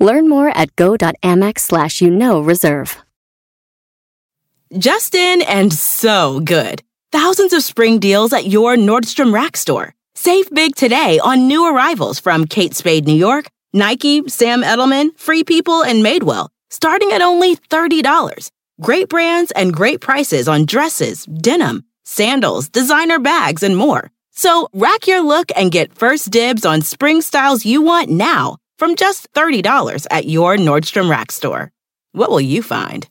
Learn more at go.amex slash you know reserve. Justin and so good. Thousands of spring deals at your Nordstrom Rack store. Save big today on new arrivals from Kate Spade New York, Nike, Sam Edelman, Free People, and Madewell, starting at only $30. Great brands and great prices on dresses, denim, sandals, designer bags, and more. So rack your look and get first dibs on spring styles you want now from just $30 at your Nordstrom Rack store. What will you find?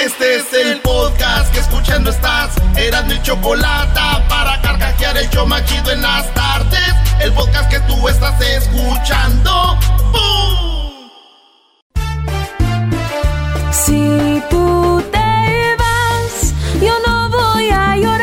Este es el podcast que escuchando estás. Eran mi chocolate para carcajear el yo machido en las tardes. El podcast que tú estás escuchando. ¡Bum! Si tú te vas, yo no voy a llorar.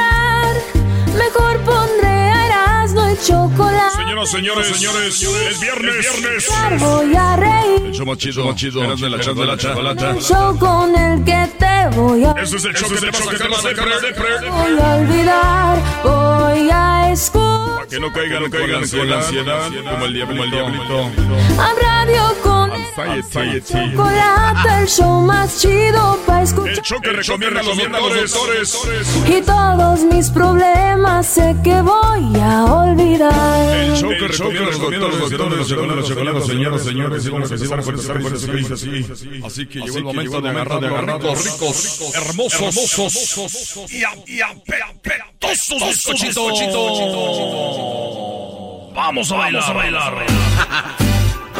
Señoras, señores, señores, es viernes, viernes. Voy a reír. El show más chido, más chido. Eras de la chata, de la chocolata. Show con el que te voy a Este es el show que te va a sacar la depre. Voy a olvidar, voy a escuchar Para que no caigan, no caigan con la ansiedad, como el diablito. Como el diablito. a radio con el chocolate, el show más chido para El show que recomienda los doctores. Y todos mis problemas sé que voy a olvidar. Que recomienda los doctores, los doctores, los chocolate, señoras, señores, empezar fuerte, así. Así que llegó el momento de agarrar, de agarrar ricos, hermosos, hermosos y apetosos bizcochitos. Vamos a bailar, a bailar.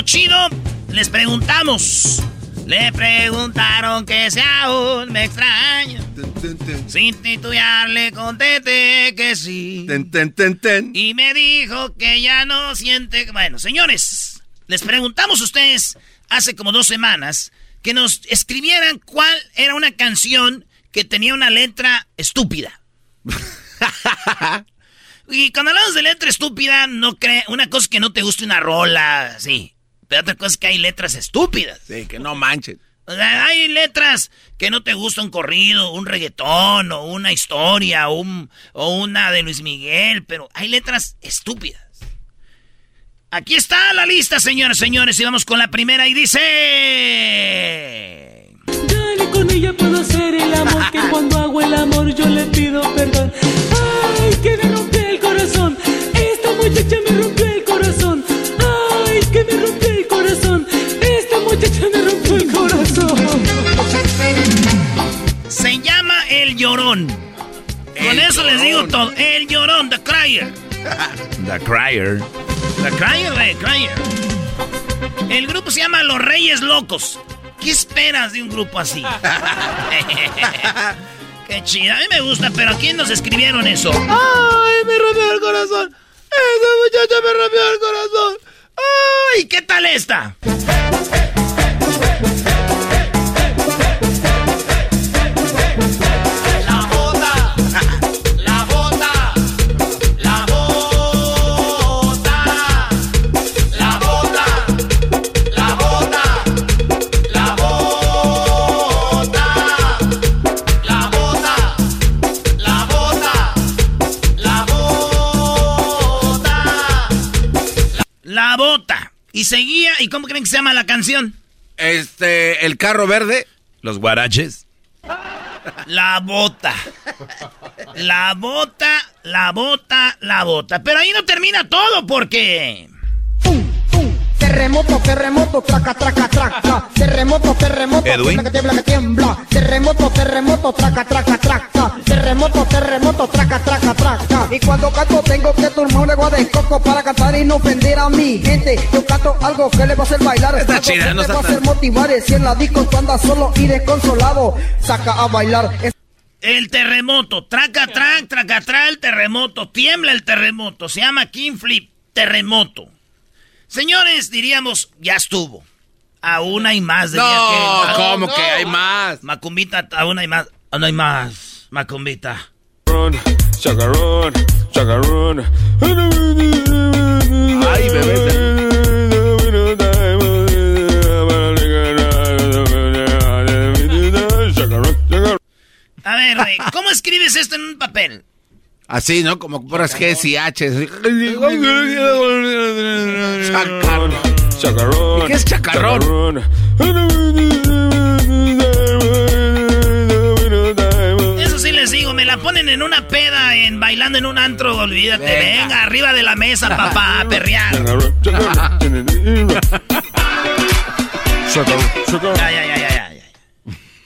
chido. Les preguntamos. Le preguntaron que si aún me extraño. Sin titubear le contesté que sí. Ten, ten, ten, ten. Y me dijo que ya no siente... Bueno, señores, les preguntamos a ustedes hace como dos semanas que nos escribieran cuál era una canción que tenía una letra estúpida. y cuando hablamos de letra estúpida, no cree... Una cosa que no te guste una rola, sí. Pero otra cosa es que hay letras estúpidas. Sí, que no manchen. O sea, hay letras que no te gusta un corrido, un reggaetón, o una historia, o, un- o una de Luis Miguel, pero hay letras estúpidas. Aquí está la lista, señores, señores, y vamos con la primera y dice... Dale, con ella puedo hacer el amor Que cuando hago el amor yo le pido perdón Ay, que me rompió el corazón Esta muchacha me rompió el corazón Ay, que me rompió El Llorón. Con eso les digo todo. El Llorón, The Crier. The Crier. The Crier, The Crier. El grupo se llama Los Reyes Locos. ¿Qué esperas de un grupo así? Qué chida. A mí me gusta, pero ¿a quién nos escribieron eso? ¡Ay, me rompió el corazón! ¡Esa muchacha me rompió el corazón! ¡Ay! ¿Qué tal esta? Y seguía. ¿Y cómo creen que se llama la canción? Este, el carro verde. Los guaraches. La bota. La bota la bota, la bota. Pero ahí no termina todo porque... Terremoto, terremoto, traca, traca, traca. Terremoto, terremoto, Edwin. que tiembla, que tiembla. Terremoto, terremoto, traca, traca, traca. Terremoto, terremoto, traca, traca, traca. Y cuando canto tengo que tomar agua de coco para cantar y no ofender a mi gente. Yo canto algo que le va a hacer bailar. Está chida, que no está va a hacer motivar. Si en la disco tú andas solo y desconsolado, saca a bailar. Es- El terremoto, traca, trac, traca, tra, el terremoto, tiembla el terremoto, se llama King Flip, terremoto. Señores, diríamos, ya estuvo. Aún hay más. diría No, aquel. ¿cómo que hay más? Macumbita, aún hay más. Aún hay más, Macumbita. Chacarrón, chacarrón. Ay, A ver, ¿cómo escribes esto en un papel? Así, ¿no? Como puras G y H. Chacarrón. Chacarrón. ¿Y qué es chacarrón? Eso sí les digo, me la ponen en una peda, en bailando en un antro, olvídate. Venga. Venga, arriba de la mesa, papá, a perrear. Chacarrón, chacarrón. Chacarrón, chacarrón. Ya, ya, ya,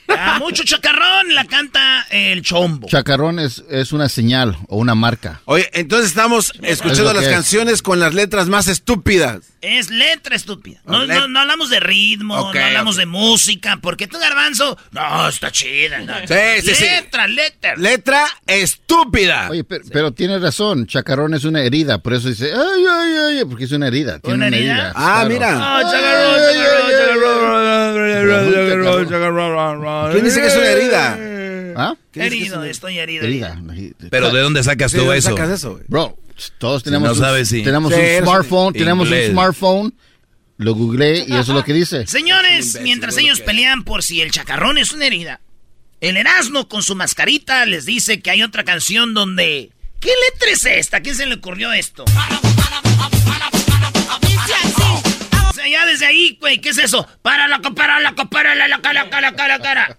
Ya, mucho chacarrón la canta el chombo. Chacarrón es, es una señal o una marca. Oye, entonces estamos escuchando Es las es. canciones con las letras más estúpidas. Es letra estúpida. No, Oh, let- no, no hablamos de ritmo, no hablamos de música, porque tú, garbanzo, no, está chida. no. Sí, sí, sí. letra, letra. Letra estúpida. Oye, pero, pero tienes razón, chacarrón es una herida, por eso dice, ay, ay, ay, porque es una herida. Tiene ¿Una una, herida? herida. Ah, claro. mira. Ah, chacarrón, chacarrón, chacarrón, ¿Quién dice que es una herida? ¿Ah? Herido, estoy herido. Herida. Pero ¿de dónde sacas ¿De tú dónde eso? sacas eso, güey? Bro, todos Si tenemos, no un, sabes, sí. tenemos Sí, un smartphone, tenemos un smartphone, lo googleé y eso es lo que dice. Señores, imbécil, mientras ellos pelean por si el chacarrón es una herida, el Erasmo con su mascarita les dice que hay otra canción donde... ¿Qué letra es esta? ¿Quién se le ocurrió esto? Sea, ya desde ahí, güey, ¿qué es eso? Para la para la para la la cara cara cara cara.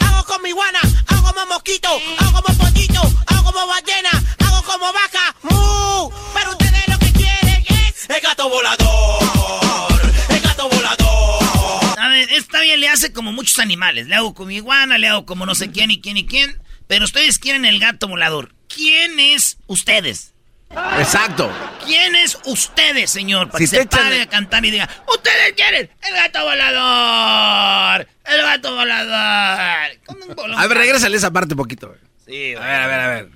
Hago como iguana, hago como mosquito, hago como pollito, hago como ballena, hago como vaca, mu. Pero ustedes lo que quieren es el gato volador, el gato volador. A ver, está bien, le hace como muchos animales. Le hago como iguana, le hago como no sé quién y quién y quién. Pero ustedes quieren el gato volador. ¿Quién es ustedes? Exacto. ¿Quién es ustedes, señor? Para Si que se echan pare a cantar y diga, ¡Ustedes quieren el gato volador! ¡El gato volador! Con un. A ver, regrésale esa parte un poquito. Sí, A ver, a ver, a ver.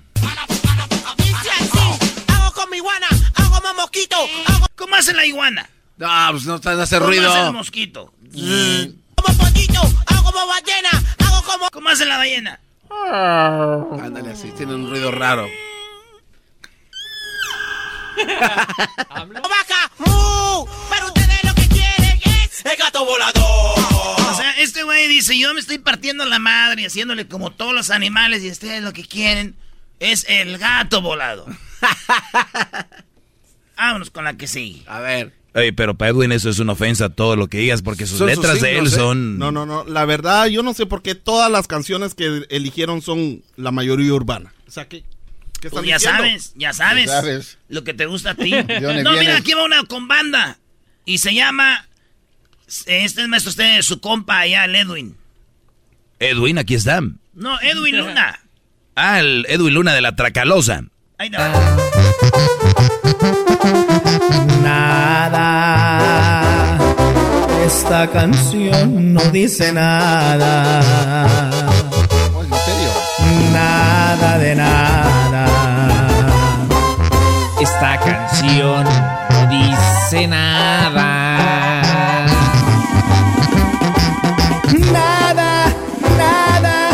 Hago como iguana, hago como mosquito, hago ¿Cómo hace la iguana? No, pues no, no hace ¿Cómo ruido. hace el mosquito? como hago como ballena, hago como ¿Cómo hace la ballena? Ándale así, tiene un ruido raro. vaca, mu. Pero ustedes lo que quieren es el gato volador. O sea, este güey dice, yo me estoy partiendo la madre y haciéndole como todos los animales y ustedes lo que quieren es el gato volado. Vámonos con la que sigue. A ver. Oye, pero para Edwin eso es una ofensa todo lo que digas porque sus Son sus letras de él ¿eh? son... No, no, no. La verdad, yo no sé por qué todas las canciones que eligieron son la mayoría urbana. O sea, ¿qué, qué Pues ya diciendo? sabes, ya sabes, Ya sabes. lo que te gusta a ti. no, mira, aquí va una con banda y se llama... Este es maestro usted, su compa allá, el Edwin. Edwin, aquí está. No, Edwin Luna. Ah, el Edwin Luna de la Tracalosa. Ahí va. Nada. Esta canción no dice nada. Esta canción no dice nada. Nada, nada,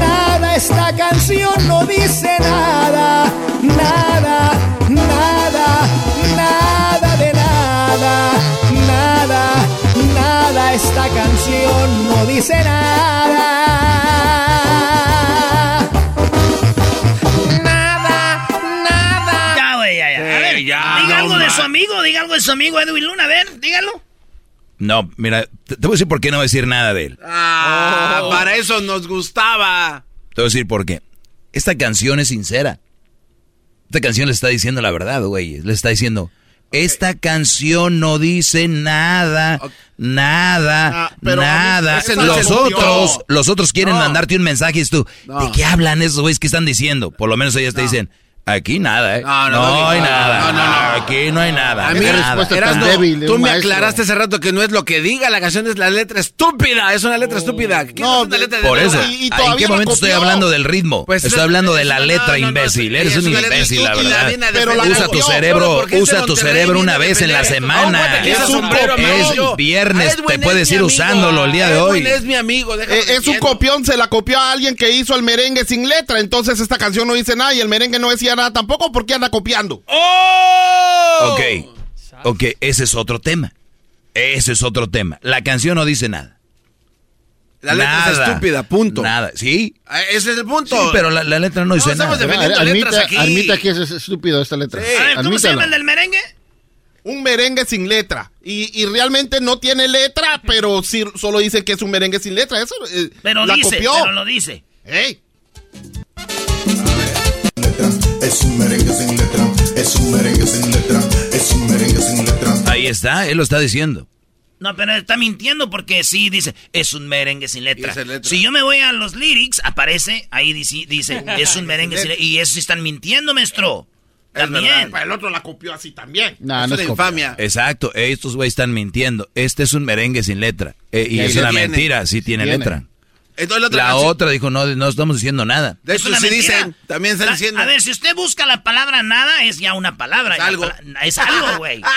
nada. Esta canción no dice nada. Nada, nada, nada de nada. Nada, nada. Esta canción no dice nada. Su amigo, diga algo de su amigo Edwin Luna, a ver, dígalo. No, mira, te, te voy a decir por qué no voy a decir nada de él. Ah, para eso nos gustaba. Te voy a decir por qué. Esta canción es sincera. Esta canción le está diciendo la verdad, güey. Le está diciendo, esta canción no dice nada, nada, Ah, pero a mí nada. Los otros, los otros quieren No. mandarte un mensaje y es tú, No. ¿de qué hablan esos güeyes que están diciendo? Por lo menos ellas te dicen, aquí nada, ¿eh? No, No, no, no, hay nada. no, no, no. Aquí no hay nada. A mí, nada. Erasmo, débil de tú me maestro. aclaraste hace rato que no es lo que diga la canción, es la letra estúpida. Es una letra estúpida. ¿Qué No, es una letra de Por eso, nada? ¿en qué momento estoy hablando del ritmo? Pues estoy es- hablando de es la letra, imbécil. es- Eres es un imbécil, la verdad. Pero usa tu cerebro, ¿por qué es usa tu cerebro una vez en la semana. Es un. Es viernes, te es puedes ir usándolo el día de hoy. Es mi amigo. Eh, es un copión, se la copió a alguien que hizo el merengue sin letra. Entonces esta canción no dice nada y el merengue no decía nada tampoco porque anda copiando. ¡Oh! Ok, ok, ese es otro tema. Ese es otro tema. La canción no dice nada. La letra es Nada. estúpida, punto. Nada, ¿sí? Ah, Ese es el punto. Sí, pero la, la letra no dice estamos nada. defendiendo letras aquí. admita que es es estúpido esta letra. A ver, ¿cómo se llama el del merengue? Un merengue sin letra. Y, y realmente no tiene letra, pero sí solo dice que es un merengue sin letra. Eso eh, Pero la dice, copió. pero lo dice. Ey. Es un merengue sin letra, es un merengue sin letra, es un merengue sin letra. Ahí está, él lo está diciendo. No, pero está mintiendo porque sí dice, es un merengue sin letra. Si yo me voy a los lyrics, aparece, ahí dice, dice es un merengue sin letra. Y eso sí están mintiendo, maestro. También. Para el otro la copió así también. No, es no una es copia. infamia. Exacto, estos güeyes están mintiendo. Este es un merengue sin letra. Eh, y es una tiene. mentira, sí tiene Tiene. letra. Entonces, la otra La canción- otra dijo, no, no estamos diciendo nada. De sí mentira. dicen. También están diciendo. A ver, si usted busca la palabra nada, es ya una palabra. Es algo. Es algo, güey.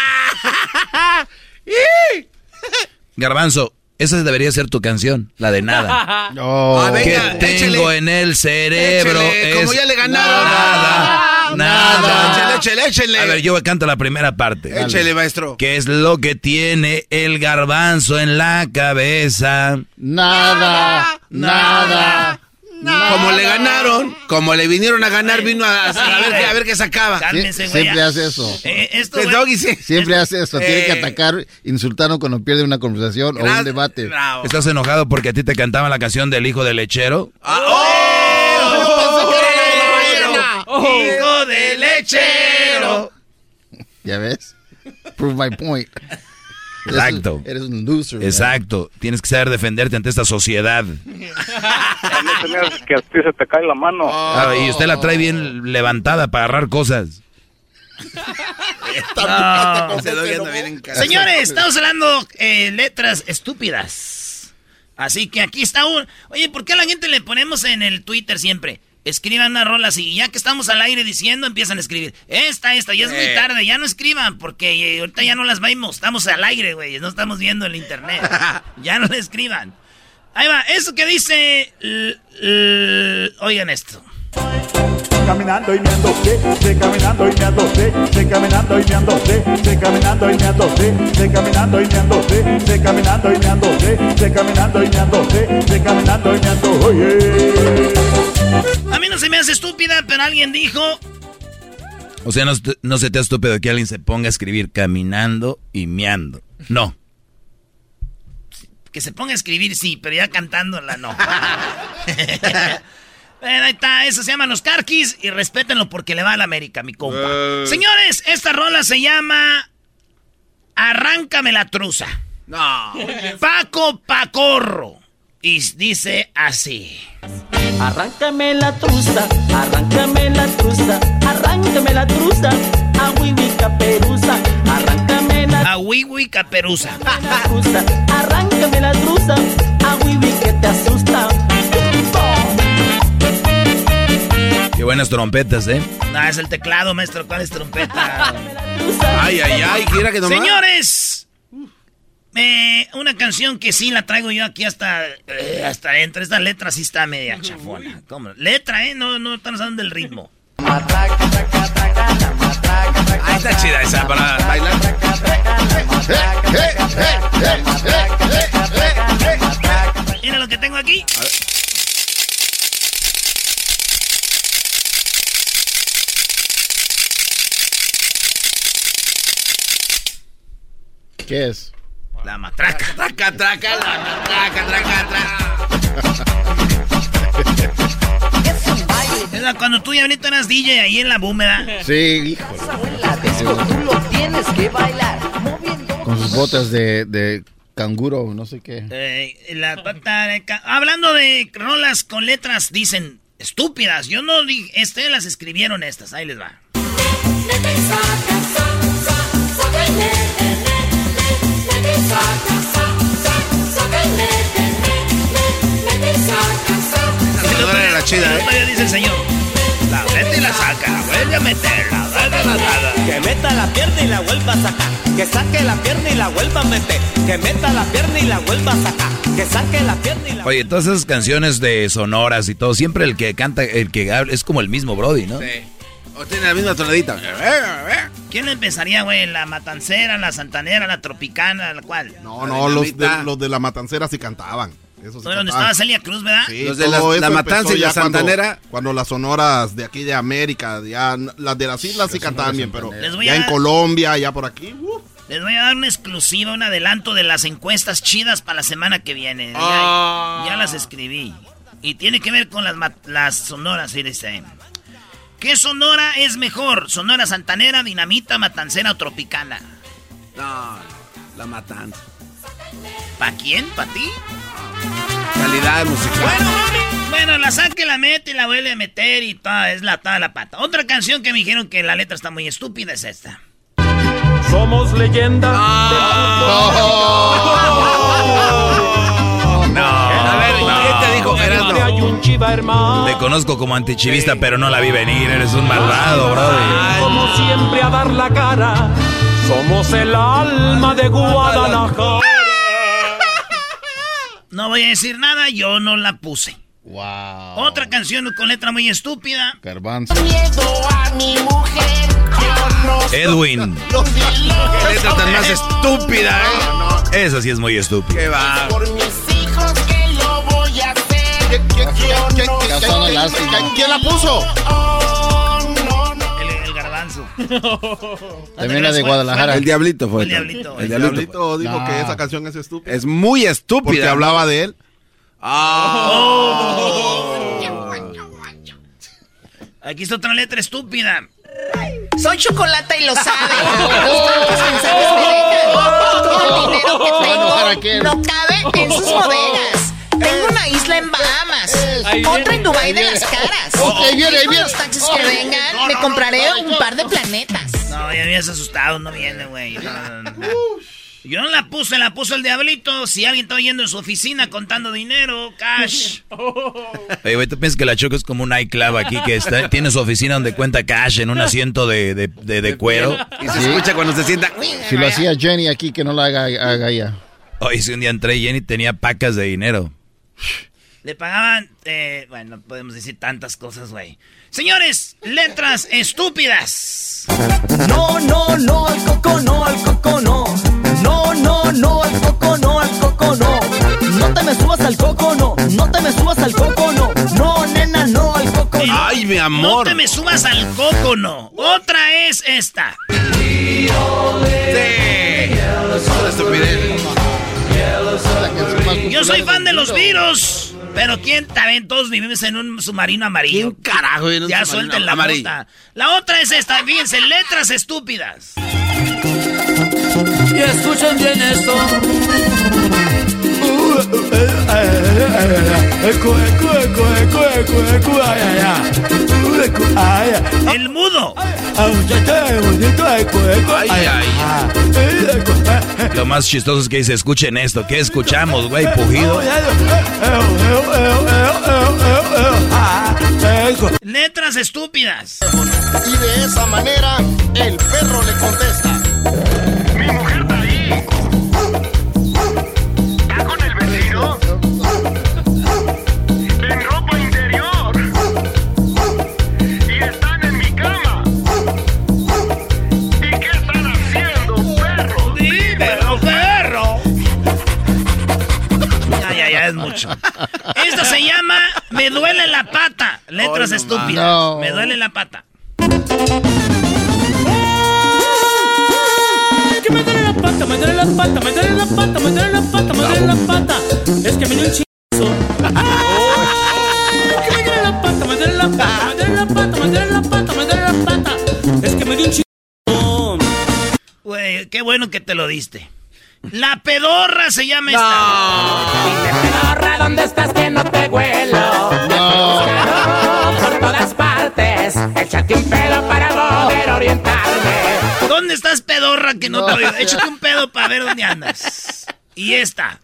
Garbanzo, esa debería ser tu canción, la de nada. Oh. Ah, venga, que tengo en el cerebro es como ya le ganaron. Nada, nada. Échele, échele, échele. A ver, yo canto la primera parte. Échele, maestro. ¿Qué es lo que tiene el garbanzo en la cabeza? Nada, nada. Como le ganaron, como le vinieron a ganar, vino a, a ver, qué- a ver qué sacaba. Cálmense, güey. Siempre hace eso. Eh, esto, doggy sí. Siempre hace eso. Tiene que Eh. atacar, insultarlo cuando pierde una conversación o un debate. Bravo. ¿Estás enojado porque a ti te cantaban la canción del hijo del lechero? Ah, ¡Oh! Hijo de lechero. ¿Ya ves? Prove my point. Exacto. Eres un loser. man. Exacto. Tienes que saber defenderte ante esta sociedad. que a ti se te cae la mano. Ah, y usted la trae bien levantada para agarrar cosas. Encarado. Señores, estamos hablando eh, letras estúpidas. Así que aquí está un... Oye, ¿por qué a la gente le ponemos en el Twitter siempre? Escriban una rola así, y ya que estamos al aire diciendo, empiezan a escribir. Esta, esta, ya es muy Eh. tarde, ya no escriban, porque eh, ahorita ya no las vemos, estamos al aire, güey, no estamos viendo el internet. ya no le escriban. Ahí va, eso que dice... oigan esto. caminando y meándose, se caminando y meándose, se caminando y meándose, se caminando y meándose, se caminando y meándose, se caminando y meándose, se caminando y meándose, se caminando y meando, oye. A mí no se me hace estúpida, pero alguien dijo... O sea, no, no se te hace estúpido que alguien se ponga a escribir caminando y meando. No. Que se ponga a escribir, sí, pero ya cantándola no. Bueno, ahí está, eso se llama Los Carquis y respétenlo porque le va a la América, mi compa. Eh. Señores, esta rola se llama Arráncame la truza. No. Paco Pacorro. Y dice así. Arráncame la truza, arráncame la truza, arráncame la truza, Wiwi Caperuza. arráncame la truza, a Wiwi que te asusta. Qué buenas trompetas, ¿eh? No, es el teclado, maestro. ¿Cuál es trompeta? Ay, ay, ay, quiera que nomás. Señores, eh, una canción que sí la traigo yo aquí hasta, eh, hasta adentro. Esta letra sí está media chafona. ¿Cómo? Letra, ¿eh? No, no están usando del ritmo. Ah, está chida esa para bailar. Mira lo que tengo aquí. ¿Qué es? La matraca. Traca, traca, la traca, traca, traca. Es la- cuando tú y ahorita eras DJ ahí en la búmeda. Sí, Tienes que bailar. Sus botas de, de canguro, no sé qué. Eh, la pata de Hablando de rolas con letras, dicen estúpidas. Yo no dije, este las escribieron estas. Ahí les va. La chida, ¿eh? Dice el señor. Mete y la saca, vuelve a meter, la vuelve a sacar. Que meta la pierna y la vuelva a sacar. Que saque la pierna y la vuelva a meter. Que meta la pierna y la vuelva a sacar. Que saque la pierna y la Oye, todas esas canciones de sonoras y todo, siempre el que canta, el que habla, es como el mismo Brody, ¿no? Sí. O tiene la misma tonadita. ¿Quién empezaría, güey? ¿La matancera, la santanera, la tropicana, la cual? No, no, los de, los de la matancera sí cantaban. Eso sí ¿Fue donde cantaban. estaba Celia Cruz, verdad? Sí, Los de la- Matanza y la cuando- Santanera. Cuando, las sonoras de aquí de América, ya las de las islas sí cantaban bien, pero ya en Colombia, ya por aquí. uh, Les voy a dar una exclusiva, un adelanto de las encuestas chidas para la semana que viene. Ya- Ah. Ya, las escribí. Y tiene que ver con las, las sonoras, y dice. ¿Qué sonora es mejor? ¿Sonora santanera, dinamita, matancera o tropicana? No, la matanza. ¿Pa quién? ¿Pa ti? Calidad musical. Bueno, la saque, la mete y la vuelve a meter y toda, es la toda la pata. Otra canción que me dijeron que la letra está muy estúpida es esta. Somos leyenda. No, A ver, ¿qué te dijo hermano. Te conozco como antichivista, pero no la vi venir. Eres un malvado, Brody. Como siempre a dar la cara. Somos el alma de Guadalajara. No voy a decir nada, yo no la puse. Wow. Otra canción con letra muy estúpida. Garbanzo. Miedo a mi mujer. Edwin. Qué letra tan más estúpida, ¿eh? Esa sí es muy estúpida. Qué va. por mis hijos que lo voy a hacer. Yo no Casona soy Lástima. mejor. ¿Quién la puso? También la de Guadalajara. El diablito fue. El diablito. El El diablito. dijo No. que esa canción es estúpida. Es muy estúpida. Porque hablaba de él. Aquí está otra letra estúpida. Soy chocolata y lo sabe. Los tantos mensajes me dejan. Todo el dinero que ¿para tengo no cabe en sus bodegas. Tengo una isla en Bahamas, otra en Dubái de las caras. Ok, ahí viene, ahí con viene. los taxis que vengan, me compraré un par de planetas. No, ya habías asustado, no viene, güey. No, no, no. Yo no la puse, la puso el diablito. Si alguien está yendo en su oficina contando dinero, cash. Oye, güey, ¿tú piensas que la Choco es como un iClub aquí que está, tiene su oficina donde cuenta cash en un asiento de, de, de- de cuero? Y se escucha cuando se sienta. Si lo hacía Jenny aquí, que no la haga, haga ella. Oye, si un día entré y Jenny tenía pacas de dinero. Le pagaban, eh, bueno, no podemos decir tantas cosas, güey. Señores, letras estúpidas. No, no, no, al coco no, al coco no. No, no, no, al coco no, al coco no. No te me subas al coco no. No te me subas al coco no. No, nena, no, al coco no. Ay, mi No amor. te me subas al coco, no. Otra es esta. Sí. Yo soy fan de los virus. Pero quién también todos vivimos en un submarino amarillo. ¿Quién carajo vive en un Ya suelten la nota. La otra es esta, fíjense, letras estúpidas. Y escuchen bien esto. El mudo. Ay, ay. Lo más chistoso es que dice, escuchen esto. ¿Qué escuchamos, güey? Pujido. Letras estúpidas. Y de esa manera, el perro le contesta. Mi mujer está ahí. Esto se llama Me duele la pata. Letras oh, no estúpidas. No. Me duele la pata. Que me duele la pata, me duele la pata, me duele la pata, me duele la pata, me duele la pata. Es que me dio un chingazo. Que me duele la pata, me duele la pata, me duele la pata, me duele la pata, me duele la pata. Es que me dio un chingazo. Güey, qué bueno que te lo diste. La pedorra se llama esta. Pedorra, ¿dónde estás que no te huelo? No. Por todas partes, échate un pedo para poder orientarme. ¿Dónde estás, pedorra, que no, te oigo? Échate un pedo para ver dónde andas. Y esta.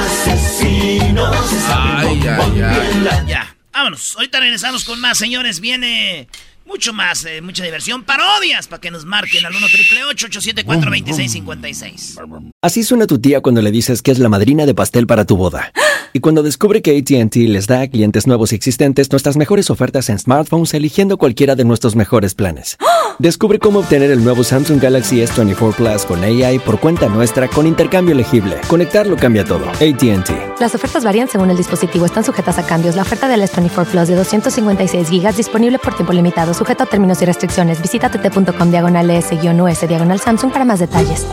Asesinos. Ay, ay, ay. Ya, vámonos. Ahorita regresamos con más, señores. Viene mucho más, eh, mucha diversión. Parodias para que nos marquen al 1 triple 874 2656 Así suena tu tía cuando le dices que es la madrina de pastel para tu boda. Y cuando descubre que ATT les da a clientes nuevos y existentes nuestras mejores ofertas en smartphones eligiendo cualquiera de nuestros mejores planes. Descubre cómo obtener el nuevo Samsung Galaxy S24 Plus con AI por cuenta nuestra con intercambio elegible. Conectarlo cambia todo. ATT. Las ofertas varían según el dispositivo, están sujetas a cambios. La oferta del S24 Plus de 256 GB disponible por tiempo limitado, sujeto a términos y restricciones. Visita tt.com diagonal S-US diagonal Samsung para más detalles.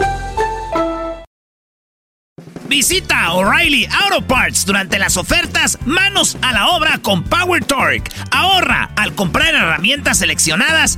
Visita O'Reilly Auto Parts durante las ofertas Manos a la obra con Power Torque. Ahorra al comprar herramientas seleccionadas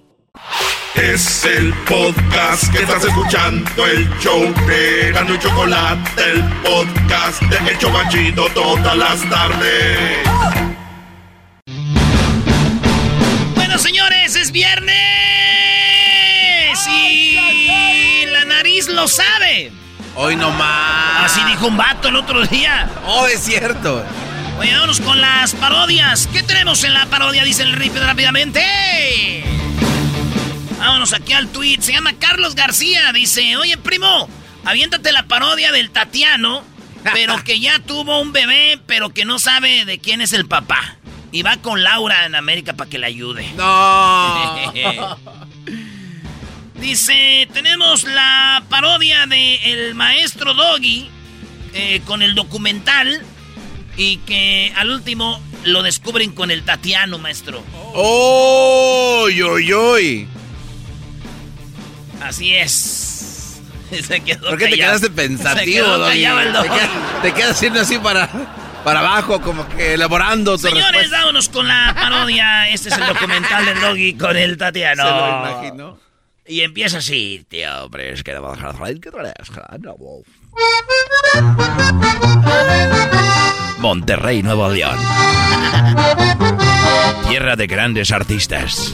Es el podcast que estás escuchando, el show de Gano y Chocolate, el podcast de El Chobachito todas las tardes. Bueno, señores, es viernes y la nariz lo sabe. Hoy no más. Así dijo un vato el otro día. Oh, es cierto. Oye, vámonos con las parodias. ¿Qué tenemos en la parodia? Dice el Rip rápidamente. Vámonos aquí al tweet. Se llama Carlos García. Dice, oye, primo, aviéntate la parodia del Tatiano, pero que ya tuvo un bebé, pero que no sabe de quién es el papá. Y va con Laura en América para que le ayude. No. Dice, tenemos la parodia de El Maestro Doggy eh, con el documental y que al último lo descubren con el Tatiano, maestro. ¡Oh! ¡Oy, oy! Así es. Se quedó ¿Por qué te quedaste Se pensativo, quedó callado el Te quedas, te quedas haciendo así para, para abajo, como que elaborando Señores, respuesta. vámonos con la parodia. Este es el documental del Doggy con el Tatiano. Se lo imagino. Y empieza así, tío, hombre, es que no Monterrey, Nuevo León. Tierra de grandes artistas.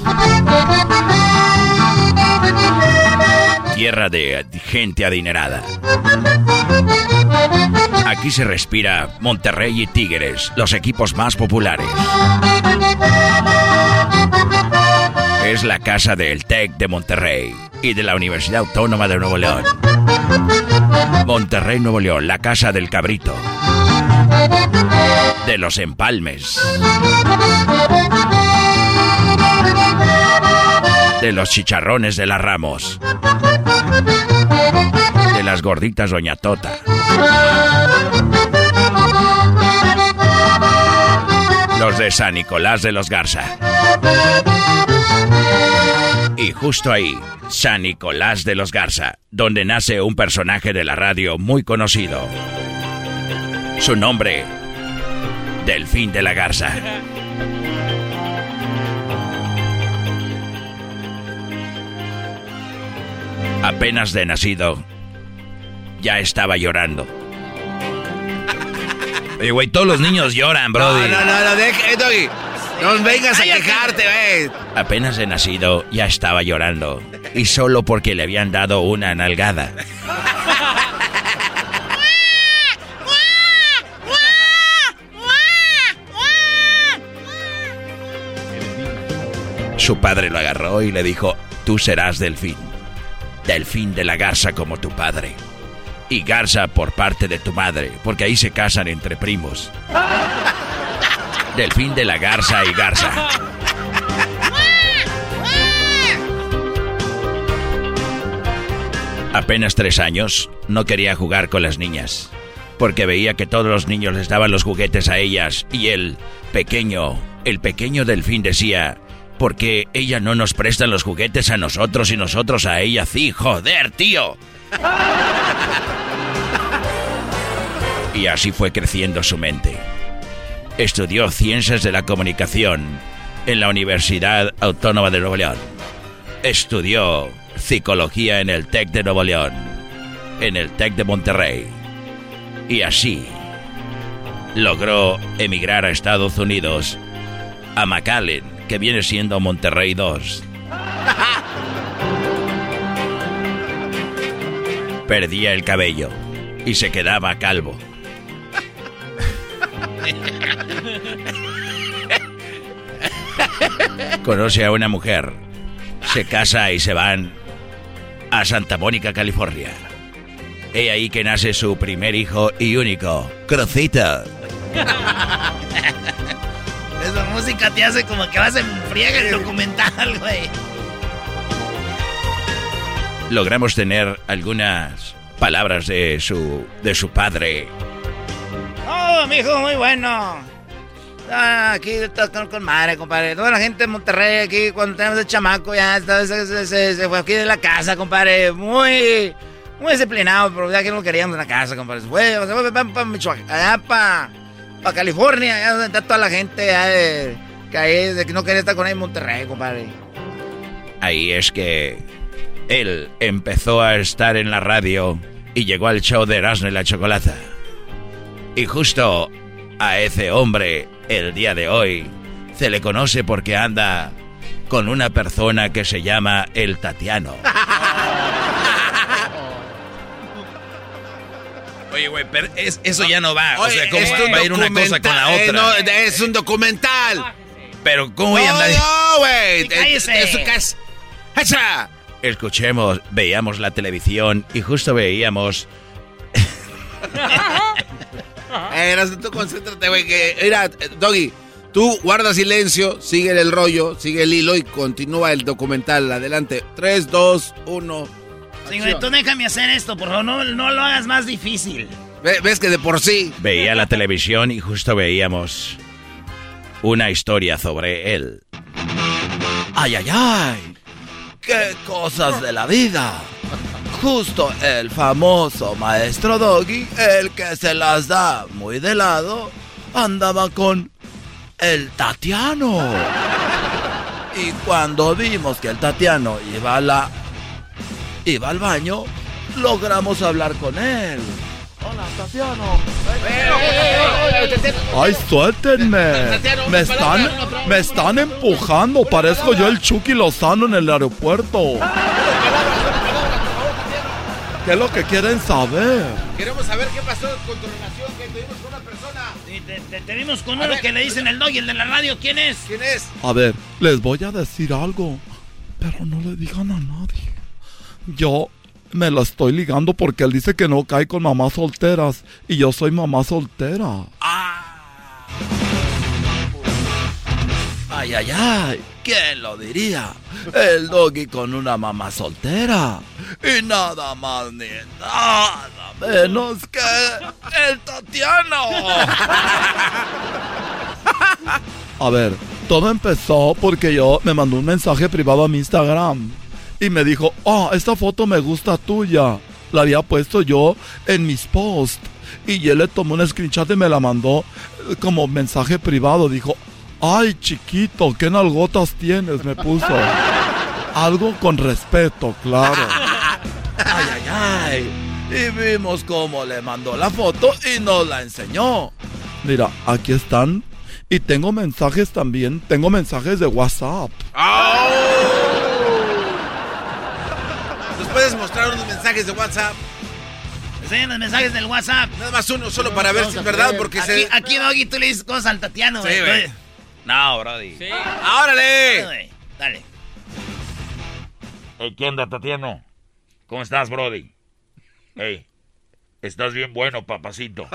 Tierra de gente adinerada. Aquí se respira Monterrey y Tigres, los equipos más populares. Es la casa del TEC de Monterrey y de la Universidad Autónoma de Nuevo León. Monterrey, Nuevo León, la casa del cabrito. De los empalmes. De los chicharrones de la Ramos. De las gorditas Doña Tota. Los de San Nicolás de los Garza. Y justo ahí, San Nicolás de los Garza, donde nace un personaje de la radio muy conocido. Su nombre, Delfín de la Garza. Apenas de nacido, ya estaba llorando. Oye, güey, todos los niños lloran, No, brody. no, no, no, deja, eh, Doggy. No vengas a quejarte, güey. Apenas de nacido ya estaba llorando. Y solo porque le habían dado una nalgada. Su padre lo agarró y le dijo, tú serás delfín. Delfín de la garza como tu padre. Y garza por parte de tu madre, porque ahí se casan entre primos. Delfín de la garza y garza. Apenas tres años, no quería jugar con las niñas, porque veía que todos los niños les daban los juguetes a ellas y él, pequeño, el pequeño delfín decía, porque ella no nos presta los juguetes a nosotros y nosotros a ella sí, joder, tío. Y así fue creciendo su mente. Estudió ciencias de la comunicación en la Universidad Autónoma de Nuevo León. Estudió psicología en el TEC de Nuevo León, en el TEC de Monterrey. Y así logró emigrar a Estados Unidos, a McAllen, que viene siendo Monterrey 2. Perdía el cabello y se quedaba calvo. Conoce a una mujer, se casa y se van a Santa Mónica, California. He ahí que nace su primer hijo y único, Crocita. Esa música te hace como que vas en friega el documental, güey. Logramos tener algunas palabras de su de su padre. Oh, mijo, muy bueno. Ah, aquí está con, con madre, compadre. Toda la gente de Monterrey aquí, cuando tenemos el chamaco, ya está, se, se- se- se fue aquí de la casa, compadre. Muy, muy disciplinado, pero ya que no lo queríamos en la casa, compadre. Se fue, se fue para Michoacán, allá para California, allá donde está toda la gente, de, que ahí, de que no quería estar con él en Monterrey, compadre. Ahí es que él empezó a estar en la radio y llegó al show de Erasmo y la Chocolata. Y justo a ese hombre, el día de hoy, se le conoce porque anda con una persona que se llama el Tatiano. Oye, güey, pero es- eso ya no va. o sea, ¿cómo va, a ir una cosa con la eh, otra? no, es un documental. Pero ¿cómo voy a andar? no, güey. Sí, cállese. Es. ¡Echa! Escuchemos, veíamos la televisión y justo veíamos Eh, Erasmo, tú concéntrate, güey. Que, mira, eh, Doggy, tú guarda silencio, sigue el rollo, sigue el hilo y continúa el documental. Adelante. 3, 2, 1. Señor, tú déjame hacer esto, por favor, no, no lo hagas más difícil. ¿Ves que de por sí? Veía la televisión y justo veíamos una historia sobre él. Ay, ay, ay. Qué cosas de la vida. Justo el famoso maestro Doggy, el que se las da muy de lado, andaba con el Tatiano. Y cuando vimos que el Tatiano iba a la iba al baño, logramos hablar con él. Hola, Tatiano. Ay, suéltenme. Me están, me están empujando. Parezco yo el Chucky Lozano en el aeropuerto. ¿Qué es lo que quieren saber? Queremos saber qué pasó con tu relación que tuvimos con una persona. Sí, te, te- te vimos con uno que le dicen el dog y el de la radio. ¿Quién es? ¿Quién es? A ver, les voy a decir algo, pero no le digan a nadie. Yo me la estoy ligando porque él dice que no cae con mamás solteras y yo soy mamá soltera. Ay, ay, ay. ¿Quién lo diría? El doggy con una mamá soltera. Y nada más ni nada menos que el Tatiano. A ver, todo empezó porque yo me mandó un mensaje privado a mi Instagram y me dijo, oh, esta foto me gusta tuya. La había puesto yo en mis posts y él le tomó un screenshot y me la mandó eh, como mensaje privado. Dijo, ay chiquito, ¿qué nalgotas tienes? Me puso. Algo con respeto, claro. Ay, ay, ay. Y vimos cómo le mandó la foto y nos la enseñó. Mira, aquí están. Y tengo mensajes también, tengo mensajes de WhatsApp. ¿Nos puedes mostrar unos mensajes de WhatsApp? Enseñan los mensajes del WhatsApp. Nada más uno, solo para ver si es verdad, porque aquí, se... Aquí, Doggy, tú le dices cosas al Tatiano, Sí, güey. No, Brody. ¡Órale! Dale. Hey, ¿Qué onda, Tatiano? ¿Cómo estás, Brody? Hey, estás bien bueno, papacito.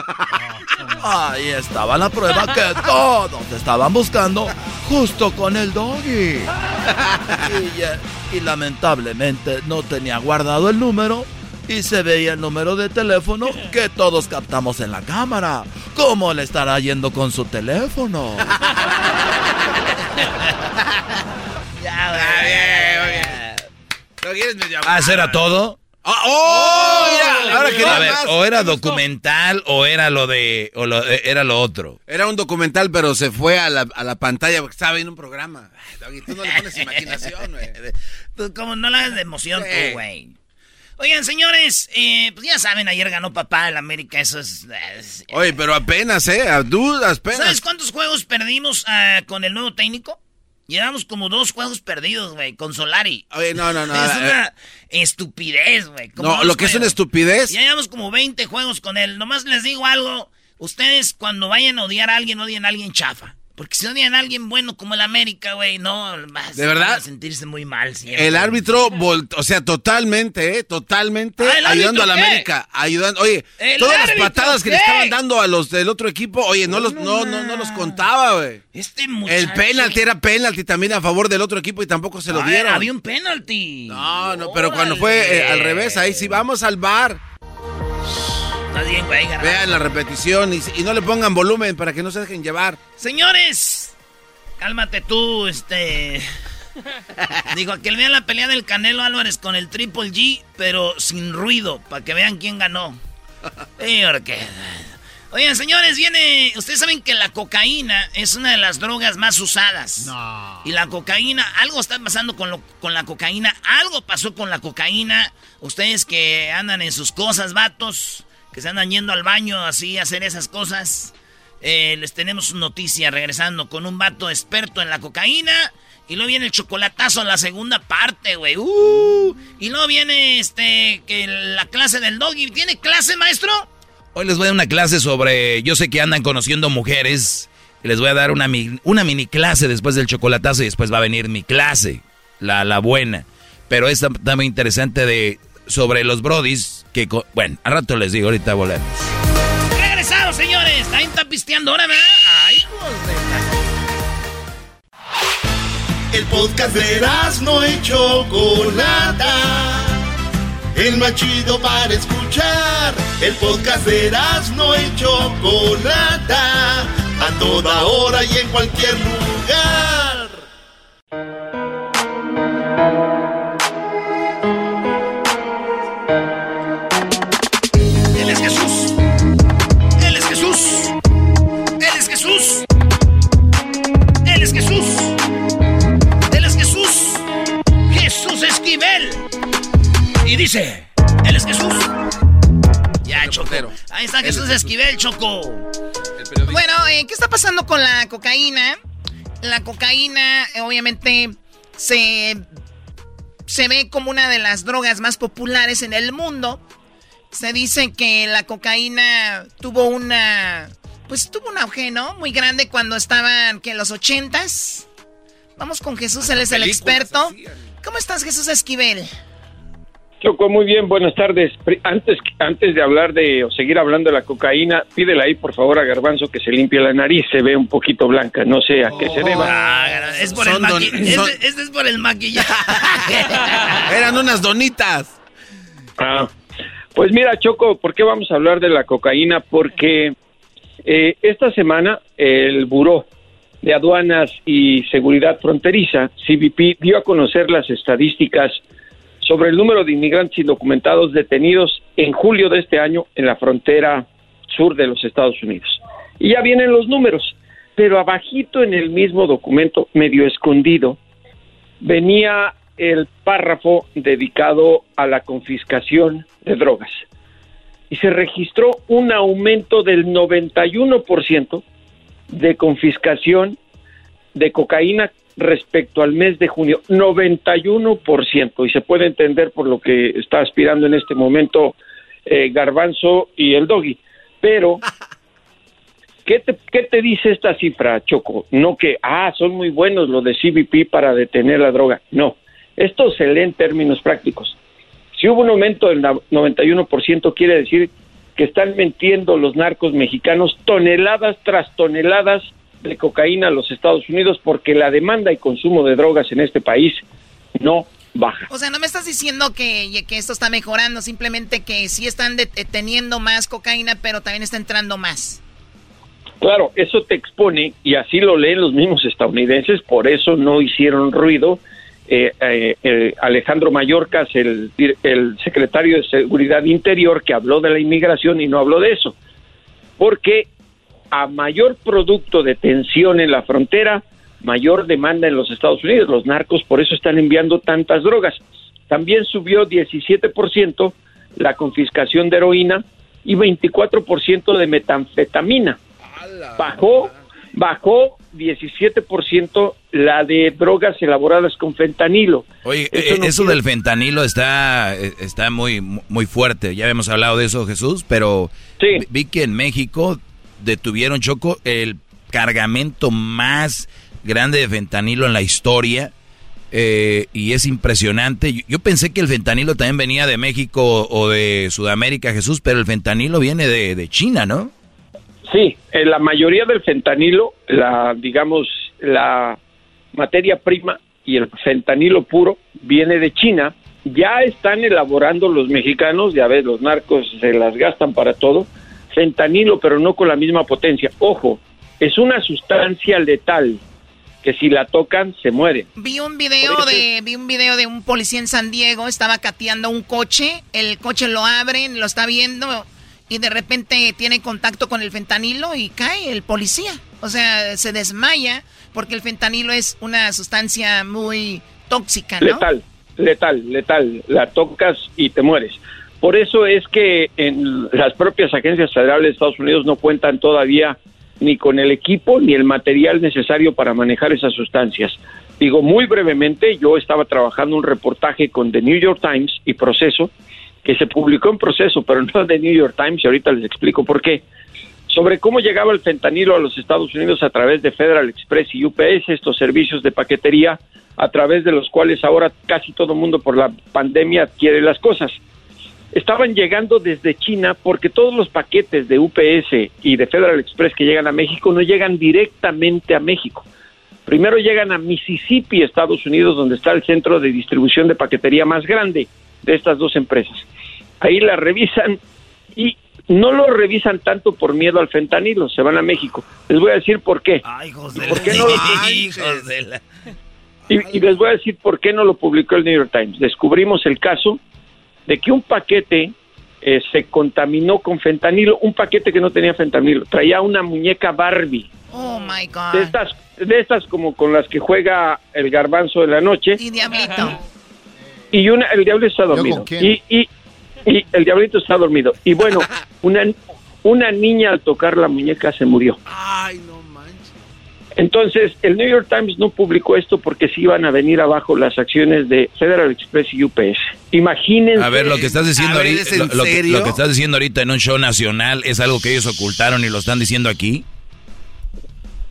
Ahí estaba la prueba que todos estaban buscando justo con el doggy. Y, ya- y lamentablemente no tenía guardado el número y se veía el número de teléfono que todos captamos en la cámara. ¿Cómo le estará yendo con su teléfono? ¿No quieres medio Ah, ¿eso era todo? ¡Ah, ¡Oh! Mira, ahora quería A ver, más. o era documental o era lo de o lo- eh, era lo otro. Era un documental, pero se fue a la, a la pantalla porque estaba viendo un programa. Ay, tú no le pones imaginación, güey. Como no la hagas de emoción, tú, güey. Oigan, señores, eh, pues ya saben, ayer ganó papá el América, eso es... Oye, pero apenas, ¿eh? A dudas, apenas. ¿Sabes cuántos juegos perdimos ah, con el nuevo técnico? Llevamos como dos juegos perdidos, güey, con Solari. Oye, no, no, no. Es eh, una estupidez, güey. No, lo que es una estupidez. Ya llevamos como 20 juegos con él. Nomás les digo algo. Ustedes cuando vayan a odiar a alguien, odien a alguien chafa. Porque si odian a alguien bueno como el América, güey, no, vas, ¿De verdad? van a sentirse muy mal siempre. El árbitro, o sea, totalmente, ¿eh? Totalmente Ah, ¿el ayudando a la árbitro qué? América. Ayudando, oye, ¿El todas las patadas que le estaban dando a los del otro equipo, oye, no los, no, no, no los contaba, güey. Este muchacho... El penalti era penalti también a favor del otro equipo y tampoco se lo dieron. Había un penalti. No, no, pero cuando fue eh, al revés, ahí sí vamos al bar. Está bien, güey, garbanzo. Vean la repetición y, y no le pongan volumen para que no se dejen llevar. Señores, cálmate tú, este. Digo, que vean la pelea del Canelo Álvarez con el Triple G, pero sin ruido, para que vean quién ganó. Porque- Oigan, señores, viene. Ustedes saben que la cocaína es una de las drogas más usadas. Y la cocaína, algo está pasando con, lo- con la cocaína. Algo pasó con la cocaína. Ustedes que andan en sus cosas, vatos, que se andan yendo al baño así a hacer esas cosas. eh, les tenemos noticia regresando con un vato experto en la cocaína. Y luego viene el chocolatazo en la segunda parte, güey. Uh, y luego viene este que la clase del doggy. ¿Tiene clase, maestro? Hoy les voy a dar una clase sobre. Yo sé que andan conociendo mujeres. Les voy a dar una, una mini clase después del chocolatazo y después va a venir mi clase, la, la buena. Pero esta también interesante de sobre los brodis que... Bueno, al rato les digo, ahorita volvemos. Regresamos, señores. Ahí está pisteando ahora, ¿verdad? Ay, de... El podcast de no y Chocolata. El más chido para escuchar. El podcast de no y Chocolata. A toda hora y en cualquier lugar. Y dice, Él es Jesús. Ya, Choco. Ahí está Jesús Esquivel, Choco. Bueno, eh, ¿qué está pasando con la cocaína? La cocaína, eh, obviamente, se, se ve como una de las drogas más populares en el mundo. Se dice que la cocaína tuvo una. Pues tuvo un auge, ¿no? Muy grande cuando estaban, que en los ochentas. Vamos con Jesús, él es el experto. ¿Cómo estás, Jesús Esquivel? Choco, muy bien, buenas tardes. Antes, antes de hablar de o seguir hablando de la cocaína, pídele ahí por favor a Garbanzo que se limpie la nariz, se ve un poquito blanca, no sé a qué se deba. Ah, es por el don- son- Este, este es por el maquillaje. Eran unas donitas. Ah, pues mira, Choco, ¿por qué vamos a hablar de la cocaína? Porque eh, esta semana el Buró de Aduanas y Seguridad Fronteriza, CBP, dio a conocer las estadísticas sobre el número de inmigrantes indocumentados detenidos en julio de este año en la frontera sur de los Estados Unidos. Y ya vienen los números, pero abajito en el mismo documento, medio escondido, venía el párrafo dedicado a la confiscación de drogas. Y se registró un aumento del 91% de confiscación de cocaína respecto al mes de junio, 91%, y se puede entender por lo que está aspirando en este momento eh, Garbanzo y el Doggy. Pero ¿Qué te, ¿Qué te dice esta cifra, Choco? No que, ah, son muy buenos los de CBP para detener la droga. No, esto se lee en términos prácticos. Si hubo un aumento del na- 91%, quiere decir que están metiendo los narcos mexicanos toneladas tras toneladas de cocaína a los Estados Unidos porque la demanda y consumo de drogas en este país no baja. O sea, no me estás diciendo que, que esto está mejorando, simplemente que sí están deteniendo más cocaína, pero también está entrando más. Claro, eso te expone, y así lo leen los mismos estadounidenses, por eso no hicieron ruido. Eh, eh, eh, Alejandro Mayorkas, el, el secretario de Seguridad Interior, que habló de la inmigración y no habló de eso. Porque a mayor producto de tensión en la frontera, mayor demanda en los Estados Unidos. Los narcos por eso están enviando tantas drogas. También subió 17% la confiscación de heroína y 24% de metanfetamina. Bajó, bajó 17% la de drogas elaboradas con fentanilo. Oye, Eso eh, no eso quiere- del fentanilo está, eh, está muy, muy fuerte. Ya habíamos hablado de eso, Jesús, pero vi que en México detuvieron, Choco, el cargamento más grande de fentanilo en la historia. eh, y es impresionante. Yo, pensé que el fentanilo también venía de México o de Sudamérica, Jesús, pero el fentanilo viene de, de China, ¿no? Sí, eh, la mayoría del fentanilo, la digamos la materia prima y el fentanilo puro viene de China. Ya están elaborando los mexicanos, ya ves, los narcos se las gastan para todo. Fentanilo, pero no con la misma potencia. Ojo, es una sustancia letal que si la tocan se muere. Vi un video de vi un video de un policía en San Diego, estaba cateando un coche, el coche lo abren, lo está viendo y de repente tiene contacto con el fentanilo y cae el policía. O sea, se desmaya porque el fentanilo es una sustancia muy tóxica, ¿no? Letal, letal, letal. La tocas y te mueres. Por eso es que en las propias agencias federales de Estados Unidos no cuentan todavía ni con el equipo ni el material necesario para manejar esas sustancias. Digo muy brevemente, yo estaba trabajando un reportaje con The New York Times y Proceso, que se publicó en Proceso, pero no de New York Times, y ahorita les explico por qué, sobre cómo llegaba el fentanilo a los Estados Unidos a través de Federal Express y UPS, estos servicios de paquetería, a través de los cuales ahora casi todo mundo por la pandemia adquiere las cosas estaban llegando desde China porque todos los paquetes de UPS y de Federal Express que llegan a México no llegan directamente a México. Primero llegan a Mississippi, Estados Unidos, donde está el centro de distribución de paquetería más grande de estas dos empresas. Ahí la revisan y no lo revisan tanto por miedo al fentanilo, se van a México. Les voy a decir por qué. ¿Por qué no lo- Hijos de la... y, y les voy a decir por qué no lo publicó el New York Times. Descubrimos el caso de que un paquete eh, se contaminó con fentanilo, un paquete que no tenía fentanilo, traía una muñeca Barbie, Oh my de god. estas, de estas como con las que juega el garbanzo de la noche, Y diablito. y una, el diablo está dormido, y, y, y el diablito está dormido, y bueno, una, una niña al tocar la muñeca se murió. Entonces, el New York Times no publicó esto porque se iban a venir abajo las acciones de Federal Express y UPS. Imagínense. A ver, lo que estás diciendo ver, ahorita, ¿es lo, que, serio? lo que estás diciendo ahorita en un show nacional es algo que ellos ocultaron y lo están diciendo aquí.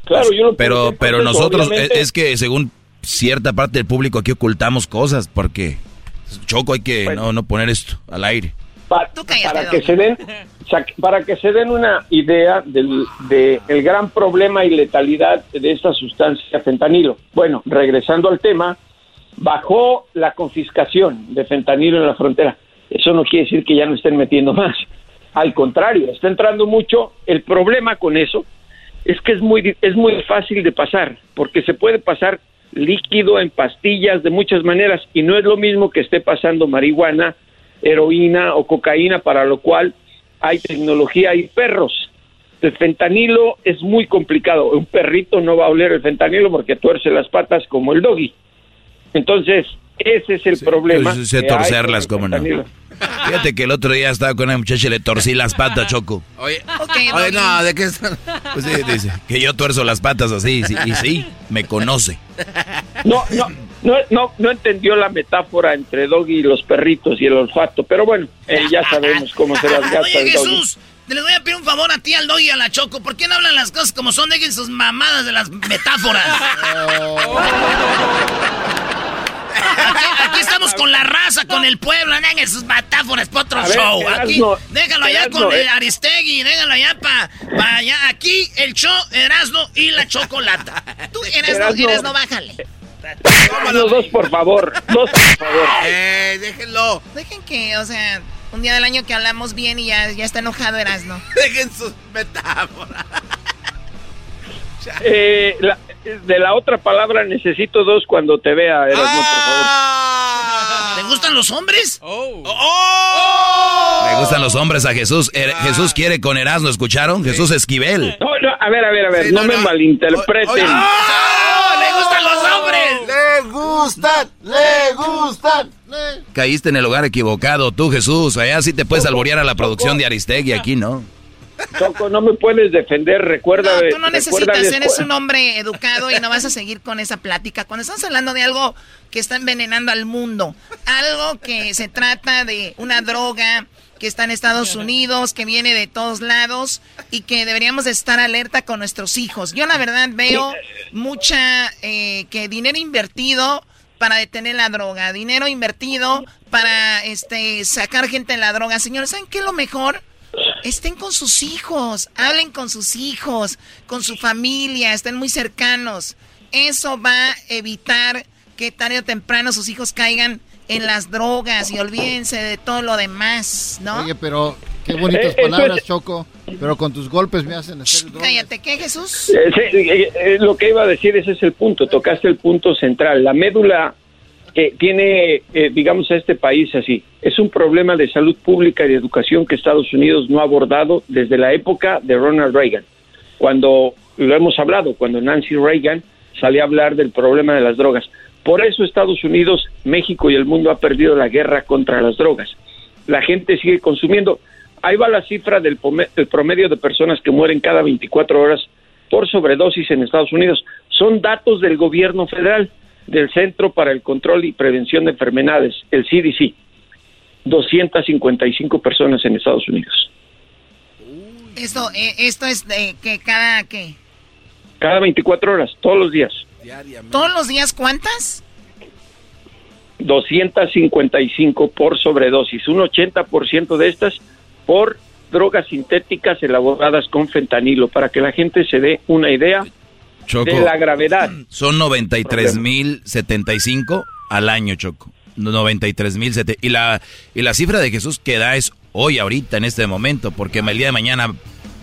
Claro, yo lo Pero, pero nosotros obviamente. es, es que según cierta parte del público aquí ocultamos cosas porque Choco hay que no, no poner esto al aire. Pa- para que se den para que se den una idea del de el gran problema y letalidad de esta sustancia fentanilo. Bueno, regresando al tema, bajó la confiscación de fentanilo en la frontera. Eso no quiere decir que ya no estén metiendo más. Al contrario, está entrando mucho. El problema con eso es que es muy es muy fácil de pasar, porque se puede pasar líquido en pastillas de muchas maneras y no es lo mismo que esté pasando marihuana, heroína o cocaína, para lo cual hay tecnología y perros. El fentanilo es muy complicado. Un perrito no va a oler el fentanilo porque tuerce las patas como el doggy. Entonces, ese es el problema. Yo sé que hay torcerlas, cómo no. Fíjate que el otro día estaba con una muchacha y le torcí las patas, Choco. Oye, oye, no, ¿de qué están? Pues sí, dice que yo tuerzo las patas así, sí, y sí, me conoce. No, no, no, no, no entendió la metáfora entre Doggy y los perritos y el olfato, pero bueno, eh, ya sabemos cómo se las gasta Oye, el Doggy. Jesús, Les voy a pedir un favor a ti, al Doggy y a la Choco. ¿Por qué no hablan las cosas como son? Dejen sus mamadas de las metáforas. Aquí, aquí estamos con la raza, con el pueblo. Dejen sus metáforas para otro ver, show. Aquí, déjalo allá con el eh. Aristegui. Déjalo allá para allá. Aquí el show, Erasmo y la Chocolata. Tú, Erasmo, Erasmo. Erasmo, bájale. Los dos, por favor. Dos, por favor. Eh, déjenlo. Dejen que, o sea, un día del año que hablamos bien y ya, ya está enojado Erasmo. Dejen sus metáforas. Eh, la- de la otra palabra necesito dos cuando te vea, Erasmo, por favor. ¿Te gustan los hombres? Me gustan los hombres a Jesús. Er- Jesús quiere con Erasmo, ¿escucharon? Jesús Esquivel. No, no, a ver, a ver, a ver, no, me malinterpreten. ¡Le gustan los hombres! ¡Le gustan! ¡Le gustan! Caíste en el lugar equivocado, tú Jesús. Allá sí te puedes alborear a la producción de Aristegui, aquí no. Choco, no me puedes defender, recuerda. Tú no necesitas, eres un hombre educado y no vas a seguir con esa plática. Cuando estamos hablando de algo que está envenenando al mundo, algo que se trata de una droga que está en Estados Unidos, que viene de todos lados y que deberíamos de estar alerta con nuestros hijos. Yo la verdad veo mucha eh, que dinero invertido para detener la droga, dinero invertido para este sacar gente de la droga. Señores, ¿saben qué es lo mejor? Estén con sus hijos, hablen con sus hijos, con su familia, estén muy cercanos. Eso va a evitar que tarde o temprano sus hijos caigan en las drogas y olvídense de todo lo demás, ¿no? Oye, pero qué bonitas Eh, eso palabras, es- Choco. Pero con tus golpes me hacen hacer. Cállate, ¿qué, Jesús? Eh, sí, eh, eh, lo que iba a decir, ese es el punto, tocaste el punto central. La médula que tiene, eh, digamos, a este país así, es un problema de salud pública y de educación que Estados Unidos no ha abordado desde la época de Ronald Reagan, cuando lo hemos hablado, cuando Nancy Reagan salió a hablar del problema de las drogas. Por eso Estados Unidos, México y el mundo ha perdido la guerra contra las drogas. La gente sigue consumiendo. Ahí va la cifra del, promedio de personas que mueren cada 24 horas por sobredosis en Estados Unidos. Son datos del gobierno federal, del Centro para el Control y Prevención de Enfermedades, el CDC. 255 personas en Estados Unidos. Esto, eh, esto es de que cada, ¿qué? Cada 24 horas, todos los días. ¿Todos los días cuántas? 255 por sobredosis. Un 80% de estas por drogas sintéticas elaboradas con fentanilo, para que la gente se dé una idea Choco. de la gravedad. Son 93.075 al año, Choco. 93.000. Y la, y la cifra de Jesús que da es hoy, ahorita, en este momento, porque el día de mañana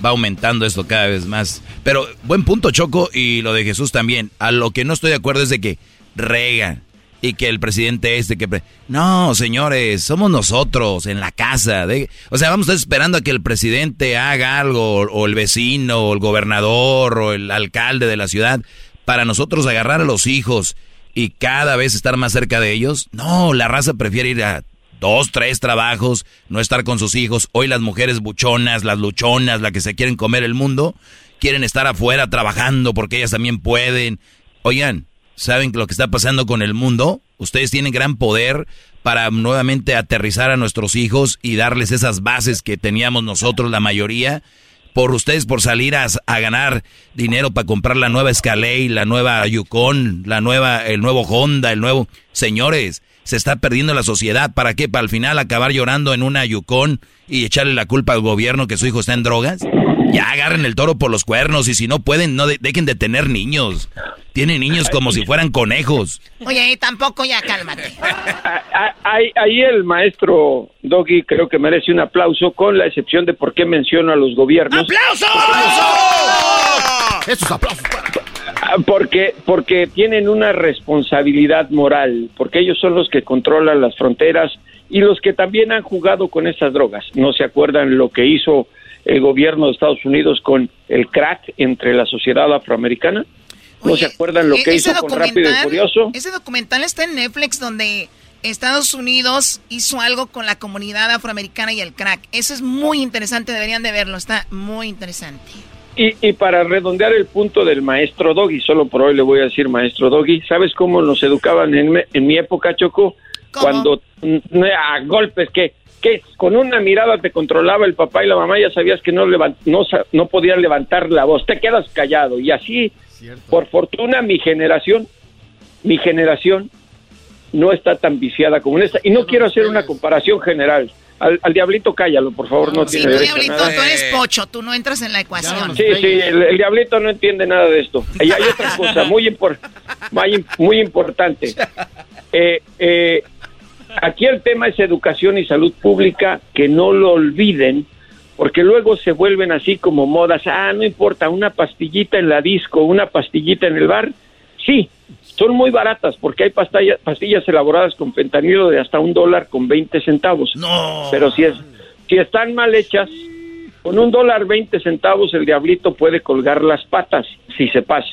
va aumentando esto cada vez más. Pero buen punto, Choco, y lo de Jesús también. A lo que no estoy de acuerdo es de que rega y que el presidente este que... No, señores, somos nosotros en la casa. de- O sea, vamos a estar esperando a que el presidente haga algo, o el vecino, o el gobernador, o el alcalde de la ciudad, para nosotros agarrar a los hijos y cada vez estar más cerca de ellos. No, la raza prefiere ir a dos, tres trabajos, no estar con sus hijos. Hoy las mujeres buchonas, las luchonas, las que se quieren comer el mundo, quieren estar afuera trabajando porque ellas también pueden. Oigan, ¿saben lo que está pasando con el mundo? Ustedes tienen gran poder para nuevamente aterrizar a nuestros hijos y darles esas bases que teníamos nosotros, la mayoría, por ustedes por salir a, a ganar dinero para comprar la nueva Escalade, la nueva Yukon, la nueva, el nuevo Honda, el nuevo... Señores, se está perdiendo la sociedad. ¿Para qué? ¿Para al final acabar llorando en una Yukon y echarle la culpa al gobierno que su hijo está en drogas? Ya agarren el toro por los cuernos y si no pueden, no de- dejen de tener niños. Tienen niños como si fueran conejos. Oye, tampoco ya cálmate. Ah, Ahí, ahí el maestro Doggy creo que merece un aplauso, con la excepción de por qué menciono a los gobiernos. ¡Aplauso! Esos aplausos Ah, Porque, porque tienen una responsabilidad moral, porque ellos son los que controlan las fronteras y los que también han jugado con estas drogas. ¿No se acuerdan lo que hizo el gobierno de Estados Unidos con el crack entre la sociedad afroamericana? ¿No se acuerdan lo E- que hizo con Rápido y Furioso? Ese documental está en Netflix donde Estados Unidos hizo algo con la comunidad afroamericana y el crack. Eso es muy interesante, deberían de verlo, está muy interesante. Y, y para redondear el punto del maestro Doggy, solo por hoy le voy a decir maestro Doggy, ¿sabes cómo nos educaban en, me- en mi época, Choco? cuando mm, a golpes que que con una mirada te controlaba el papá y la mamá ya sabías que no levan- no, no podían levantar la voz, te quedas callado y así por fortuna mi generación mi generación no está tan viciada como esta y no quiero hacer una comparación general. Al, al diablito cállalo, por favor, no Sí, tiene tú, derecho a Diablito, nada. tú eres pocho, tú no entras en la ecuación. Sí, sí, el, el diablito no entiende nada de esto. Y hay otra cosa muy, impor- muy, muy importante. Eh, eh, aquí el tema es educación y salud pública, que no lo olviden, porque luego se vuelven así como modas. Ah, no importa, una pastillita en la disco, una pastillita en el bar. Sí, son muy baratas porque hay pastilla- pastillas elaboradas con fentanilo de hasta un dólar con 20 centavos. No. Pero si, es, si están mal hechas, con un dólar 20 centavos el diablito puede colgar las patas si se pasa.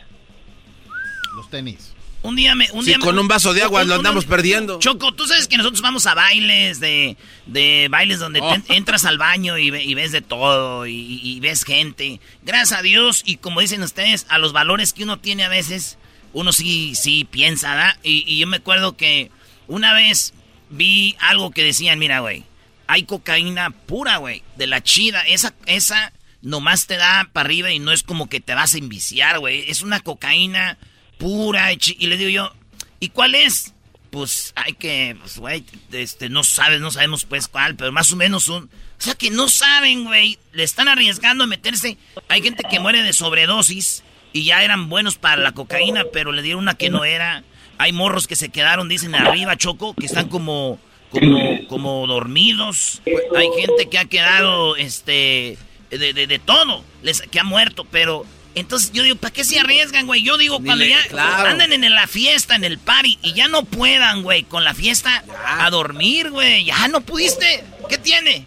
Los tenis. Un día me. Un Sí, día me- con un vaso de agua un- lo un- andamos perdiendo. Choco, tú sabes que nosotros vamos a bailes de, de bailes donde Oh. te- entras al baño y, ve- y ves de todo y, y ves gente. Gracias a Dios y como dicen ustedes, a los valores que uno tiene a veces, uno sí, sí piensa, ¿verdad? Y, y yo me acuerdo que una vez vi algo que decían, mira, güey, hay cocaína pura, güey, de la chida. Esa, esa nomás te da para arriba y no es como que te vas a enviciar, güey. Es una cocaína pura y, le digo yo, ¿y cuál es? Pues hay que, pues, güey, este, no sabes, no sabemos pues cuál, pero más o menos un... O sea que no saben, güey, le están arriesgando a meterse. Hay gente que muere de sobredosis y ya eran buenos para la cocaína, pero le dieron una que no era. Hay morros que se quedaron, dicen arriba, Choco, que están como, como, como dormidos. Hay gente que ha quedado, este, de, de, de todo, les, que ha muerto, pero... Entonces yo digo, ¿para qué se arriesgan, güey? Yo digo, cuando ya claro. anden en la fiesta, en el party, y ya no puedan, güey, con la fiesta a dormir, güey. Ya no pudiste. ¿Qué tiene?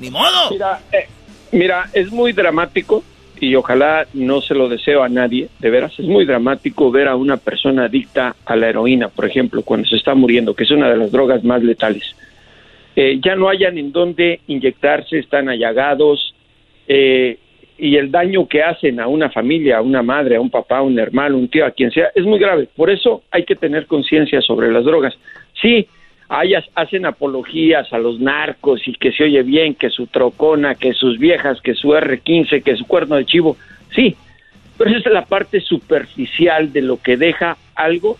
Ni modo. Mira, eh, mira, es muy dramático y ojalá no se lo deseo a nadie, de veras, es muy dramático ver a una persona adicta a la heroína, por ejemplo, cuando se está muriendo, que es una de las drogas más letales. Eh, ya no hayan en dónde inyectarse, están allagados, eh, y el daño que hacen a una familia, a una madre, a un papá, a un hermano, un tío, a quien sea, es muy grave. Por eso hay que tener conciencia sobre las drogas. Sí, hay, hacen apologías a los narcos y que se oye bien, que su trocona, que sus viejas, que su R15, que su cuerno de chivo. Sí, pero esa es la parte superficial de lo que deja algo,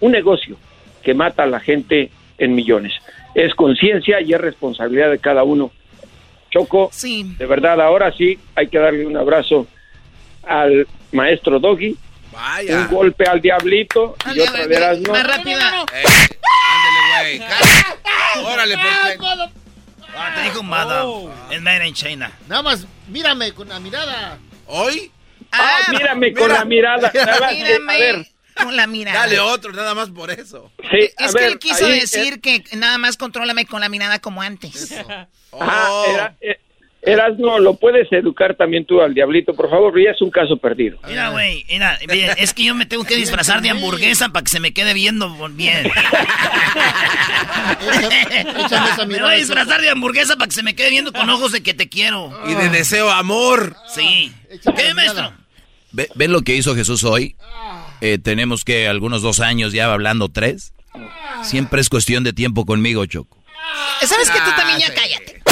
un negocio que mata a la gente en millones. Es conciencia y es responsabilidad de cada uno. Choco, de verdad, ahora sí hay que darle un abrazo al maestro Doggy, Vaya. un golpe al diablito y otra de Erasmo. Más rápida. Ándale, güey. Cállate. Órale, perfecto. Ah, te dijo madam. Es made in China. Nada más, mírame con la mirada. ¿Hoy? Ah, mírame con la mirada. A ver, Con la mirada. Dale otro, nada más por eso. Sí, a Es que ver, él quiso ahí, decir que nada más contrólame con la mirada como antes. Oh. era, eh, Erasmo, lo puedes educar también tú al diablito, por favor, ya es un caso perdido. Mira, güey, mira, mira, es que yo me tengo que disfrazar de hamburguesa para que se me quede viendo bien. Me voy a disfrazar de hamburguesa para que se me quede viendo con ojos de que te quiero. Y de deseo amor. Sí. ¿Qué, maestro? Ve- ¿Ven lo que hizo Jesús hoy? Eh, tenemos que algunos dos años ya hablando tres. Siempre es cuestión de tiempo conmigo, Choco. ¿Sabes que tú también ya cállate?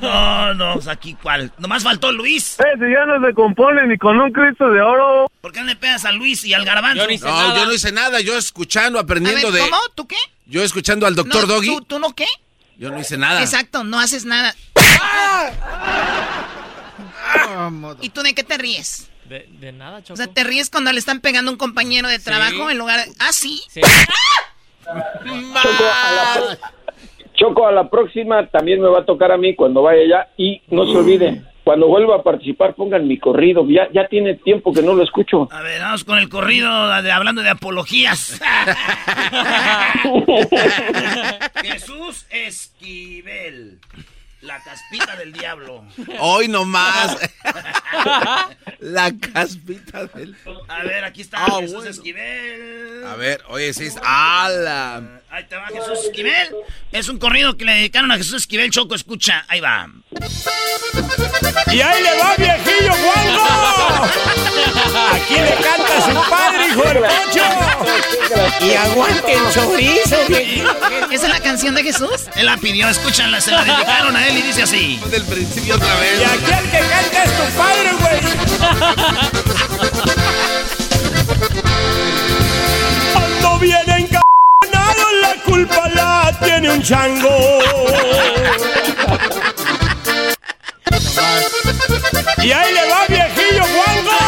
No, no, pues aquí cuál. Nomás faltó Luis. Eh, si ya no se compone ni con un Cristo de oro. ¿Por qué no le pegas a Luis y al garbanzo? no, yo no hice nada. Yo escuchando, aprendiendo A ver, de. ¿cómo? ¿Tú qué? Yo escuchando al doctor No, Doggy. ¿tú, ¿Tú no qué? Yo no hice nada. Exacto, no haces nada. ¿Y tú de qué te ríes? De, de nada, Choco. O sea, te ríes cuando le están pegando a un compañero de trabajo en lugar de... Ah, sí. Choco a, la, Choco, a la próxima también me va a tocar a mí cuando vaya allá y no se olviden, cuando vuelva a participar pongan mi corrido, ya, ya tiene tiempo que no lo escucho. A ver, vamos con el corrido de- hablando de apologías. Jesús Esquivel. La caspita del diablo. Hoy nomás. La caspita del. A ver, aquí está Ah, Jesús bueno. Esquivel. A ver, oye, sí. es- ¡Ala! Ahí te va Jesús Esquivel. Es un corrido que le dedicaron a Jesús Esquivel. Choco, escucha. Ahí va. Y ahí le va, viejillo Juanjo. Aquí le canta su padre, hijo del pocho. Y Aguante el chorizo, ¿Esa es la canción de Jesús? Él la pidió, escúchala, se la dedicaron a él y dice así. Del principio otra vez. Y aquí el que canta es tu padre, güey. culpa la tiene un chango. Y ahí le va viejillo Juanjo.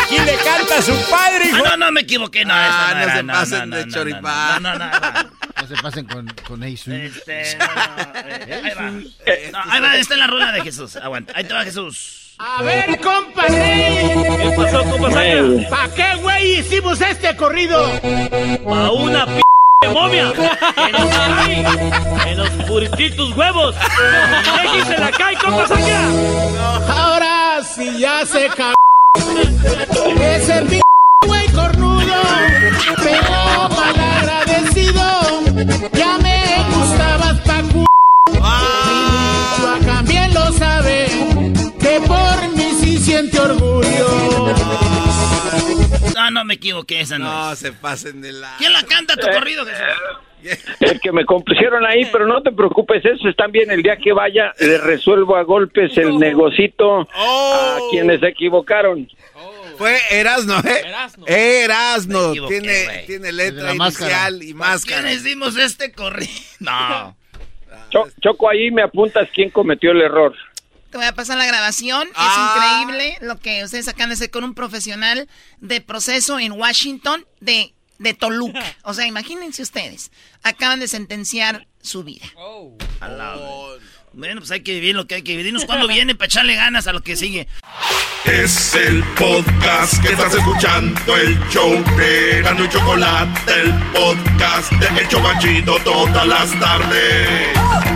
Aquí le canta a su padre, hijo. Ah, no, no, me equivoqué, no, Ah, no, no era, se no, pasen no, de no, choripán. No, no, no, no. No se pasen con, con Ace. Este, no, no, eh, ahí va. No, ahí va, está en la rola de Jesús. Aguanta, ahí te va Jesús. A ver, compadre. ¿Qué pasó, compa Saya? ¿Pa' qué, güey, hicimos este corrido? A una p momia en los purititos huevos. Y se la cae, compa Saya. Ahora sí ya se ca... Ese p... güey cornudo, pero mal agradecido. Ya me No, no me equivoqué, esa no. No se pasen de la. ¿Quién la canta tu Eh, corrido, Jesús? Es que me compusieron ahí, pero no te preocupes, eso están bien. El día que vaya, le resuelvo a golpes el negocito a quienes se equivocaron. Fue Erasno, ¿eh? Erasno. Tiene, tiene letra máscara. inicial y máscara. ¿Quiénes dimos este corrido? No. Cho- Choco, ahí me apuntas quién cometió el error. Te voy a pasar la grabación. Ah. Es increíble lo que ustedes acaban de hacer con un profesional de proceso en Washington de, de Toluca. O sea, imagínense ustedes. Acaban de sentenciar su vida. A la- Bueno, pues hay que vivir lo que hay que vivir. Dinos cuándo viene para echarle ganas a lo que sigue. Es el podcast que estás escuchando, el show de Erasmo y Chocolate, el podcast de El Chobachito todas las tardes.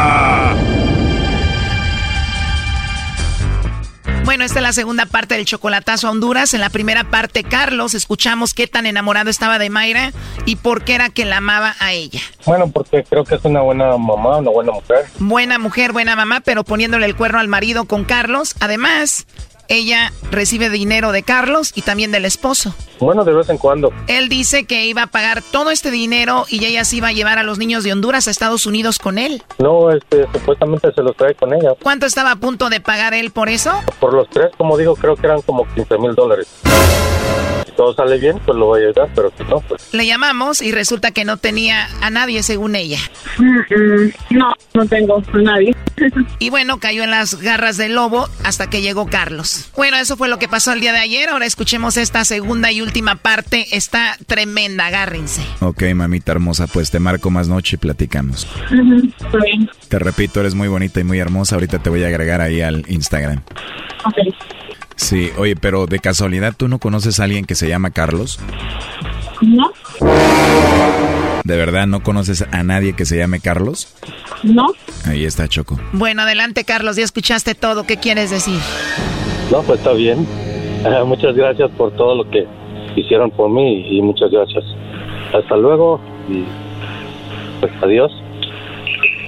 Bueno, esta es la segunda parte del chocolatazo a Honduras. En la primera parte, Carlos, escuchamos qué tan enamorado estaba de Mayra y por qué era que la amaba a ella. Bueno, porque creo que es una buena mamá, una buena mujer. Buena mujer, buena mamá, pero poniéndole el cuerno al marido con Carlos. Además, ella recibe dinero de Carlos y también del esposo. Bueno, de vez en cuando. Él dice que iba a pagar todo este dinero y ella se iba a llevar a los niños de Honduras a Estados Unidos con él. No, este, supuestamente se los trae con ella. ¿Cuánto estaba a punto de pagar él por eso? Por los tres, como digo, creo que eran como 15 mil dólares. Si todo sale bien, pues lo voy a ayudar, pero si no, pues... Le llamamos y resulta que no tenía a nadie según ella. No, no tengo a nadie. Y bueno, cayó en las garras del lobo hasta que llegó Carlos. Bueno, eso fue lo que pasó el día de ayer. Ahora escuchemos esta segunda y última parte. Está tremenda, agárrense. Ok, mamita hermosa, pues te marco más noche y platicamos. Está bien. Te repito, eres muy bonita y muy hermosa. Ahorita te voy a agregar ahí al Instagram. Ok. Sí, oye, pero de casualidad, ¿tú no conoces a alguien que se llama Carlos? ¿No? ¿De verdad no conoces a nadie que se llame Carlos? ¿No? Ahí está Choco. Bueno, adelante, Carlos. Ya escuchaste todo. ¿Qué quieres decir? No, pues está bien. Muchas gracias por todo lo que hicieron por mí y muchas gracias. Hasta luego y pues adiós.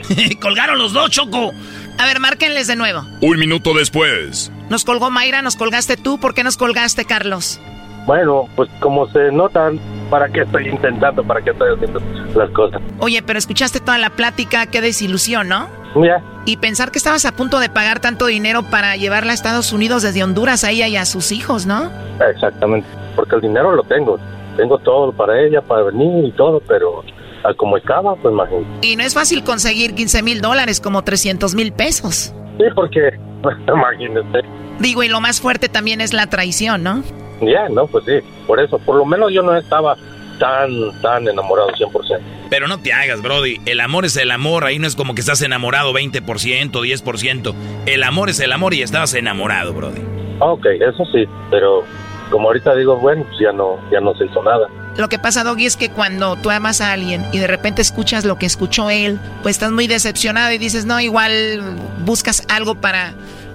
Colgaron los dos, Choco. A ver, márquenles de nuevo. Un minuto después. Nos colgó Mayra, nos colgaste tú. ¿Por qué nos colgaste, Carlos? Bueno, pues como se notan, ¿para qué estoy intentando? ¿Para qué estoy haciendo las cosas? Oye, pero escuchaste toda la plática. Qué desilusión, ¿no? Ya, Y pensar que estabas a punto de pagar tanto dinero para llevarla a Estados Unidos desde Honduras a ella y a sus hijos, ¿no? exactamente. Porque el dinero lo tengo. Tengo todo para ella, para venir y todo, pero a como estaba, pues imagínate. Y no es fácil conseguir 15 mil dólares, como 300 mil pesos. Sí, porque, imagínate. Digo, y lo más fuerte también es la traición, ¿no? Ya, no, pues sí. Por eso, por lo menos yo no estaba tan, tan enamorado 100%. Pero no te hagas, Brody. El amor es el amor. Ahí no es como que estás enamorado 20%, 10%. El amor es el amor y estabas enamorado, Brody. Ah, Ok, eso sí, pero como ahorita digo, bueno, pues ya no, ya no se hizo nada. Lo que pasa, Doggy, es que cuando tú amas a alguien y de repente escuchas lo que escuchó él, pues estás muy decepcionado y dices, no, igual buscas algo para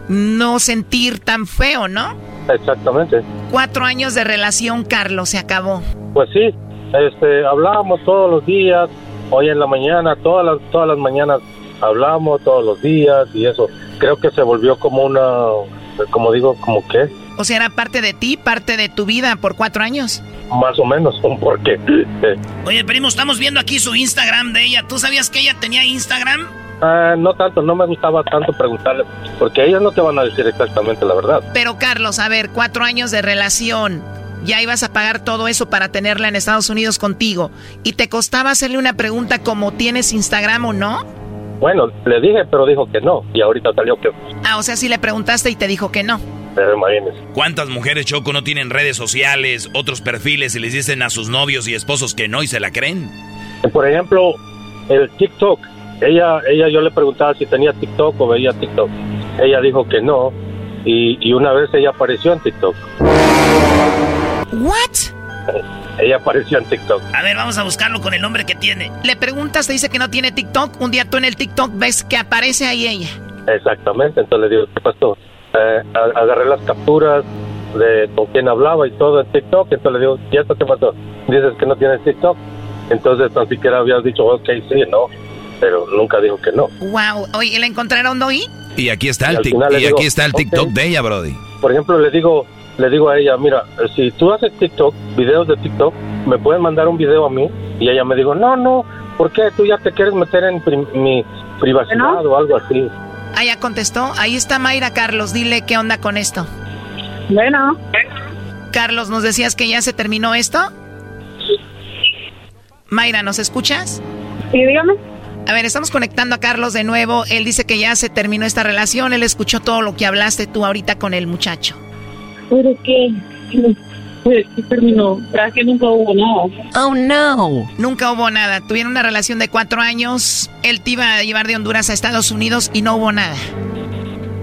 no sentir tan feo, ¿no? Exactamente. Cuatro años de relación, Carlos, se acabó. Pues sí, este, hablábamos todos los días, hoy en la mañana, todas las, todas las mañanas hablamos todos los días y eso. Creo que se volvió como una, como digo, como que, O sea, era parte de ti, parte de tu vida por cuatro años. más o menos, un porqué. Oye, primo, estamos viendo aquí su Instagram de ella. ¿Tú sabías que ella tenía Instagram? Ah, no tanto, no me gustaba tanto preguntarle, porque ellas no te van a decir exactamente la verdad. Pero Carlos, a ver, cuatro años de relación. Ya ibas a pagar todo eso para tenerla en Estados Unidos contigo. ¿Y te costaba hacerle una pregunta como tienes Instagram o no? Bueno, le dije, pero dijo que no, y ahorita salió que, Ah, o sea, sí le preguntaste y te dijo que no. pero imagínese. ¿Cuántas mujeres, Choco, no tienen redes sociales, otros perfiles y les dicen a sus novios y esposos que no y se la creen? Por ejemplo, el TikTok. Ella, ella, yo le preguntaba si tenía TikTok o veía TikTok. Ella dijo que no, y, y una vez ella apareció en TikTok. ¿What? Ella apareció en TikTok. A ver, vamos a buscarlo con el nombre que tiene. Le preguntas, te dice que no tiene TikTok. Un día tú en el TikTok ves que aparece ahí ella. Exactamente, entonces le digo, ¿qué pasó? Eh, agarré las capturas de con quién hablaba y todo en TikTok, entonces le digo, ¿y esto qué pasó? Dices que no tienes TikTok. Entonces tan siquiera habías dicho, ok, sí, no, pero nunca dijo que no. Wow. Oye, ¿la encontraron, Doggy? Y aquí está Y el, tic- y digo, aquí está el ok. TikTok de ella, Brody. Por ejemplo, le digo, le digo a ella, mira, si tú haces TikTok, videos de TikTok, me puedes mandar un video a mí. Y ella me dijo, no, no, ¿por qué tú ya te quieres meter en pri- mi privacidad o algo así? Ah, ya contestó. Ahí está Mayra, Carlos. Dile qué onda con esto. Bueno. Carlos, ¿nos decías que ya se terminó esto? Mayra, ¿nos escuchas? Sí, dígame. A ver, estamos conectando a Carlos de nuevo. Él dice que ya se terminó esta relación. Él escuchó todo lo que hablaste tú ahorita con el muchacho. Pero que... Pues sí terminó. Que nunca hubo nada. Oh, no. Nunca hubo nada. Tuvieron una relación de cuatro años. Él te iba a llevar de Honduras a Estados Unidos y no hubo nada.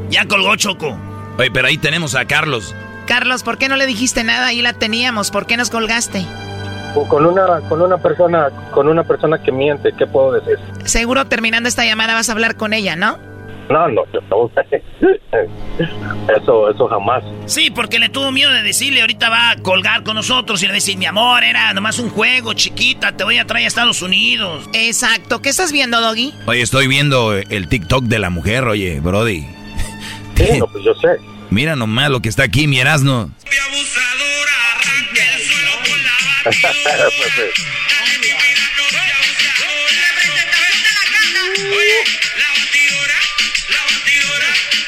Ya colgó Choco. Oye, pero ahí tenemos a Carlos. Carlos, ¿por qué no le dijiste nada? Ahí la teníamos. ¿Por qué nos colgaste? Con una, con una persona, con una persona que miente, ¿qué puedo decir? Seguro terminando esta llamada vas a hablar con ella, ¿no? No, no, yo no. Eso, eso jamás. Sí, porque le tuvo miedo de decirle, ahorita va a colgar con nosotros y le decir, mi amor, era nomás un juego, chiquita, te voy a traer a Estados Unidos. Exacto. ¿Qué estás viendo, Doggy? Oye, estoy viendo el TikTok de la mujer, oye, Brody. Sí, no, pues yo sé. Mira nomás lo que está aquí, mi Erasno.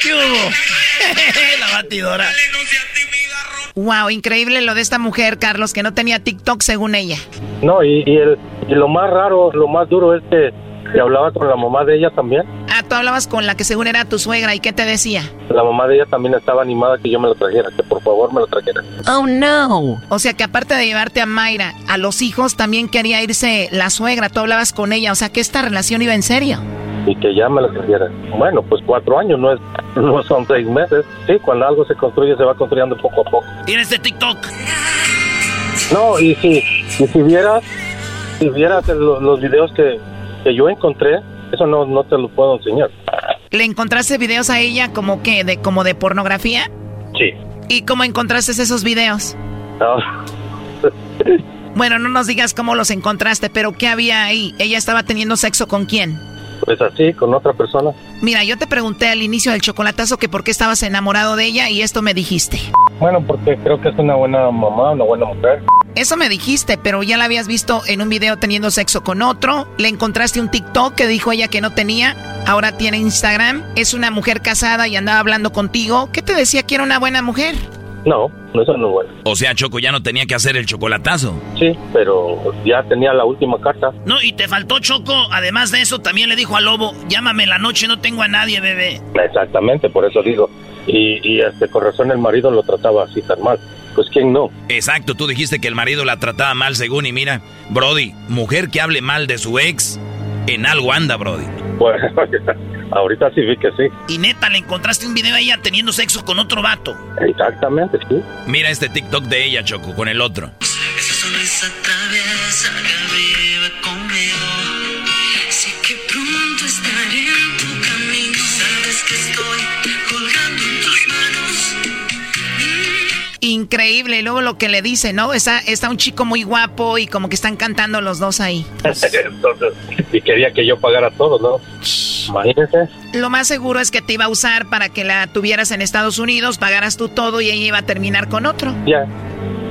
¿Qué hubo? la batidora. Wow, increíble lo de esta mujer, Carlos, que no tenía TikTok según ella. No, y, y, el, y lo más raro, lo más duro es que, que hablaba con la mamá de ella también. Ah, tú hablabas con la que según era tu suegra y qué te decía. La mamá de ella también estaba animada que yo me lo trajera, que por favor me lo trajera. Oh no. O sea que aparte de llevarte a Mayra, a los hijos también quería irse la suegra. Tú hablabas con ella, o sea que esta relación iba en serio. Y que ya me lo trajera. Bueno, pues cuatro años, no, es, no son seis meses. Sí, cuando algo se construye se va construyendo poco a poco. ¿Tienes de TikTok? No, y si, y si vieras, si vieras los videos que, que yo encontré, eso no, no te lo puedo enseñar. ¿Le encontraste videos a ella como que de como de pornografía? Sí. ¿Y cómo encontraste esos videos? No. Bueno, no nos digas cómo los encontraste, pero ¿qué había ahí? ¿Ella estaba teniendo sexo con quién? Pues así, con otra persona. Mira, yo te pregunté al inicio del chocolatazo que por qué estabas enamorado de ella y esto me dijiste. Bueno, porque creo que es una buena mamá, una buena mujer. Eso me dijiste, pero ya la habías visto en un video teniendo sexo con otro. Le encontraste un TikTok que dijo ella que no tenía. Ahora tiene Instagram. Es una mujer casada y andaba hablando contigo. ¿Qué te decía que era una buena mujer? No, eso no es bueno. O sea, Choco ya no tenía que hacer el chocolatazo. Sí, pero ya tenía la última carta. No, y te faltó Choco. Además de eso, también le dijo al lobo, llámame en la noche, no tengo a nadie, bebé. Exactamente, por eso digo. Y, y este, con razón el marido lo trataba así tan mal. Pues quién no. Exacto, tú dijiste que el marido la trataba mal según y mira, Brody, mujer que hable mal de su ex, en algo anda, Brody. Bueno, ahorita sí vi que sí. Y neta, le encontraste un video a ella teniendo sexo con otro vato. Exactamente, sí. Mira este TikTok de ella, Choco, con el otro. Esa sonrisa traviesa que vive conmigo. Increíble. Y luego lo que le dice, ¿no? Está, está un chico muy guapo y como que están cantando los dos ahí. Entonces, y quería que yo pagara todo, ¿no? Imagínese. Lo más seguro es que te iba a usar para que la tuvieras en Estados Unidos, pagaras tú todo y ella iba a terminar con otro. Ya.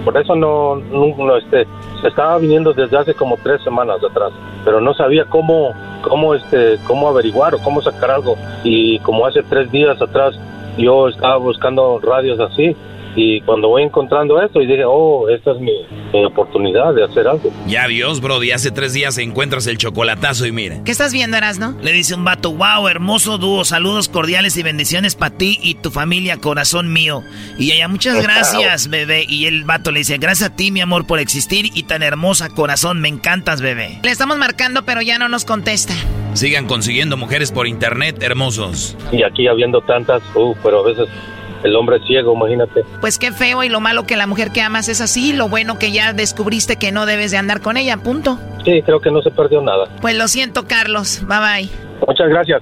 Por eso no, no, no, este, se estaba viniendo desde hace como tres semanas atrás, pero no sabía cómo, cómo, este, cómo averiguar o cómo sacar algo. Y como hace tres días atrás yo estaba buscando radios así y cuando voy encontrando esto y dije, oh, esta es mi, mi oportunidad de hacer algo. Ya Dios, bro, y hace tres días encuentras el chocolatazo y mira. ¿Qué estás viendo, Erasno? Le dice un vato, wow, hermoso dúo, saludos cordiales y bendiciones para ti y tu familia, corazón mío. Y ella, muchas gracias, bebé. Y el vato le dice, gracias a ti, mi amor, por existir y tan hermosa, corazón, me encantas, bebé. Le estamos marcando, pero ya no nos contesta. Sigan consiguiendo mujeres por internet, hermosos. Y aquí habiendo tantas, uh, pero a veces el hombre es ciego, imagínate. Pues qué feo y lo malo que la mujer que amas es así, lo bueno que ya descubriste que no debes de andar con ella, punto. Sí, creo que no se perdió nada. Pues lo siento, Carlos. Bye bye. Muchas gracias.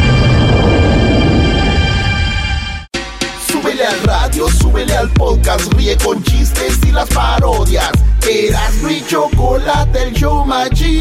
Al radio, súbele al podcast, ríe con chistes y las parodias. Eras mi chocolate, el show más chido.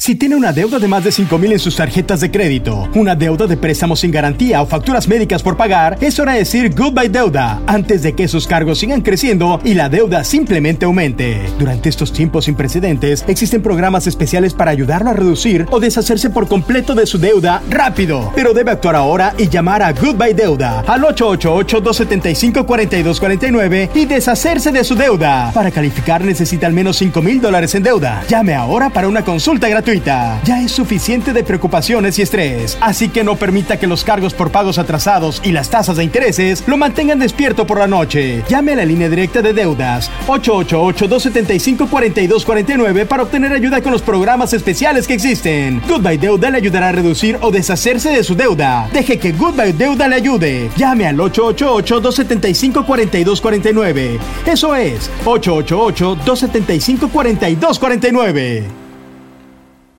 Si tiene una deuda de más de 5 mil en sus tarjetas de crédito, una deuda de préstamo sin garantía o facturas médicas por pagar, es hora de decir goodbye deuda antes de que esos cargos sigan creciendo y la deuda simplemente aumente. Durante estos tiempos sin precedentes, existen programas especiales para ayudarlo a reducir o deshacerse por completo de su deuda rápido. Pero debe actuar ahora y llamar a Goodbye Deuda al 888-275-4249 y deshacerse de su deuda. Para calificar necesita al menos 5 mil dólares en deuda. Llame ahora para una consulta gratuita. Ya es suficiente de preocupaciones y estrés, así que no permita que los cargos por pagos atrasados y las tasas de intereses lo mantengan despierto por la noche. Llame a la línea directa de deudas 888-275-4249 para obtener ayuda con los programas especiales que existen. Goodbye Deuda le ayudará a reducir o deshacerse de su deuda. Deje que Goodbye Deuda le ayude. Llame al 888-275-4249. Eso es 888-275-4249.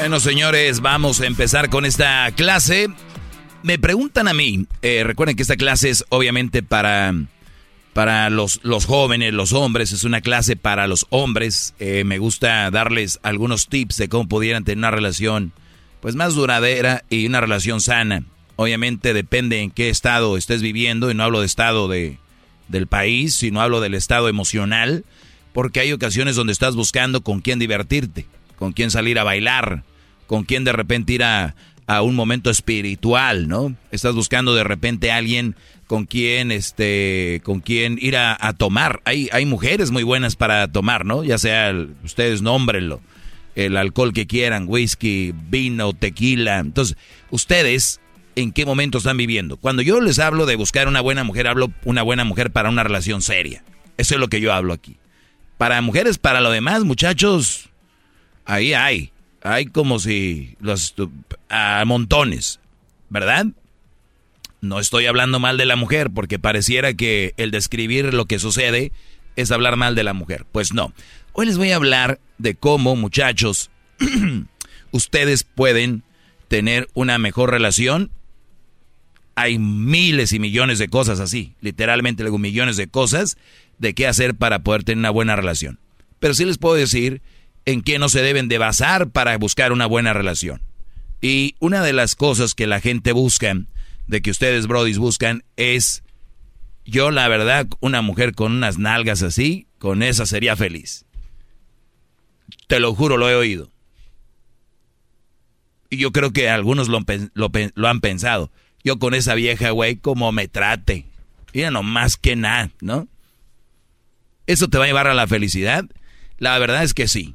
Bueno, señores, vamos a empezar con esta clase. me preguntan a mí, eh, recuerden que esta clase es obviamente para, para los, los jóvenes, los hombres, es una clase para los hombres. Eh, me gusta darles algunos tips de cómo pudieran tener una relación pues más duradera y una relación sana. Obviamente depende en qué estado estés viviendo, y no hablo de estado de, del país, sino hablo del estado emocional, porque hay ocasiones donde estás buscando con quién divertirte, con quién salir a bailar, con quién de repente ir a, a un momento espiritual, ¿no? Estás buscando de repente a alguien con quien, este, con quien ir a, a tomar. Hay, hay mujeres muy buenas para tomar, ¿no? Ya sea, ustedes nómbrenlo, el alcohol que quieran, whisky, vino, tequila. Entonces, ustedes, ¿en qué momento están viviendo? Cuando yo les hablo de buscar una buena mujer, hablo una buena mujer para una relación seria. Eso es lo que yo hablo aquí. Para mujeres, para lo demás, muchachos, ahí hay. Hay como si los a montones, ¿verdad? No estoy hablando mal de la mujer porque pareciera que el describir lo que sucede es hablar mal de la mujer. Pues no. Hoy les voy a hablar de cómo, muchachos, ustedes pueden tener una mejor relación. Hay miles y millones de cosas así, literalmente luego millones de cosas de qué hacer para poder tener una buena relación. Pero sí les puedo decir en qué no se deben de basar para buscar una buena relación. Y una de las cosas que la gente busca, de que ustedes, brodis, buscan, es, yo la verdad, una mujer con unas nalgas así, con esa sería feliz. Te lo juro, lo he oído. Y yo creo que algunos lo, han pensado. Yo con esa vieja, güey, como me trate. Mira, no más que nada, ¿no? ¿Eso te va a llevar a la felicidad? La verdad es que sí.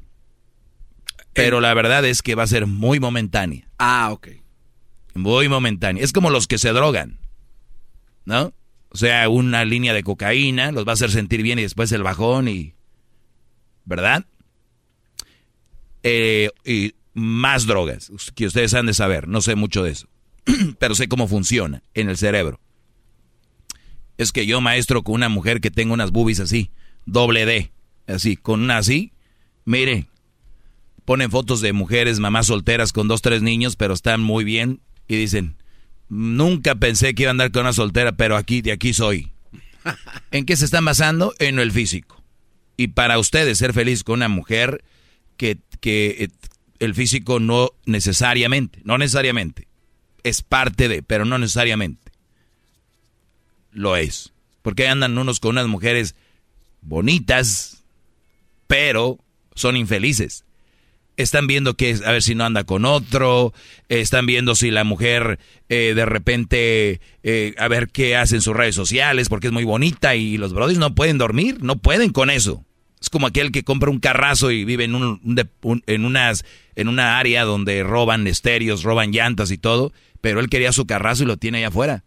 Pero la verdad es que va a ser muy momentánea. Ah, ok. Muy momentánea. Es como los que se drogan, ¿no? O sea, una línea de cocaína los va a hacer sentir bien y después el bajón y... ¿Verdad? Eh, y más drogas, que ustedes han de saber. No sé mucho de eso. Pero sé cómo funciona en el cerebro. Es que yo, maestro, con una mujer que tenga unas boobies así, doble D, así, con una así, mire, ponen fotos de mujeres, mamás solteras con dos, tres niños, pero están muy bien y dicen, nunca pensé que iba a andar con una soltera, pero aquí, de aquí soy. ¿En qué se están basando? En el físico. Y para ustedes ser feliz con una mujer que, que eh, el físico no necesariamente, no necesariamente, es parte de, pero no necesariamente lo es. Porque andan unos con unas mujeres bonitas, pero son infelices. Están viendo que, a ver si no anda con otro, están viendo si la mujer eh, de repente, eh, a ver qué hace en sus redes sociales, porque es muy bonita y los brodis no pueden dormir, no pueden con eso. Es como aquel que compra un carrazo y vive en, un, un- en, unas, en una área donde roban estéreos, roban llantas y todo, pero él quería su carrazo y lo tiene allá afuera.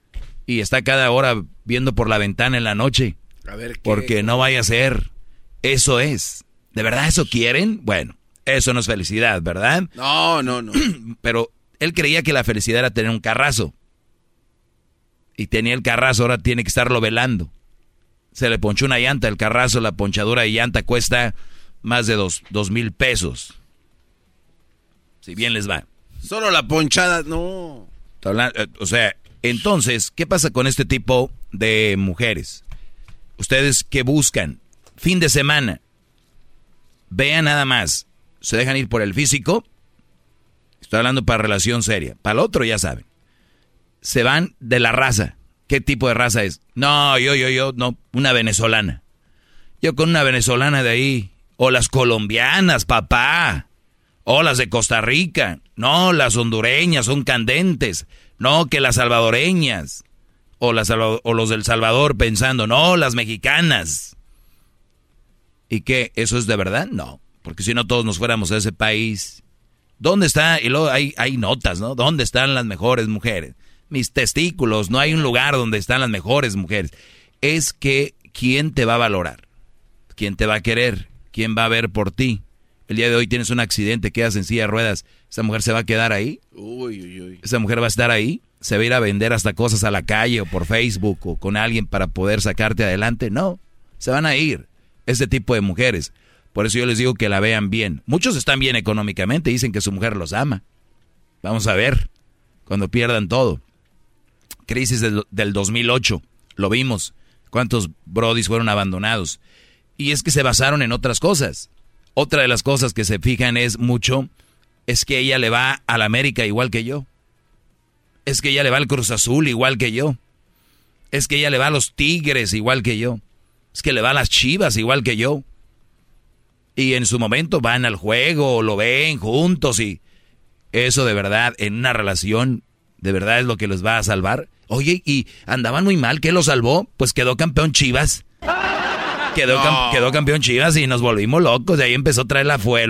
Y está cada hora viendo por la ventana en la noche. A ver qué. Porque no vaya a ser. Eso es. ¿De verdad eso quieren? Bueno, eso no es felicidad, ¿verdad? No, no, no. Pero él creía que la felicidad era tener un carrazo. Y tenía el carrazo, ahora tiene que estarlo velando. Se le ponchó una llanta, el carrazo, la ponchadura de llanta cuesta más de dos, dos mil pesos. Si bien les va. Solo la ponchada, no. Eh, O sea, entonces, ¿qué pasa con este tipo de mujeres? Ustedes que buscan fin de semana, vean nada más, se dejan ir por el físico. Estoy hablando para relación seria. Para el otro ya saben. Se van de la raza. ¿Qué tipo de raza es? No, yo, yo, yo, no, una venezolana. Yo con una venezolana de ahí. O las colombianas, papá. O las de Costa Rica. No, las hondureñas son candentes. No, que las salvadoreñas. O, las, o los del Salvador pensando, no, las mexicanas. ¿Y qué? ¿Eso es de verdad? No. Porque si no todos nos fuéramos a ese país. ¿Dónde está? Y luego hay, hay notas, ¿no? ¿Dónde están las mejores mujeres? Mis testículos, no hay un lugar donde están las mejores mujeres. Es que, ¿quién te va a valorar? ¿Quién te va a querer? ¿Quién va a ver por ti? El día de hoy tienes un accidente, quedas en silla de ruedas. ¿Esa mujer se va a quedar ahí? Uy, uy, uy. ¿Esa mujer va a estar ahí? ¿Se va a ir a vender hasta cosas a la calle o por Facebook o con alguien para poder sacarte adelante? No, se van a ir. Ese tipo de mujeres. Por eso yo les digo que la vean bien. Muchos están bien económicamente, dicen que su mujer los ama. Vamos a ver, cuando pierdan todo. crisis del, del 2008. Lo vimos. ¿Cuántos brodis fueron abandonados? Y es que se basaron en otras cosas. Otra de las cosas que se fijan es mucho, es que ella le va al América igual que yo. Es que ella le va al Cruz Azul igual que yo. Es que ella le va a los Tigres igual que yo. Es que le va a las Chivas igual que yo. Y en su momento van al juego, lo ven juntos y eso de verdad en una relación de verdad es lo que los va a salvar. Oye, y andaban muy mal, ¿qué lo salvó? Pues quedó campeón Chivas. Quedó, cam- quedó campeón Chivas y nos volvimos locos. De ahí empezó a traer la, fue,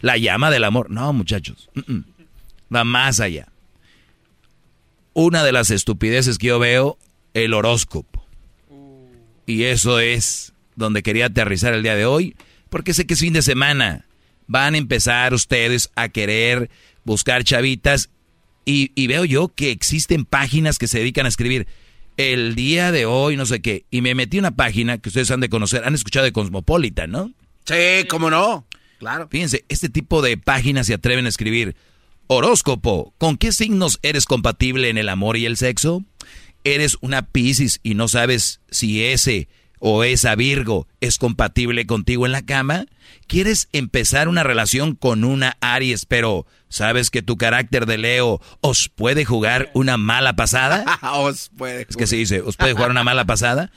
la llama del amor. No, muchachos. Va más allá. Una de las estupideces que yo veo, el horóscopo. Y eso es donde quería aterrizar el día de hoy, porque sé que es fin de semana. Van a empezar ustedes a querer buscar chavitas y, y veo yo que existen páginas que se dedican a escribir el día de hoy, no sé qué. Y me metí una página que ustedes han de conocer, han escuchado de Cosmopolitan, ¿no? Sí, cómo no. Claro. Fíjense, este tipo de páginas se atreven a escribir horóscopo. ¿Con qué signos eres compatible en el amor y el sexo? ¿Eres una Piscis y no sabes si ese o esa Virgo es compatible contigo en la cama? ¿Quieres empezar una relación con una Aries, pero sabes que tu carácter de Leo os puede jugar una mala pasada? Os puede. Es que se dice, ¿os puede jugar una mala pasada?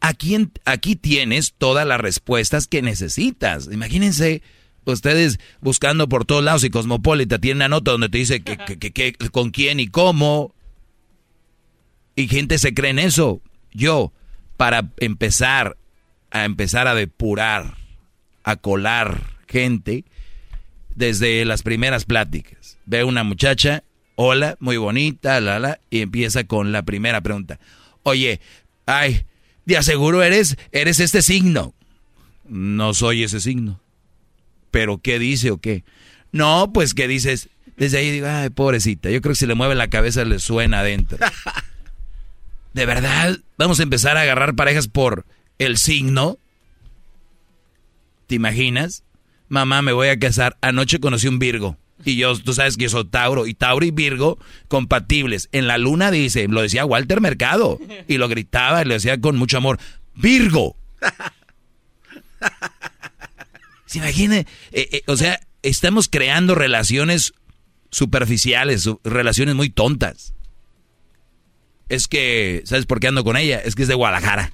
Aquí, aquí tienes todas las respuestas que necesitas. Imagínense ustedes buscando por todos lados y Cosmopolita tiene una nota donde te dice que, que- que- que- con quién y cómo. Y gente se cree en eso. Yo, para empezar a empezar a depurar, a colar gente, desde las primeras pláticas. Ve una muchacha, hola, muy bonita, la, la, y empieza con la primera pregunta. Oye, ay, de aseguro eres, eres este signo. No soy ese signo. ¿Pero qué dice o qué? No, pues que dices, desde ahí digo, ay, pobrecita, yo creo que si le mueve la cabeza le suena adentro. ¿De verdad vamos a empezar a agarrar parejas por el signo? ¿Te imaginas? Mamá, me voy a casar. Anoche conocí un Virgo. Y yo, tú sabes que yo soy Tauro. Y Tauro y Virgo compatibles. En la luna dice, lo decía Walter Mercado. Y lo gritaba y lo decía con mucho amor. Virgo. ¿Se imagina? Eh, eh, o sea, estamos creando relaciones superficiales, su- relaciones muy tontas. Es que, ¿sabes por qué ando con ella? Es que es de Guadalajara.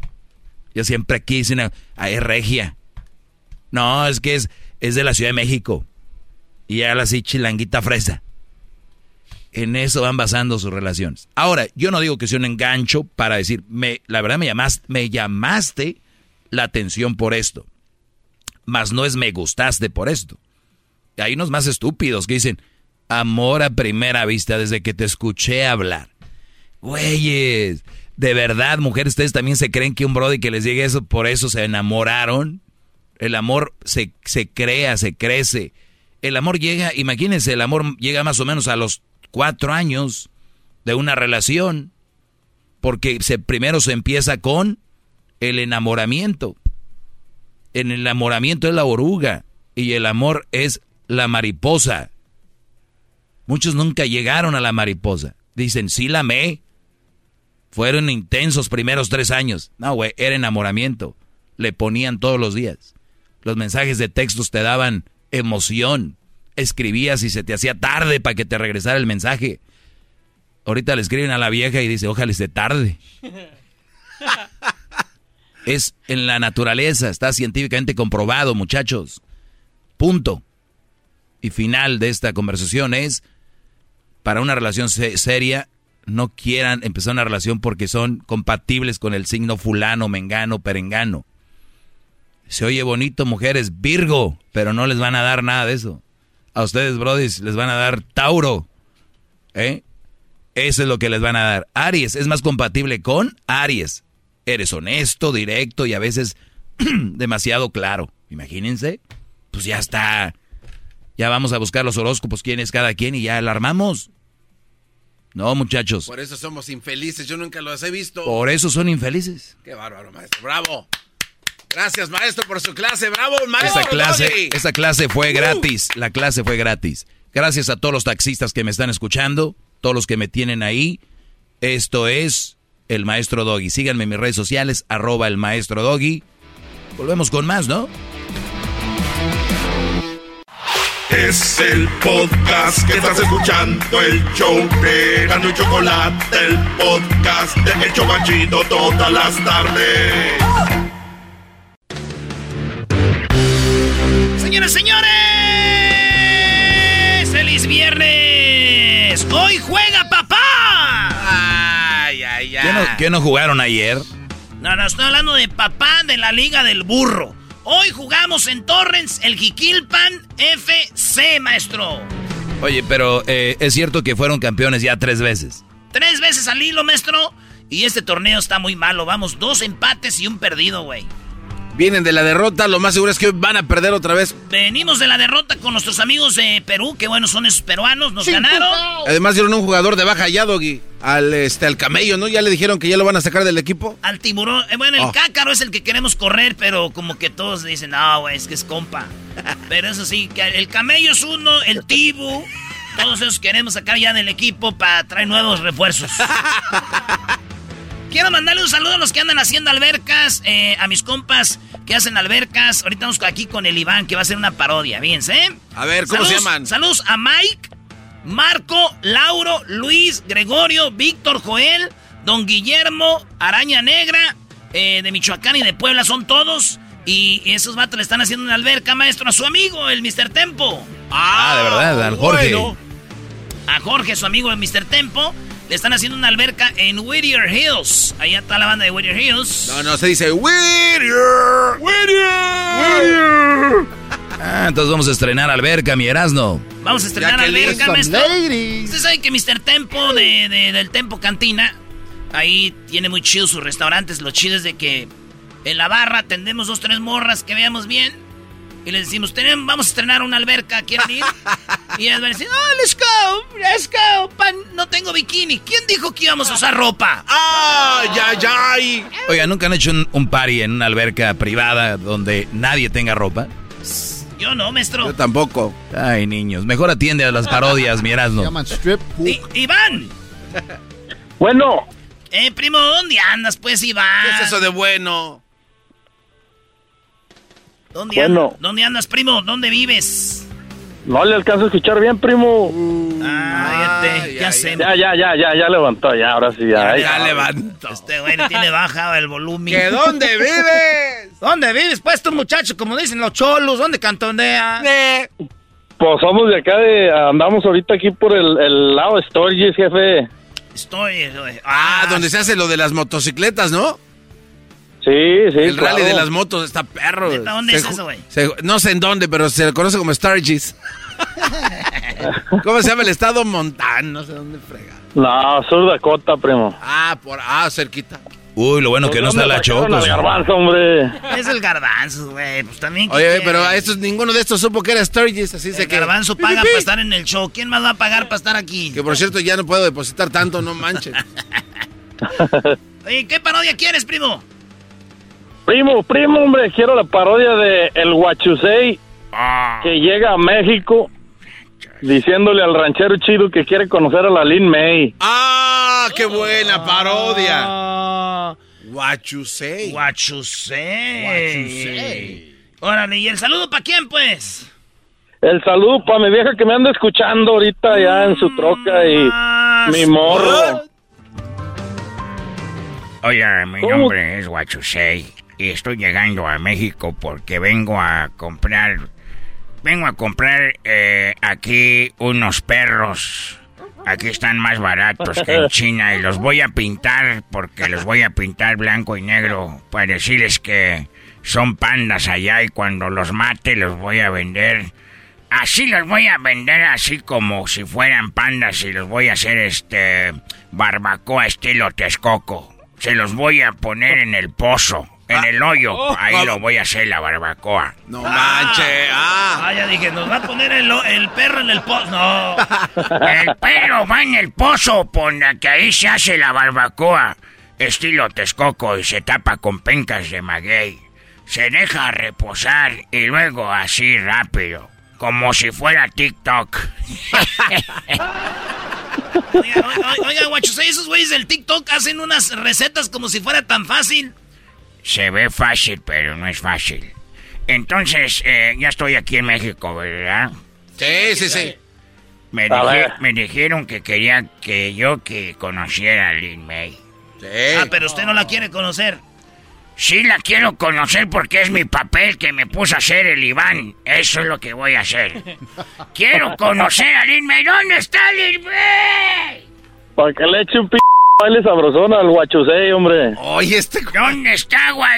Yo siempre quise una... ah, es regia. No, es que es, es de la Ciudad de México. Y ya la así chilanguita fresa. En eso van basando sus relaciones. Ahora, yo no digo que sea un engancho para decir, me, la verdad me llamaste, me llamaste la atención por esto. Mas no es me gustaste por esto. Hay unos más estúpidos que dicen, amor a primera vista desde que te escuché hablar. Güeyes, de verdad, mujeres, ustedes también se creen que un brody que les llegue eso, por eso se enamoraron. El amor se, se crea, se crece. El amor llega, imagínense, el amor llega más o menos a los cuatro años de una relación. Porque se, primero se empieza con el enamoramiento. En el enamoramiento es la oruga y el amor es la mariposa. Muchos nunca llegaron a la mariposa. Dicen, sí la amé. Fueron intensos primeros tres años. No, güey, era enamoramiento. Le ponían todos los días. Los mensajes de textos te daban emoción. Escribías y se te hacía tarde para que te regresara el mensaje. Ahorita le escriben a la vieja y dice, ojalá esté tarde. Es en la naturaleza, está científicamente comprobado, muchachos. Punto. Y final de esta conversación es, para una relación se- seria, no quieran empezar una relación porque son compatibles con el signo fulano, mengano, perengano. Se oye bonito, mujeres, Virgo, pero no les van a dar nada de eso. A ustedes, brodis, les van a dar Tauro. ¿Eh? Eso es lo que les van a dar. Aries es más compatible con Aries. Eres honesto, directo y a veces demasiado claro. Imagínense. Pues ya está. Ya vamos a buscar los horóscopos, quién es cada quien y ya la armamos. No, muchachos. Por eso somos infelices. Yo nunca los he visto. Por eso son infelices. Qué bárbaro, maestro. Bravo. Gracias, maestro, por su clase. Bravo, maestro. Esa clase, clase fue gratis. La clase fue gratis. Gracias a todos los taxistas que me están escuchando, todos los que me tienen ahí. Esto es el maestro Doggy. Síganme en mis redes sociales, arroba el maestro Doggy. Volvemos con más, ¿no? Es el podcast que estás escuchando, el show de Gano y Chocolate, el podcast de El Chocachito todas las tardes. Señoras, señores, feliz viernes. Hoy juega papá. Ay, ay, ay. ¿Qué no, qué no jugaron ayer? No, no, estoy hablando de papá de la Liga del Burro. Hoy jugamos en Torrens el Jiquilpan FC, maestro. Oye, pero eh, es cierto que fueron campeones ya tres veces. Tres veces al hilo, maestro. Y este torneo está muy malo. Vamos, dos empates y un perdido, güey. Vienen de la derrota, lo más seguro es que hoy van a perder otra vez. Venimos de la derrota con nuestros amigos de Perú, que bueno, son esos peruanos, nos ganaron. Además dieron un jugador de baja ya, Doggy. Al, este, al camello, ¿no? Ya le dijeron que ya lo van a sacar del equipo. Al tiburón. Eh, bueno, el Oh. cácaro es el que queremos correr, pero como que todos dicen, no, güey, es que es compa. Pero eso sí, que el camello es uno, el tibu. Todos esos queremos sacar ya del equipo para traer nuevos refuerzos. Quiero mandarle un saludo a los que andan haciendo albercas, eh, a mis compas que hacen albercas. Ahorita vamos aquí con el Iván, que va a hacer una parodia, fíjense. ¿eh? A ver, ¿cómo se Saludos- llaman? Saludos a Mike, Marco, Lauro, Luis, Gregorio, Víctor, Joel, Don Guillermo, Araña Negra, eh, de Michoacán y de Puebla, son todos. Y esos vatos le están haciendo una alberca, maestro, a su amigo, el Mr. Tempo. Ah, de verdad, al Jorge. Bueno. A Jorge, su amigo, el Mr. Tempo. Le están haciendo una alberca en Whittier Hills. Allá está la banda de Whittier Hills. No, no, se dice Whittier. Whittier. Ah, entonces vamos a estrenar alberca, mi Erasno. Vamos a estrenar alberca, maestro. Usted sabe que Mr. Tempo de, de- del Tempo Cantina, ahí tiene muy chido sus restaurantes. Lo chido es de que en la barra tendemos dos, tres morras que veamos bien. Y les decimos, "Tenemos- vamos a estrenar una alberca, ¿quieren ir? y ellas van a decir, oh, let's go, let's go. Pan, no tengo bikini. ¿Quién dijo que íbamos a usar ropa? ¡Ay, ay, ay! Oiga, ¿nunca han hecho un, un party en una alberca privada donde nadie tenga ropa? Yo no, maestro. Yo tampoco. Ay, niños, mejor atiende a las parodias, mi Erasno. Llaman strip I- Iván. Bueno, Eh, primo, ¿dónde andas, pues, Iván? ¿Qué es eso de bueno? ¿Dónde, Bueno. andas? ¿Dónde andas, primo? ¿Dónde vives? no le alcanzo a escuchar bien, primo. Ah, ya, te- ya sé. Ya, ya, ya, ya, ya levantó, ya, ahora sí, ya. Ya Ay, levantó. Este güey le tiene baja el volumen. ¿Que dónde vives? ¿Dónde vives, pues, tú, muchacho? Como dicen los cholos, ¿dónde cantonea? Pues somos de acá, de, andamos ahorita aquí por el, el lado de Sturgis, jefe. Estoy, güey. Ah, donde se hace lo de las motocicletas, ¿no? Sí, sí, El claro. rally de las motos está perro. ¿Dónde Se es eso, güey? se- No sé en dónde, pero se le conoce como Stargis. ¿Cómo se llama el estado? Montán, no sé dónde frega. No, Sur Dakota, primo. Ah, por ah, cerquita. Uy, lo bueno que no está la Choco. Choco. garbanzo, hombre. Es el garbanzo, güey. Pues también. ¿qué Oye, quiere? pero estos, ninguno de estos supo que era Sturgis, así se El que. garbanzo paga para estar en el show. ¿Quién más va a pagar para estar aquí? Que por cierto ya no puedo depositar tanto, no manchen. Oye, ¿qué parodia quieres, primo? Primo, primo, hombre, quiero la parodia de El Huachusei que llega a México diciéndole al ranchero chido que quiere conocer a la Lin May. ¡Ah, qué buena parodia! What you say. What you say. Órale, ¿y el saludo para quién, pues? El saludo para mi vieja que me anda escuchando ahorita ya en su troca y mi morro. Oye, mi ¿Cómo? nombre es Huachusei y estoy llegando a México porque vengo a comprar, vengo a comprar eh, aquí unos perros. Aquí están más baratos que en China y los voy a pintar porque los voy a pintar blanco y negro para decirles que son pandas allá y cuando los mate los voy a vender. Así los voy a vender así como si fueran pandas y los voy a hacer este barbacoa estilo Texcoco. Se los voy a poner en el pozo, en el hoyo. oh, Ahí oh. lo voy a hacer la barbacoa. No manche. Ah. Ah, ya dije, nos va a poner el, el perro en el pozo. No. El perro va en el pozo, ponga que ahí se hace la barbacoa. Estilo Texcoco y se tapa con pencas de maguey. Se deja reposar y luego así rápido. Como si fuera TikTok. Oiga, oiga, oiga, Guachusei, esos güeyes del TikTok hacen unas recetas como si fuera tan fácil. Se ve fácil, pero no es fácil. Entonces, eh, ya estoy aquí en México, ¿verdad? Sí, sí, sí. Me, A dije- ver. me dijeron que querían que yo que conociera a Lin May. Ah, pero usted no la quiere conocer. Sí la quiero conocer porque es mi papel que me puso a hacer el Iván. Eso es lo que voy a hacer. Quiero conocer a Lin May. ¿Dónde está Lin May? Para que le eche un p baile sabrosón al guachusei, hombre. Oye, este... ¿Dónde está, gua-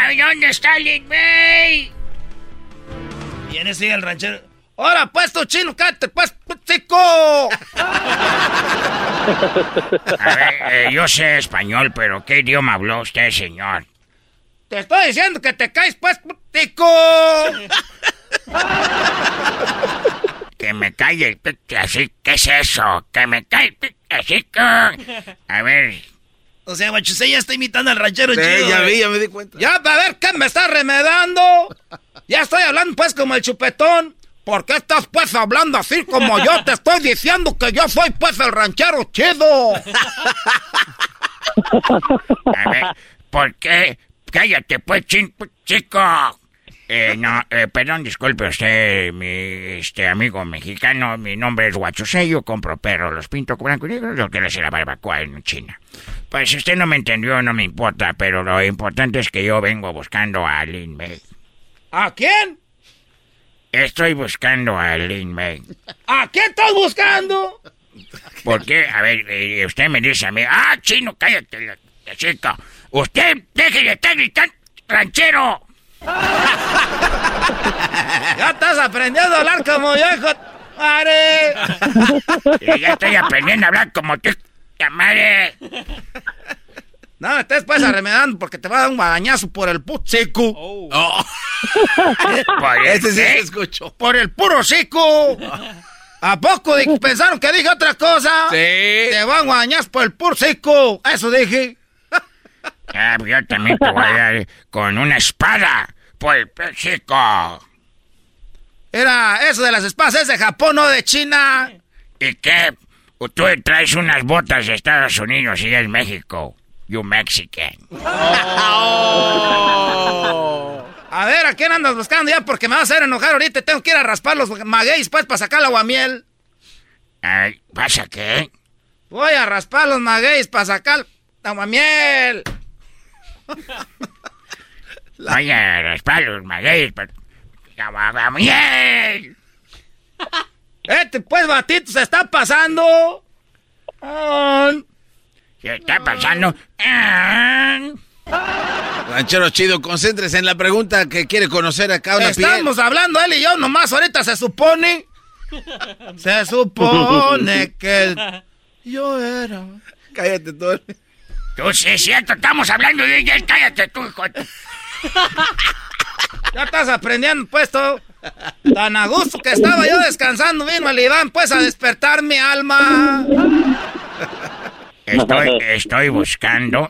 ay, ¿Dónde está Lin May? Y en ese día el ranchero. ¡Ahora, pues, tu chino, cállate, pues, chico! A ver, eh, yo sé español, pero ¿qué idioma habló usted, señor? Te estoy diciendo que te caes, pues, tico. Que me calle el p- así. ¿Qué es eso? Que me calle el p- así. A ver. O sea, Guachusei ya está imitando al ranchero Sí, chido. ya vi, ya me di cuenta. Ya, a ver, ¿qué me está remedando? Ya estoy hablando, pues, como el chupetón. ¿Por qué estás, pues, hablando así como yo? Te estoy diciendo que yo soy, pues, el ranchero chido. A ver, ¿por qué? Cállate, pues, chin- chico. Eh, no, eh, perdón, disculpe usted, mi este amigo mexicano. Mi nombre es Huachusei, yo compro perros, los pinto blanco y negro, lo que le hace la barbacoa en China. Pues si usted no me entendió, no me importa, pero lo importante es que yo vengo buscando a Lin May. ¿A quién? Estoy buscando a Lin May. ¿A quién estás buscando? ¿Por qué? A ver, eh, usted me dice a mí, ah, chino, cállate, la, la chica. Usted, deje de estar gritando, ranchero. Ya estás aprendiendo a hablar como yo, hijo. ¡Madre! Eh, ya estoy aprendiendo a hablar como tú, madre. No, me estés pues arremedando porque te va a dar un bañazo por el puto seco. Por el- Este sí se escuchó. Por el puro seco. ¿A poco pensaron que dije otra cosa? Sí. Te van a bañar por el puro seco. Eso dije. Ah, yo también te voy a dar con una espada por el chico. Era eso de las espadas, es de Japón, no de China. ¿Y qué? Tú traes unas botas de Estados Unidos y es México. You Mexican. A ver, ¿a quién andas buscando ya? Porque me vas a hacer enojar ahorita. Tengo que ir a raspar los magueyes, pues, para sacar el aguamiel. Ay, ¿Pasa qué? Voy a raspar los magueyes para sacar el aguamiel. Voy a raspar los magueyes. pa- ¡Aguamiel! Este, pues, batito, se está pasando. ¿Qué está pasando? Ranchero chido, concéntrese en la pregunta que quiere conocer acá una piel. Estamos hablando él y yo nomás. Ahorita se supone. Se supone que yo era. Cállate tú. Tú sí es cierto, estamos hablando de ella. Cállate tú, hijo. Ya estás aprendiendo, pues, todo. Tan a gusto que estaba yo descansando. Vino el Iván, pues, a despertar mi alma. Estoy, estoy buscando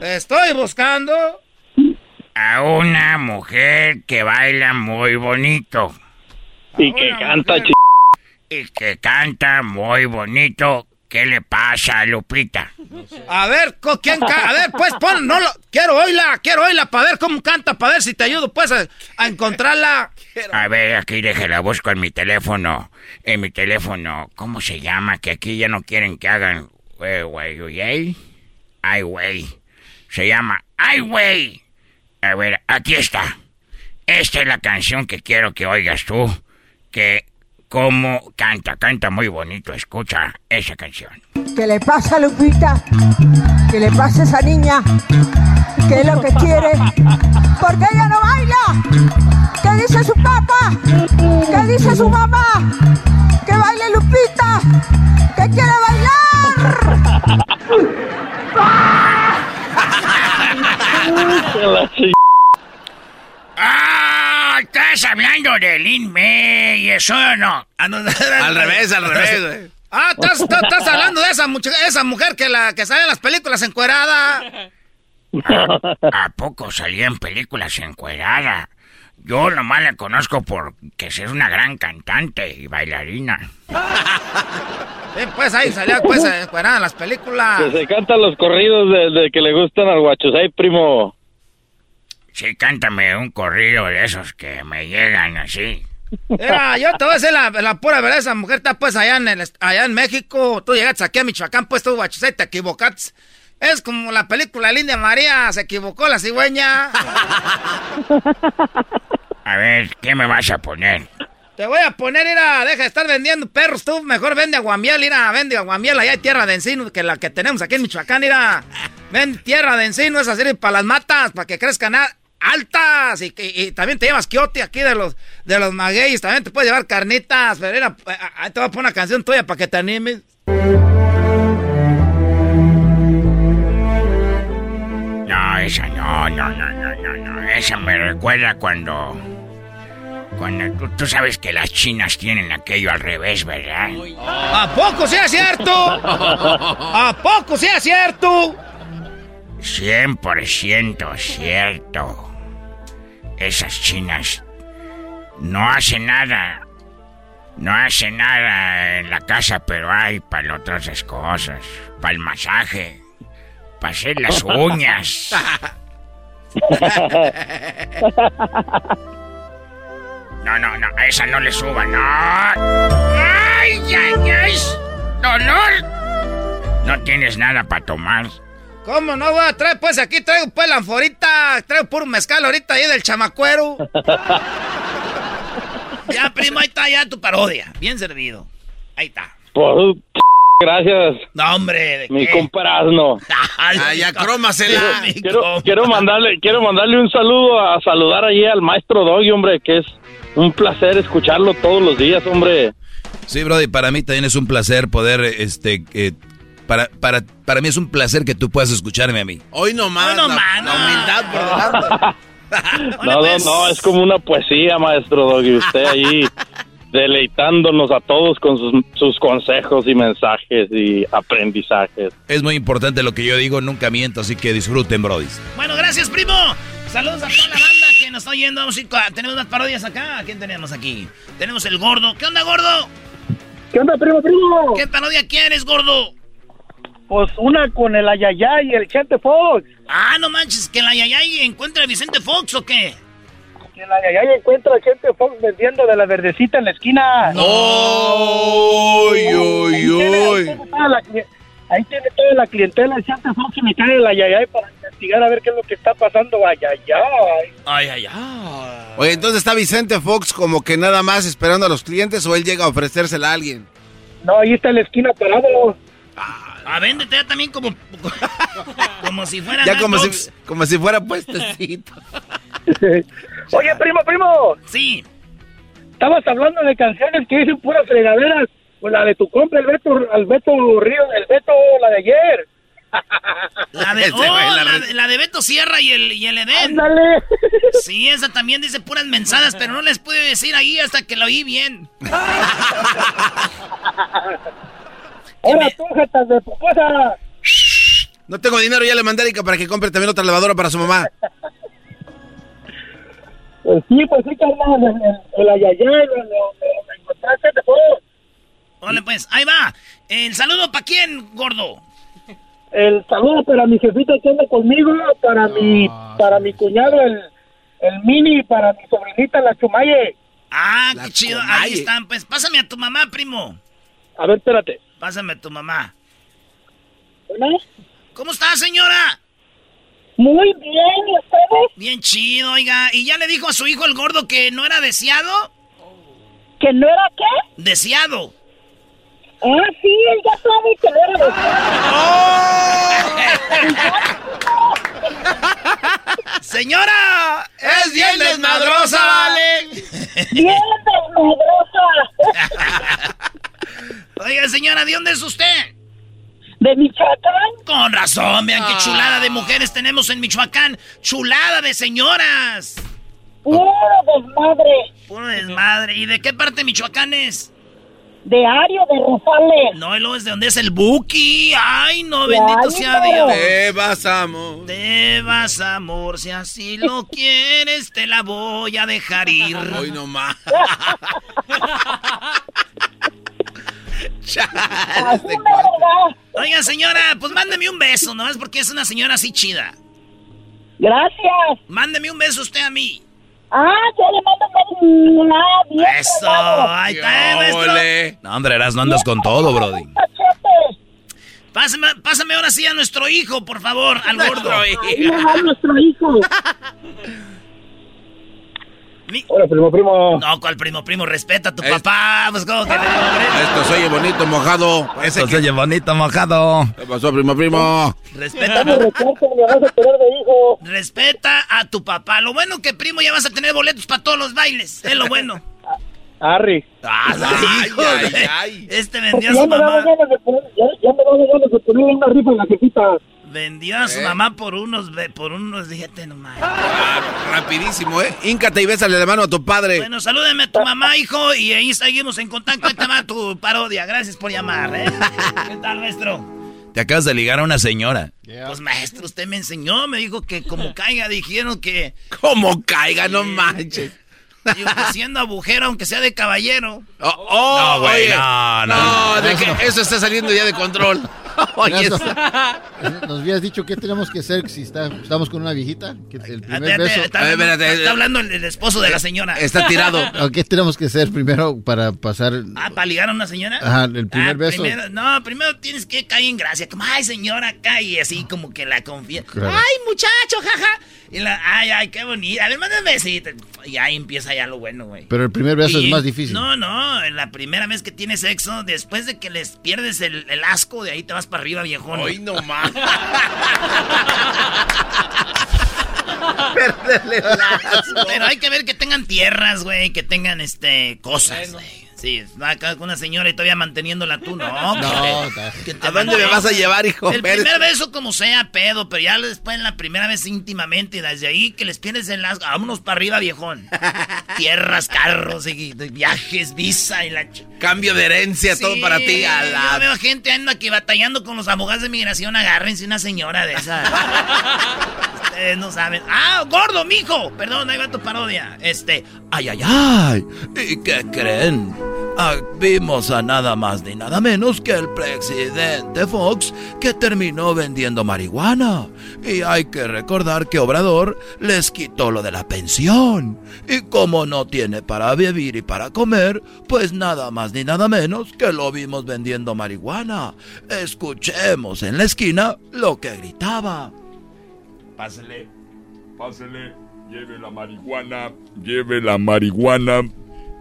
Estoy buscando. a una mujer que baila muy bonito. Y que canta ch... Y que canta muy bonito. ¿Qué le pasa Lupita? A ver, ¿quién ca- A ver, pues, pon, no lo... Quiero oírla, quiero oírla para ver cómo canta, para ver si te ayudo, pues, a, a encontrarla. A ver, aquí déjela, busco en mi teléfono. En mi teléfono, ¿cómo se llama? Que aquí ya no quieren que hagan... Güey, güey. Ay, güey. Se llama Ay, güey. A ver, aquí está. Esta es la canción que quiero que oigas tú. Que cómo canta, canta muy bonito. Escucha esa canción. ¿Qué le pasa a Lupita? ¿Qué le pasa a esa niña? ¿Qué es lo que quiere? ¿Por qué ella no baila? ¿Qué dice su papá? ¿Qué dice su mamá? ¡Que baile Lupita! ¡Que quiere bailar! ¡Ah! Estás hablando de Lin May, eso no. Al revés, al revés, güey. Ah, estás, estás- estás hablando de esa, mucha- esa mujer que, la, que sale en las películas encuerada. ¿A poco salía en películas encuerada? Yo nomás la conozco por que es una gran cantante y bailarina. Sí, pues ahí salía, pues, eran las películas. Que se cantan los corridos de, de que le gustan al guachusay, primo. Sí, cántame un corrido de esos que me llegan así. Mira, yo te voy a decir la, la pura verdad, esa mujer está pues allá en, el, allá en México, tú llegaste aquí a Michoacán, pues tú, guachusay, te equivocaste. Es como la película Linda María, se equivocó la cigüeña. A ver, ¿qué me vas a poner? Te voy a poner, mira, deja de estar vendiendo perros tú, mejor vende aguamiel, mira, vende aguamiel, allá hay tierra de encino que la que tenemos aquí en Michoacán, mira. Vende tierra de encino, es así para las matas, para que crezcan altas y, que- y también te llevas quiote aquí de los de los magueyes, también te puedes llevar carnitas, pero eh, ahí te voy a poner una canción tuya para que te animes. No, esa no, no, no, no, no, no. Esa me recuerda cuando. Cuando tú, tú sabes que las chinas tienen aquello al revés, ¿verdad? ¿A poco sea cierto? ¿A poco sea cierto? 100% cierto. Esas chinas no hacen nada. No hacen nada en la casa, pero hay para otras cosas. Para el masaje. Para hacer las uñas. No, no, no, a esa no le suba, no. ¡Ay, ay, ay! ¡Dolor! No tienes nada para tomar. ¿Cómo no voy a traer? Pues aquí traigo pues la anforita, traigo puro mezcal ahorita ahí del chamacuero. Ya, primo, ahí está ya tu parodia. Bien servido. Ahí está. Pues, gracias. No, hombre, ¿de Mi comparazno. Ah, ya crómasela. Quiero, quiero mandarle, quiero mandarle un saludo a saludar allí al maestro Doggy, hombre, que es un placer escucharlo todos los días, hombre. Sí, Brody, para mí también es un placer poder, este, eh, para, para, para mí es un placer que tú puedas escucharme a mí. Hoy nomás. la, la humildad por delante. No, no, no, es como una poesía, maestro Doggy. Usted ahí deleitándonos a todos con sus, sus consejos y mensajes y aprendizajes. Es muy importante lo que yo digo, nunca miento, así que disfruten, Brody. Bueno, gracias, primo. Saludos a toda la banda que nos está oyendo. Tenemos unas parodias acá. ¿A quién tenemos aquí? Tenemos el gordo. ¿Qué onda, gordo? ¿Qué onda, primo, primo? ¿Qué parodia quieres, gordo? Pues una con el Ayayay y el Chente Fox. Ah, no manches, que la Yayay encuentra a Vicente Fox o qué? Que el Ayayay encuentra al Chente Fox vendiendo de la verdecita en la esquina. ¡Uy, uy, uy! tiene toda la cli- Ahí tiene toda la clientela el Chente Fox y me cae el Ayayay para investigar a ver qué es lo que está pasando. Ayayay. Ay, ay, ay. Oye, entonces está Vicente Fox como que nada más esperando a los clientes o él llega a ofrecérsela a alguien. No, ahí está en la esquina parado. Ah, véndete ya también como. como si fuera. Ya como si, como si fuera puestecito. Oye, primo, primo. Sí. Estabas hablando de canciones que dicen puras fregaderas. Pues la de tu compa, el Beto, el Beto Río, el Beto, la de ayer. La de, oh, la de, la de Beto Sierra y el, y el Edén. Ándale. Sí, esa también dice puras mensadas, pero no les pude decir ahí hasta que lo oí bien. Ahora tú, jetas de pupusa. No tengo dinero, ya le mandé a Erika para que compre también otra lavadora para su mamá. Pues sí, pues sí, carnal, el, el, el ayayay, lo, lo, lo- lo encontraste de todo. Órale, pues, ahí va. El saludo para quién, gordo. El saludo para mi jefita que anda conmigo, para mi, para mi cuñado, el, el mini, para mi sobrinita, la Chumaye. Ah, qué chido. Ahí están, pues. Pásame a tu mamá, primo. A ver, espérate. Pásame a tu mamá. ¿Bueno? ¿Cómo está, señora? Muy bien, ¿y ustedes? Bien chido, oiga. ¿Y ya le dijo a su hijo el gordo que no era deseado? ¿Que no era qué? Deseado. Ah, sí, él ya sabe que no era Señora, es bien desmadrosa, vale. Bien desmadrosa. Oiga, señora, ¿de dónde es usted? De Michoacán. Con razón, vean qué Ah. chulada de mujeres tenemos en Michoacán. Chulada de señoras. Puro desmadre. Puro desmadre. ¿Y de qué parte de Michoacán es? De Ario de Rosales. No, y luego es de donde es el Buki. Ay, no, De bendito sea. Dios. Te vas, amor. Te vas, amor, si así lo quieres, te la voy a dejar ir. Hoy nomás. Oiga, señora, pues mándeme un beso, ¿no? Es porque es una señora así chida. Gracias. Mándeme un beso usted a mí. Ah, yo le mando un beso. Eso, ahí está, maestro. No, hombre, Eras, no andas con todo, Brody. Pásame, pásame ahora sí a nuestro hijo, por favor, al gordo. Va nuestro hijo. Hola, primo, primo. No, ¿cuál primo, primo? Respeta a tu papá. Pues, ¿cómo que Esto se oye bonito, mojado. Esto se oye bonito, mojado. ¿Qué pasó, primo, primo? Respeta. Respeta a tu papá. Lo bueno que, primo, ya vas a tener boletos para todos los bailes. Es lo bueno. Arri. Ah, Ay, hijo ay, de- ay. Este vendió a ya su me mamá. de poner, ya, me daba ganas de ponerle una rifa en la jefita. Vendió a su ¿Eh? mamá por unos, ve- por unos, fíjate nomás. Rapidísimo, ¿eh? Híncate y bésale la mano a tu padre. Bueno, salúdeme a tu mamá, hijo, y ahí seguimos en contacto. Ahí te va tu parodia. Gracias por llamar, ¿eh? ¿Qué tal, maestro? Te acabas de ligar a una señora. Pues, maestro, usted me enseñó, me dijo que como caiga, dijeron que... Como caiga, no manches. Digo, que siendo agujero, aunque sea de caballero. Oh, oh, No, güey, no, no. No, de que eso está saliendo ya de control. Oye, Nos habías dicho qué tenemos que hacer si está- estamos con una viejita. Que el primer beso. está, hablando, está hablando el, el esposo de la señora. Está tirado. ¿O ¿Qué tenemos que hacer primero para pasar? Ah, ¿para ligar a una señora? Ajá, el primer Ah, beso. primero- no, primero tienes que caer en gracia. Como, ay, señora. Y así como que la confía. Claro. Ay, muchacho, jaja. Y la, ay, ay, qué bonita. A ver, mándame un besito. Y ahí empieza ya lo bueno, güey. Pero el primer beso Y- es más difícil. No, no, en la primera vez que tienes sexo, después de que les pierdes el, el asco, de ahí te vas para arriba, viejón. Hoy no más. Pero hay que ver que tengan tierras, güey, que tengan, este, cosas, güey. Sí, va acá con una señora y todavía manteniéndola tú, no. No, que- que te ¿A dónde me vas a llevar, hijo? El Eres- primer beso como sea, pedo, pero ya después en la primera vez íntimamente, y desde ahí que les pierdes el asco, vámonos para arriba, viejón. Tierras, carros, y, viajes, visa y la... Cambio de herencia, todo para ti. A Yo la... veo gente anda aquí batallando con los abogados de migración, agárrense una señora de esa. Ustedes no saben. ¡Ah, gordo, mijo! Perdón, ahí va tu parodia. Este, Ay, ay, ay. ¿Y qué creen? Vimos a nada más ni nada menos que el presidente Fox que terminó vendiendo marihuana. Y hay que recordar que Obrador les quitó lo de la pensión. Y como no tiene para vivir y para comer, pues nada más ni nada menos que lo vimos vendiendo marihuana. Escuchemos en la esquina lo que gritaba. Pásele, pásele, lleve la marihuana, lleve la marihuana.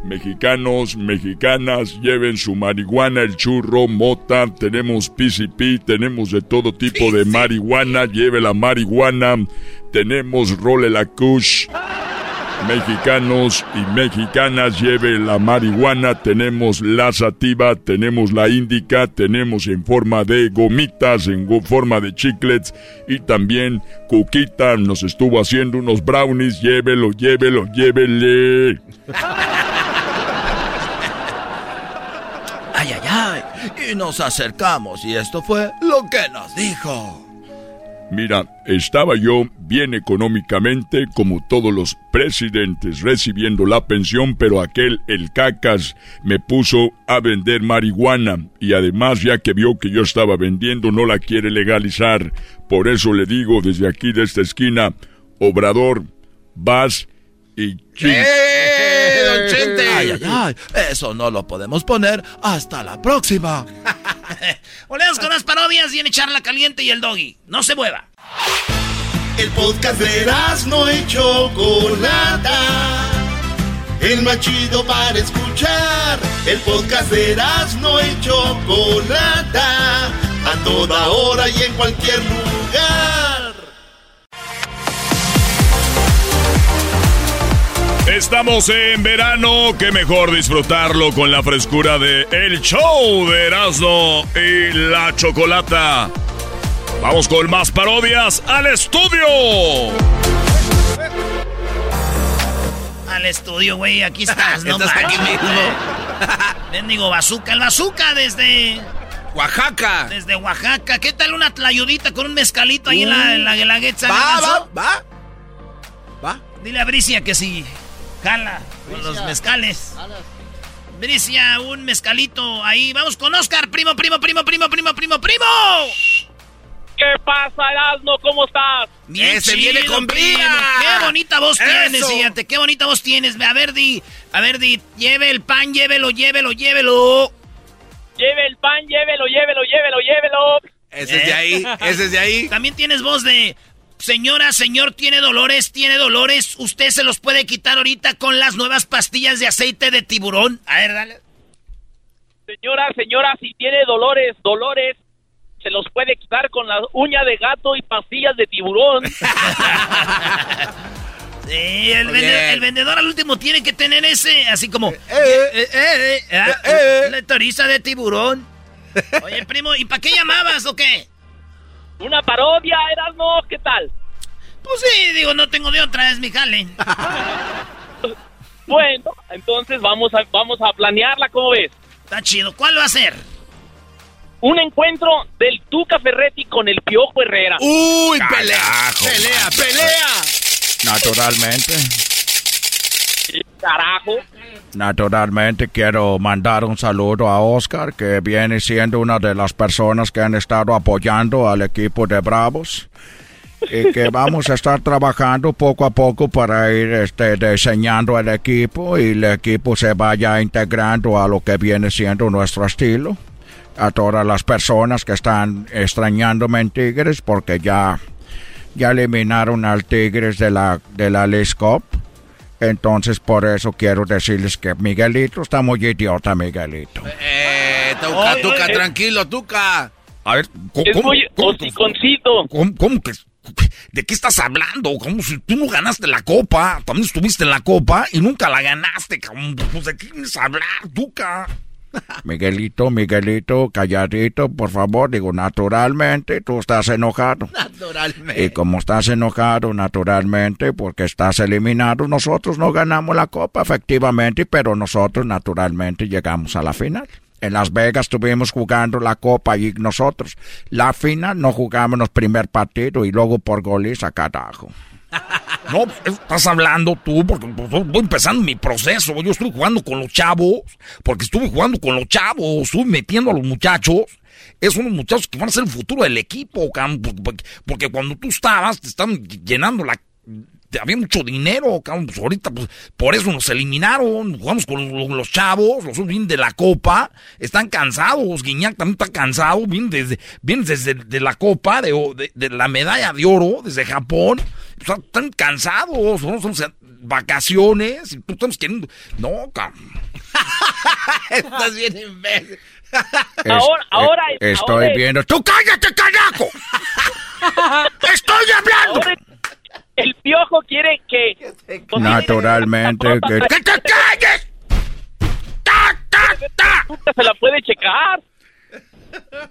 Mexicanos, mexicanas, lleven su marihuana, el churro, mota, tenemos PCP, tenemos de todo tipo de marihuana, lleve la marihuana, tenemos role la kush. Mexicanos y mexicanas, lleve la marihuana, tenemos la sativa, tenemos la índica, tenemos en forma de gomitas, en forma de chiclets y también Cuquita nos estuvo haciendo unos brownies, llévelo, llévelo, llévele. Y nos acercamos y esto fue lo que nos dijo. Mira, estaba yo bien económicamente como todos los presidentes recibiendo la pensión, pero aquel, el cacas, me puso a vender marihuana y además ya que vio que yo estaba vendiendo no la quiere legalizar. Por eso le digo desde aquí de esta esquina, Obrador, vas y. ¡Eh, don Chente! Ay, ay, ay. Eso no lo podemos poner hasta la próxima. volvemos con las parodias y en echarla caliente y el doggy. No se mueva. El podcast de no y Chocolata. El más chido para escuchar. El podcast de no y Chocolata. A toda hora y en cualquier lugar. Estamos en verano, qué mejor disfrutarlo con la frescura de El Show de Erasmo y la Chocolata. Vamos con más parodias al estudio. Al estudio, güey, aquí estás, no Estás aquí mismo. bazooka, el bazooka desde... Oaxaca. Desde Oaxaca. ¿Qué tal una tlayudita con un mezcalito ahí en la, en la guelaguetza? Va, va, va. Va. Dile a Bricia que si jala con los mezcales. Bricia, un mezcalito ahí. Vamos con Oscar, primo, primo, primo, primo, primo, primo, primo. ¿Qué pasa, Erasmo? ¿Cómo estás? Bien Ese chido, viene con primo. vida. Qué bonita voz Eso. tienes, fíjate, qué bonita voz tienes. A ver, di, a ver, di, lleve el pan, llévelo, llévelo, llévelo. Lleve el pan, llévelo, llévelo, llévelo, llévelo. Ese es de ahí, ese es de ahí. También tienes voz de, señora, señor, tiene dolores, tiene dolores. Usted se los puede quitar ahorita con las nuevas pastillas de aceite de tiburón. A ver, dale. Señora, señora, si tiene dolores, dolores, se los puede quitar con la uña de gato y pastillas de tiburón. Sí, el, vende- el vendedor al último tiene que tener ese, así como... Eh, eh, eh, eh, ah, La toriza de tiburón. Oye, primo, ¿y para qué llamabas o qué? Una parodia, Erasmo, ¿qué tal? Pues sí, digo, no tengo de otra, es mi jale. Bueno, entonces vamos a, vamos a planearla, ¿cómo ves? Está chido, ¿cuál va a ser? Un encuentro del Tuca Ferretti con el Piojo Herrera. Uy, pelea, Carajo, pelea, pelea. Naturalmente, Carajo. Naturalmente quiero mandar un saludo a Oscar, que viene siendo una de las personas que han estado apoyando al equipo de Bravos. Y que vamos a estar trabajando poco a poco para ir este, diseñando el equipo y el equipo se vaya integrando a lo que viene siendo nuestro estilo. A todas las personas que están extrañándome en Tigres porque ya, ya eliminaron al Tigres de la, de la Leagues Cup. Entonces por eso quiero decirles que Miguelito está muy idiota, Miguelito. Eh, Tuca, Oye, Tuca, oye. tranquilo, Tuca. A ver, ¿cómo, Es muy. ¿Cómo, cómo que? ¿De qué estás hablando? Como si tú no ganaste la copa. También estuviste en la copa y nunca la ganaste, cabrón. Pues, ¿De qué vienes a hablar, Tuca? Miguelito, Miguelito, calladito, por favor. Digo, naturalmente, tú estás enojado. Naturalmente. Y como estás enojado, naturalmente, porque estás eliminado, nosotros no ganamos la copa, efectivamente, pero nosotros, naturalmente, llegamos a la final. En Las Vegas estuvimos jugando la copa y nosotros. La final no jugamos los primer partido y luego por goliza, carajo. No, estás hablando tú, porque pues, voy empezando mi proceso. Yo estoy jugando con los chavos, porque estuve jugando con los chavos, estuve metiendo a los muchachos. Es unos muchachos que van a ser el futuro del equipo, porque, cuando tú estabas, te están llenando la. Había mucho dinero, pues ahorita, pues, por eso nos eliminaron. Jugamos con los, los chavos, los vienen de la copa, están cansados. Guiñac también está cansado, vienen desde, vienen desde de la copa, de, de, de la medalla de oro, desde Japón. Están cansados, ¿no? Son vacaciones, y tú estamos queriendo. No, cabrón. Estás bien imbécil. Es- Ahora- eh, ahora- Estoy ahora- viendo. ¡Tú cállate, carajo! ¡Estoy hablando! Ahora el Piojo quiere que... Naturalmente que. ¡Que te calles! Tuca se la puede checar.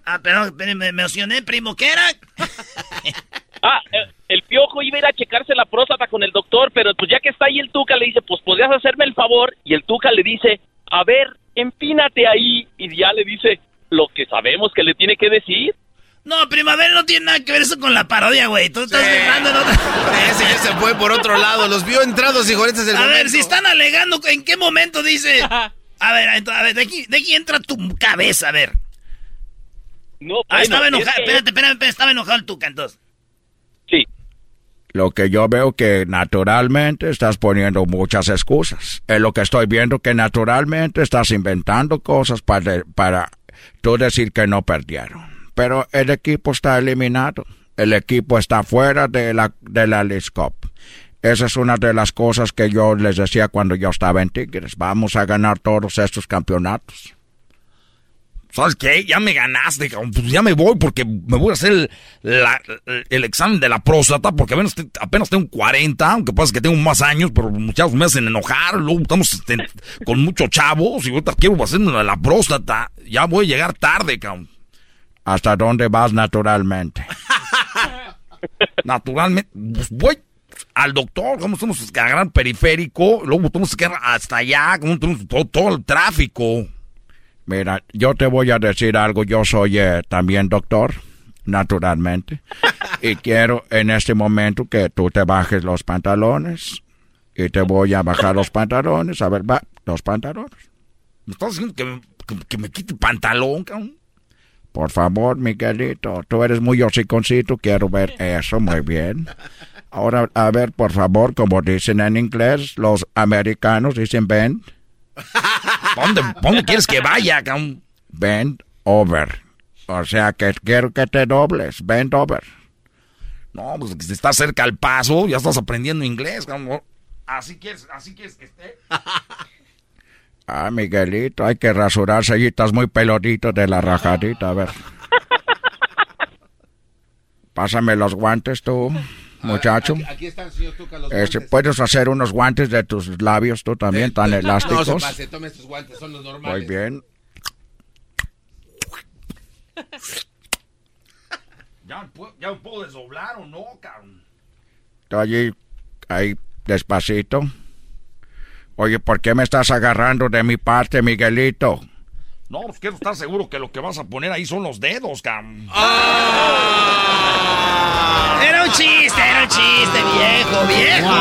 Ah, perdón, pero me me emocioné, primo, ¿qué era? Ah, eh, el Piojo iba a ir a checarse la próstata con el doctor, pero pues ya que está ahí el Tuca le dice, pues podrías hacerme el favor. Y el Tuca le dice, a ver, empínate ahí. Y ya le dice lo que sabemos que le tiene que decir. No, primavera no tiene nada que ver eso con la parodia, güey. Tú estás dejando en otra... Ese ya se fue por otro lado. Los vio entrados, hijo. Este es el A momento. ver, si están alegando, ¿en qué momento dice? A ver, a ver, de aquí, de aquí entra tu cabeza, a ver. No, Ah, bueno, estaba es enojado, que- espérate, espérate, espérate, estaba enojado el Tuca, entonces. Lo que yo veo que naturalmente estás poniendo muchas excusas. Es lo que estoy viendo que naturalmente estás inventando cosas para, para tú decir que no perdieron. Pero el equipo está eliminado. El equipo está fuera de la, de la Leagues Cup. Esa es una de las cosas que yo les decía cuando yo estaba en Tigres. Vamos a ganar todos estos campeonatos. ¿Sabes qué? Ya me ganaste. Pues ya me voy porque me voy a hacer el, la- el examen de la próstata porque apenas, apenas tengo 40, aunque pasa que tengo más años, pero muchachos me hacen enojar. Luego estamos este, con muchos chavos y ahorita quiero hacerme la próstata. Ya voy a llegar tarde, cabrón. ¿Hasta dónde vas naturalmente? naturalmente, pues voy al doctor, como tenemos que agarrar periférico, luego tenemos que ir hasta allá, como tenemos todo, todo el tráfico. Mira, yo te voy a decir algo, yo soy eh, también doctor, naturalmente, y quiero en este momento que tú te bajes los pantalones, y te voy a bajar los pantalones, a ver, va, los pantalones. Me estás diciendo que me, que- que me quite el pantalón, cabrón. Por favor, Miguelito, tú eres muy hociconcito, quiero ver eso, muy bien. Ahora, a ver, por favor, como dicen en inglés, los americanos dicen bend. ¿Dónde, dónde quieres que vaya? Bend over. O sea, que quiero que te dobles, bend over. No, pues que está cerca al paso, ya estás aprendiendo inglés, cabrón. Así quieres, así quieres que esté. Ah, Miguelito, hay que rasurarse allí, estás muy pelotito de la rajadita, a ver. Pásame los guantes tú, muchacho. Aquí, aquí están, señor Tuca, los Este. ¿Puedes hacer unos guantes de tus labios tú también, tan No elásticos? se pase, tome estos guantes, son los normales. Muy bien. Ya, puedo- ya me puedo desdoblar o no, cabrón. Allí, ahí, despacito. Oye, ¿por qué me estás agarrando de mi parte, Miguelito? No, pues quiero estar seguro que lo que vas a poner ahí son los dedos, cabrón. Era un chiste, era un chiste, viejo, viejo.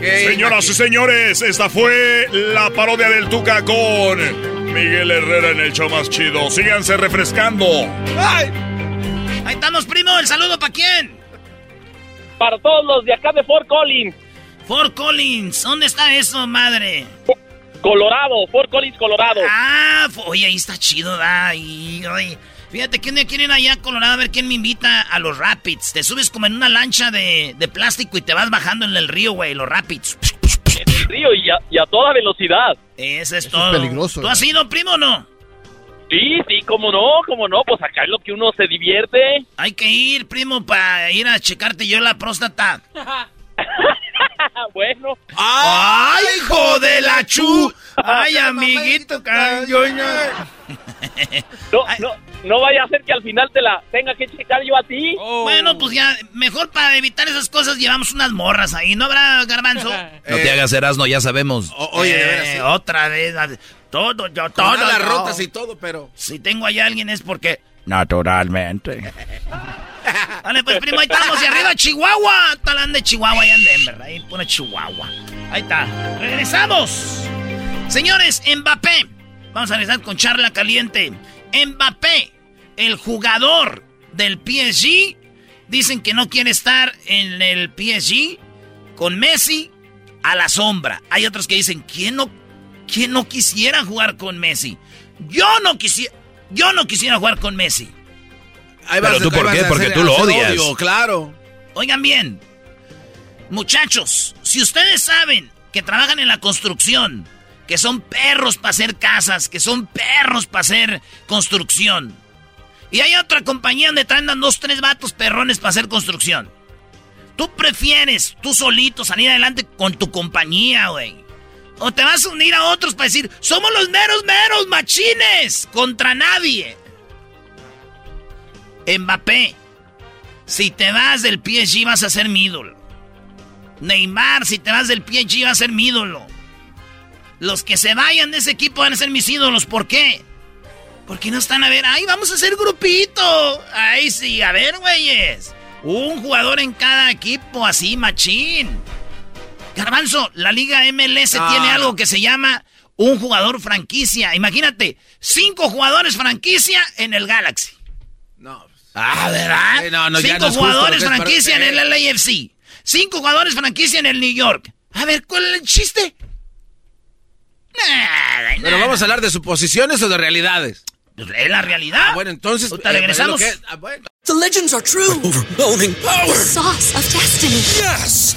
Señoras y señores, esta fue la parodia del Tuca con Miguel Herrera en el show más chido. Síganse refrescando. Ahí estamos, primo. ¿El saludo para quién? Para todos los de acá de Fort Collins. Fort Collins. ¿Dónde está eso, madre? Colorado, Fort Collins, Colorado. Ah, oye, ahí está chido, da. Y, oye, fíjate que un día quieren ir allá a Colorado a ver quién me invita a los Rapids. Te subes como en una lancha de, de plástico y te vas bajando en el río, güey, los Rapids. En el río y a, y a toda velocidad. Eso es todo. ¿Tú has ido, primo, o no? Sí, sí, cómo no, cómo no, pues acá es lo que uno se divierte. Hay que ir, primo, para ir a checarte yo la próstata. bueno. ¡Ay, hijo de la chu! ¡Ay, amiguito! No, no, no vaya a ser que al final te la tenga que checar yo a ti. Bueno, pues ya, mejor para evitar esas cosas llevamos unas morras ahí, ¿no habrá, garbanzo? No te hagas Erasmo, ya sabemos. oye, de veras, sí. Eh, Otra vez, todo, yo, todo. Con yo. rotas y todo, pero... Si tengo ahí a alguien es porque... Naturalmente. Vale, pues primo, ahí estamos. Y arriba Chihuahua. Talán de Chihuahua allá en Denver. Ahí pone Chihuahua. Ahí está. Regresamos. Señores, Mbappé. Vamos a regresar con charla caliente. Mbappé, el jugador del PSG. Dicen que no quiere estar en el PSG con Messi a la sombra. Hay otros que dicen, ¿quién no, quién no quisiera jugar con Messi? Yo no quisiera, yo no quisiera jugar con Messi. Ahí Pero tú, ahí ¿por vas qué? Porque hacer- tú lo odias. odio, claro. Oigan bien, muchachos, si ustedes saben que trabajan en la construcción, que son perros para hacer casas, que son perros para hacer construcción, y hay otra compañía donde traen dos, tres vatos perrones para hacer construcción, tú prefieres tú solito salir adelante con tu compañía, güey. O te vas a unir a otros para decir, somos los meros, meros machines contra nadie. Mbappé, si te vas del PSG vas a ser mi ídolo. Neymar, si te vas del PSG vas a ser mi ídolo. Los que se vayan de ese equipo van a ser mis ídolos. ¿Por qué? Porque no están a ver, ay, vamos a hacer grupito. Ay, sí, a ver, güeyes. Un jugador en cada equipo, así, machín. Garbanzo, la Liga MLS Ah. tiene algo que se llama un jugador franquicia. Imagínate, cinco jugadores franquicia en el Galaxy. Ah, ¿verdad? Eh, no, no, ya Cinco no justo jugadores para- franquicia en eh. el LAFC. Cinco jugadores franquicia en el New York. A ver, ¿cuál es el chiste? Nada, Pero nada. vamos a hablar de suposiciones o de realidades. Es la realidad. bueno, entonces... Ahorita eh, regresamos. pero que- ah, bueno. The legends are true. Overwhelming power! The sauce of destiny. Yes!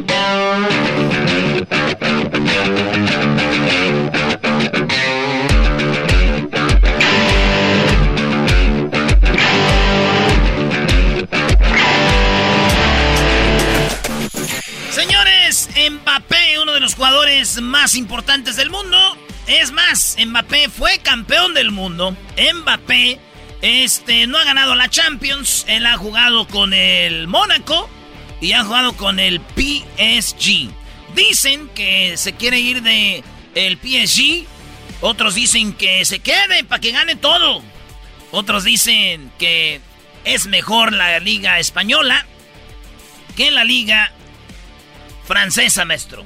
Señores, Mbappé, uno de los jugadores más importantes del mundo. Es más, Mbappé fue campeón del mundo. Mbappé este, no ha ganado la Champions. Él ha jugado con el Mónaco y ha jugado con el PSG. Dicen que se quiere ir de el PSG. Otros dicen que se quede para que gane todo. Otros dicen que es mejor la liga española que la liga francesa, maestro.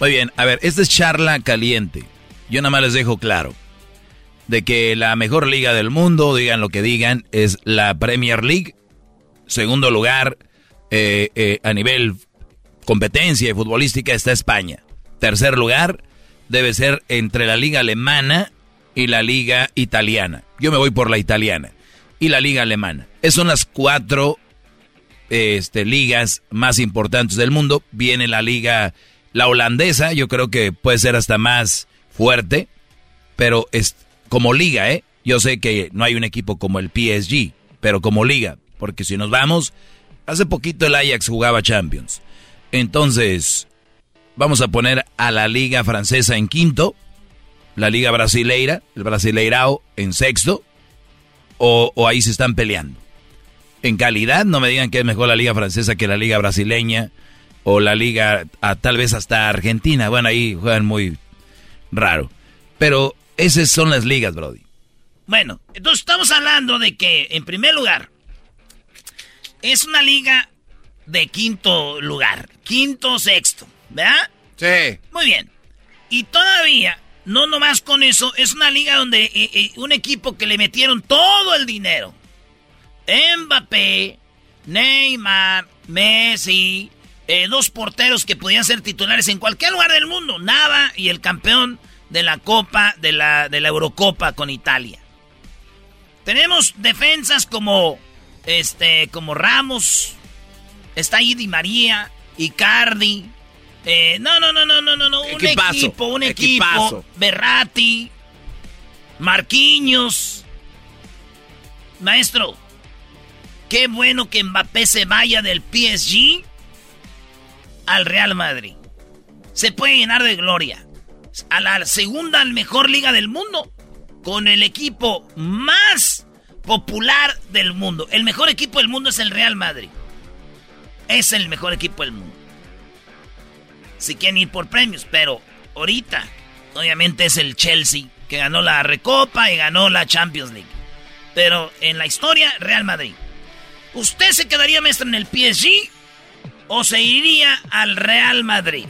Muy bien, a ver, esta es charla caliente. Yo nada más les dejo claro de que la mejor liga del mundo, digan lo que digan, es la Premier League. Segundo lugar, eh, eh, a nivel competencia y futbolística está España. Tercer lugar, debe ser entre la liga alemana y la liga italiana. Yo me voy por la italiana y la liga alemana. Esas son las cuatro este, ligas más importantes del mundo. Viene la liga, la holandesa, yo creo que puede ser hasta más fuerte, pero es como liga, ¿eh? Yo sé que no hay un equipo como el PSG, pero como liga, porque si nos vamos, hace poquito el Ajax jugaba Champions. Entonces, vamos a poner a la liga francesa en quinto, la liga brasileira, el brasileirao en sexto, o, o ahí se están peleando. En calidad, no me digan que es mejor la liga francesa que la liga brasileña o la liga, a, tal vez hasta Argentina. Bueno, ahí juegan muy raro. Pero esas son las ligas, Brody. Bueno, entonces estamos hablando de que, en primer lugar, es una liga de quinto lugar, quinto, sexto, ¿verdad? Sí. Muy bien. Y todavía, no nomás con eso, es una liga donde eh, eh, un equipo que le metieron todo el dinero. Mbappé, Neymar, Messi, eh, dos porteros que podían ser titulares en cualquier lugar del mundo, Nava y el campeón de la Copa, de la, de la Eurocopa con Italia. Tenemos defensas como, este, como Ramos, está ahí Di María, Icardi, eh, no, no, no, no, no, no, no, un Equipazo, equipo, un equipo, equipazo. Berratti, Marquinhos, maestro, qué bueno que Mbappé se vaya del PSG al Real Madrid. Se puede llenar de gloria. A la segunda mejor liga del mundo. Con el equipo más popular del mundo. El mejor equipo del mundo es el Real Madrid. Es el mejor equipo del mundo. Si quieren ir por premios, pero ahorita, obviamente es el Chelsea, que ganó la Recopa y ganó la Champions League. Pero en la historia, Real Madrid. ¿Usted se quedaría maestro en el PSG o se iría al Real Madrid?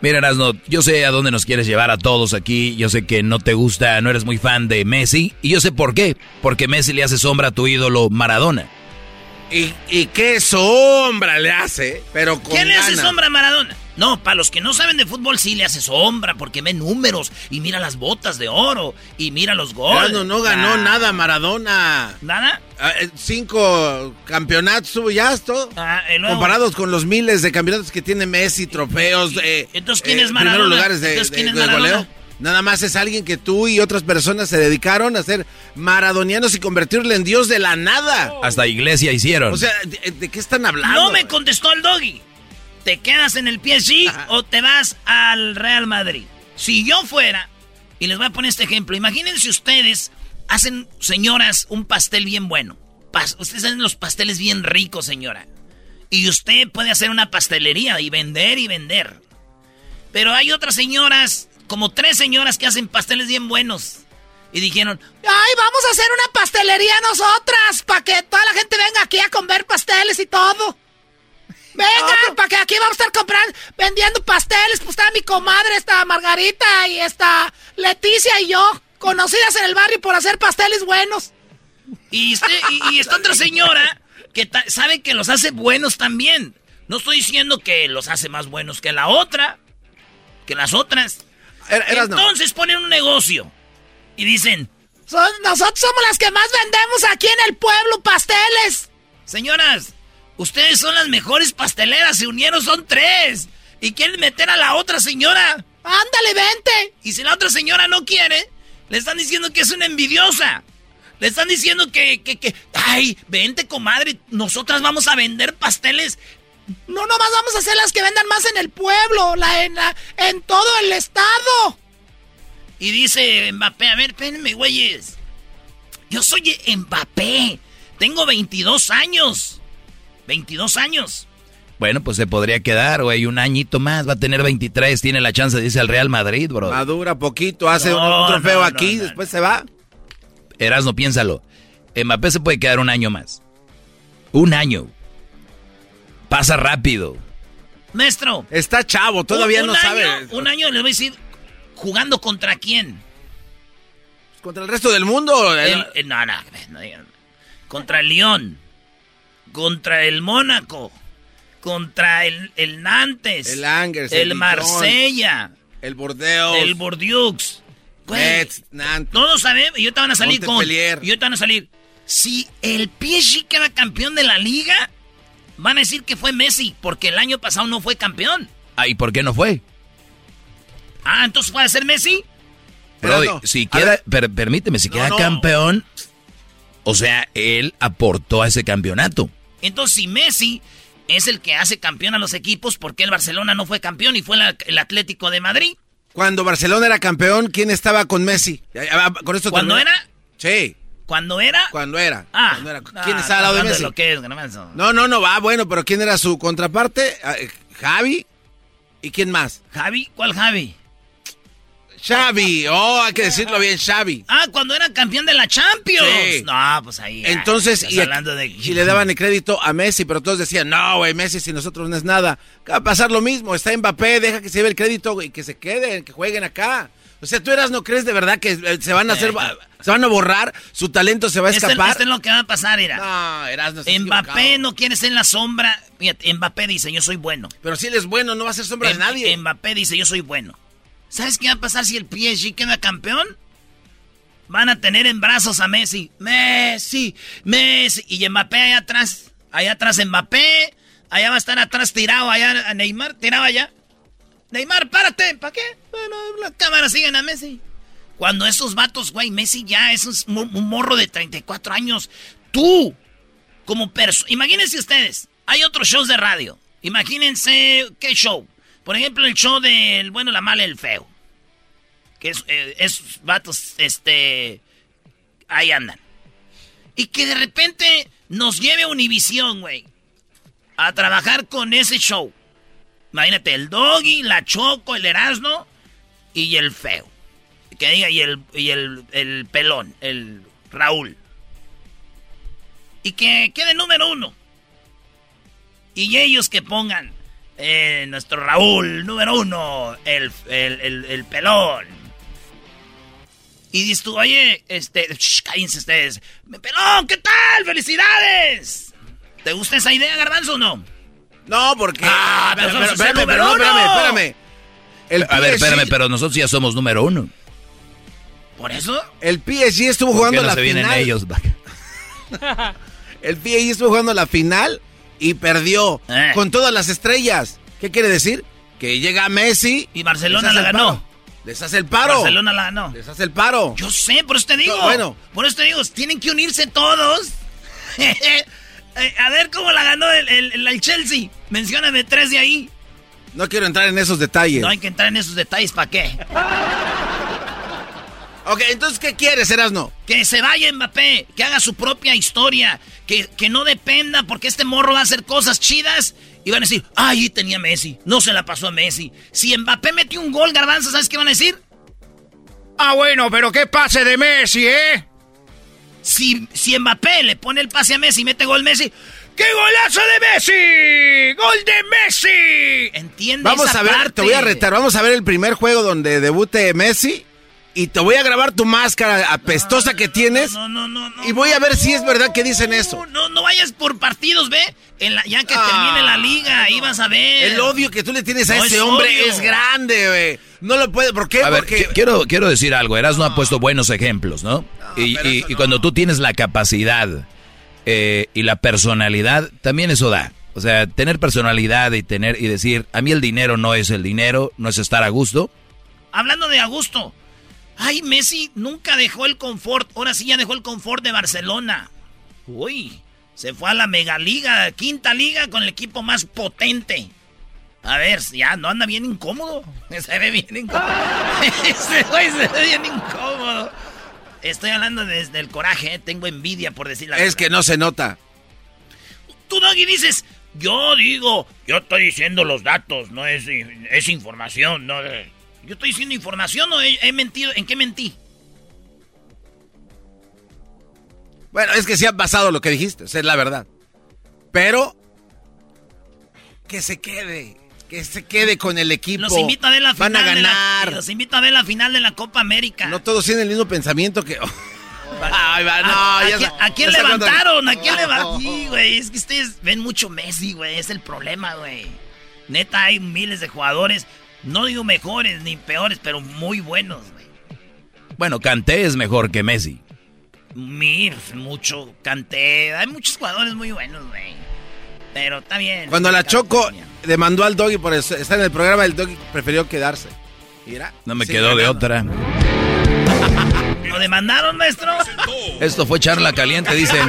Mira, Erasno, yo sé a dónde nos quieres llevar a todos aquí. Yo sé que no te gusta, no eres muy fan de Messi. Y yo sé por qué. Porque Messi le hace sombra a tu ídolo Maradona. ¿Y, y qué sombra le hace? Pero con ¿Quién le hace sombra a Maradona? No, para los que no saben de fútbol sí le hace sombra porque ve números y mira las botas de oro y mira los goles. Erasmo, no ganó Ah. nada Maradona. ¿Nada? Ah, eh, cinco campeonatos tuvo ya esto. Ah, Comparados con los miles de campeonatos que tiene Messi, trofeos. eh, Entonces, ¿quién eh, es Maradona? Primeros lugares de, Entonces, ¿quién de- es de goleo. Nada más es alguien que tú y otras personas se dedicaron a ser maradonianos y convertirle en Dios de la nada. Hasta iglesia hicieron. O sea, ¿de, de qué están hablando? No me contestó el doggy. ¿Te quedas en el PSG o te vas al Real Madrid? Si yo fuera, y les voy a poner este ejemplo, imagínense ustedes hacen, señoras, un pastel bien bueno. Pas- ustedes hacen los pasteles bien ricos, señora. Y usted puede hacer una pastelería y vender y vender. Pero hay otras señoras, como tres señoras que hacen pasteles bien buenos. Y dijeron, Ay, vamos a hacer una pastelería nosotras, para que toda la gente venga aquí a comer pasteles y todo. Venga, para que aquí vamos a estar comprando, vendiendo pasteles. Pues está mi comadre, está Margarita y está Leticia y yo, conocidas en el barrio por hacer pasteles buenos. Y, y, y esta otra señora que ta- sabe que los hace buenos también. No estoy diciendo que los hace más buenos que la otra, que las otras. Er- eras no. Entonces ponen un negocio. Y dicen, nosotros somos las que más vendemos aquí en el pueblo pasteles. Señoras, ustedes son las mejores pasteleras, se unieron, son tres. Y quieren meter a la otra señora. Ándale, vente. Y si la otra señora no quiere, le están diciendo que es una envidiosa. Le están diciendo que, que, que, ay, vente, comadre, nosotras vamos a vender pasteles. No, nomás vamos a hacer las que vendan más en el pueblo, la, en, la, en todo el estado. Y dice Mbappé, a ver, espérenme, güeyes. Yo soy Mbappé. Tengo 22 años. 22 años. Bueno, pues se podría quedar, güey, un añito más. Va a tener 23, tiene la chance, dice el Real Madrid, bro. Madura poquito, hace No, un trofeo no, aquí, no, no. después se va. Erasno, piénsalo. Mbappé se puede quedar un año más. Un año. Pasa rápido. Maestro. Está chavo, todavía un, no sabe. un año les voy a decir, ¿jugando contra quién? Contra el resto del mundo. El- el- no, no, no digan. Contra el León. Contra el Mónaco. Contra el, el Nantes. El Angers, El, el Dijon, Marsella. El Bordeaux. El Bordeaux. Nantes. Todos sabemos. Y ahorita van a salir con. Y Montpellier. ahorita van a salir. Si el PSG queda campeón de la liga, van a decir que fue Messi. Porque el año pasado no fue campeón. Ah, ¿y por qué no fue? Ah, entonces puede ser Messi. Brody, no. si queda, per- permíteme, si queda no. campeón, o sea, él aportó a ese campeonato. Entonces, si Messi es el que hace campeón a los equipos, ¿por qué el Barcelona no fue campeón y fue la- el Atlético de Madrid? Cuando Barcelona era campeón, ¿quién estaba con Messi? Ya, ya, Con esto ¿Cuándo era? Sí. ¿Cuándo era? Cuando era. Ah. Cuando era. Ah, ¿Quién estaba al lado de Messi? lo que es, garbanzo. No, no, no, va, bueno, pero ¿quién era su contraparte? Ah, eh, Javi. ¿Y quién más? ¿Javi? ¿Cuál Javi? Xavi. Oh, hay que decirlo bien, Xavi. Ah, cuando era campeón de la Champions. Sí. No, pues ahí. ah, Entonces, y, hablando de... y le daban el crédito a Messi, pero todos decían, no, güey, Messi si nosotros no es nada. Va a pasar lo mismo, está Mbappé, deja que se lleve el crédito y que se queden, que jueguen acá. O sea, tú eras, ¿no crees de verdad que eh, se van a hacer, se van a borrar, su talento se va a escapar? este es lo que va a pasar, era. No, Erasmo, estás Mbappé equivocado. no quiere ser en la sombra. Fíjate, Mbappé dice, yo soy bueno. Pero si él es bueno, no va a ser sombra de Em- nadie. Mbappé dice, yo soy bueno. ¿Sabes qué va a pasar si el PSG queda campeón? Van a tener en brazos a Messi. Messi, Messi. Y Mbappé allá atrás. Allá atrás Mbappé. Allá va a estar atrás tirado allá a Neymar. Tirado allá. Neymar, párate. ¿Para qué? Bueno, las cámaras siguen a Messi. Cuando esos vatos, güey, Messi ya es un, morro de 34 años. Tú, como persona. Imagínense ustedes. Hay otros shows de radio. Imagínense qué show. Por ejemplo, el show del bueno, la mala y el feo. Que es, eh, esos vatos, este. Ahí andan. Y que de repente nos lleve a Univisión, güey. A trabajar con ese show. Imagínate, el doggy, la choco, el erasno y el feo. Que diga, y el, y el, el pelón, el Raúl. Y que quede número uno. Y ellos que pongan eh, nuestro Raúl, número uno, el, el, el- el pelón. Y dices tú, oye, este, shh, cállense ustedes. Pelón, ¿qué tal? ¡Felicidades! ¿Te gusta esa idea, Garbanzo, o no? No, porque. Ah, Pero, pero pero, número pero no, espérame, espérame. El A ver, espérame, pero nosotros ya somos número uno. ¿Por eso? El PSG estuvo ¿Por qué jugando no la se vienen final. ellos? El PSG estuvo jugando la final y perdió Eh. con todas las estrellas. ¿Qué quiere decir? Que llega Messi Y Barcelona la ganó. paro. Les hace el paro. Barcelona la ganó. Les hace el paro. Yo sé, por eso te digo. No, bueno. Por eso te digo, tienen que unirse todos. Eh, A ver cómo la ganó el, el- el Chelsea. Mencióname tres de ahí. No quiero entrar en esos detalles. No hay que entrar en esos detalles, ¿para qué? Ok, entonces, ¿qué quieres, Erasno? Que se vaya Mbappé, que haga su propia historia, que, que no dependa porque este morro va a hacer cosas chidas y van a decir, ahí tenía Messi, no se la pasó a Messi. Si Mbappé metió un gol, Garbanzo, ¿sabes qué van a decir? Ah, bueno, pero qué pase de Messi, ¿eh? Si, si Mbappé le pone el pase a Messi y mete gol Messi, ¡Qué golazo de Messi! ¡Gol de Messi! ¿entiendes? Vamos esa a ver, parte? te voy a retar. Vamos a ver el primer juego donde debute Messi. Y te voy a grabar tu máscara apestosa que tienes. No, no, no, no. y voy a ver si es verdad que dicen eso. No, no vayas por partidos, ve. En la- ya que Ah, termine la liga, ahí vas a ver. El odio que tú le tienes a No ese es hombre es grande, güey. No lo puede, ¿por qué? A ver, Porque... qui- quiero, quiero decir algo. Eras no ha puesto buenos ejemplos, ¿no? y y- y cuando tú tienes la capacidad eh, y la personalidad, también eso da. O sea, tener personalidad y tener y decir, a mí el dinero no es el dinero, no es estar a gusto. Hablando de a gusto. Ay, Messi nunca dejó el confort. Ahora sí ya dejó el confort de Barcelona. Uy, se fue a la megaliga, quinta liga con el equipo más potente. A ver, ya no anda bien incómodo. Se ve bien incómodo. Ese güey se ve bien incómodo. Estoy hablando desde el coraje, eh, tengo envidia por decir la Es que no se nota. Tú, Doggy, dices, yo digo, yo estoy diciendo los datos, no es, es información, no de- Yo estoy diciendo información o he, he mentido. ¿En qué mentí? Bueno, es que sí ha pasado lo que dijiste, esa es la verdad. Pero que se quede, que se quede con el equipo. Los invito a ver la final. Van a la- ganar. los invito a ver la final de la Copa América. No todos tienen el mismo pensamiento que. Ay, va, no, ¿A, a ya quién, sa- a quién levantaron? ¿A quién levantaron? Sí, güey. Es que ustedes ven mucho Messi, güey. Es el problema, güey. Neta, hay miles de jugadores. No digo mejores ni peores, pero muy buenos, güey. Bueno, Kanté es mejor que Messi. Mir, mucho canté. Hay muchos jugadores muy buenos, güey. Pero está bien. Cuando la Choco demandó al doggy por eso- estar en el programa, el doggy prefirió quedarse. Mira. No me quedó de otra. ¿Lo demandaron, maestro? Esto fue charla caliente, dicen.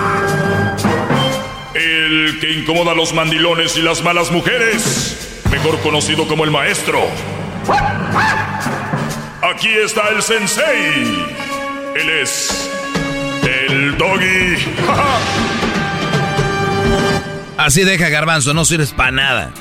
El que incomoda a los mandilones y las malas mujeres. Mejor conocido como el maestro. Aquí está el sensei. Él es. El doggy. Así deja Garbanzo, no sirves para nada.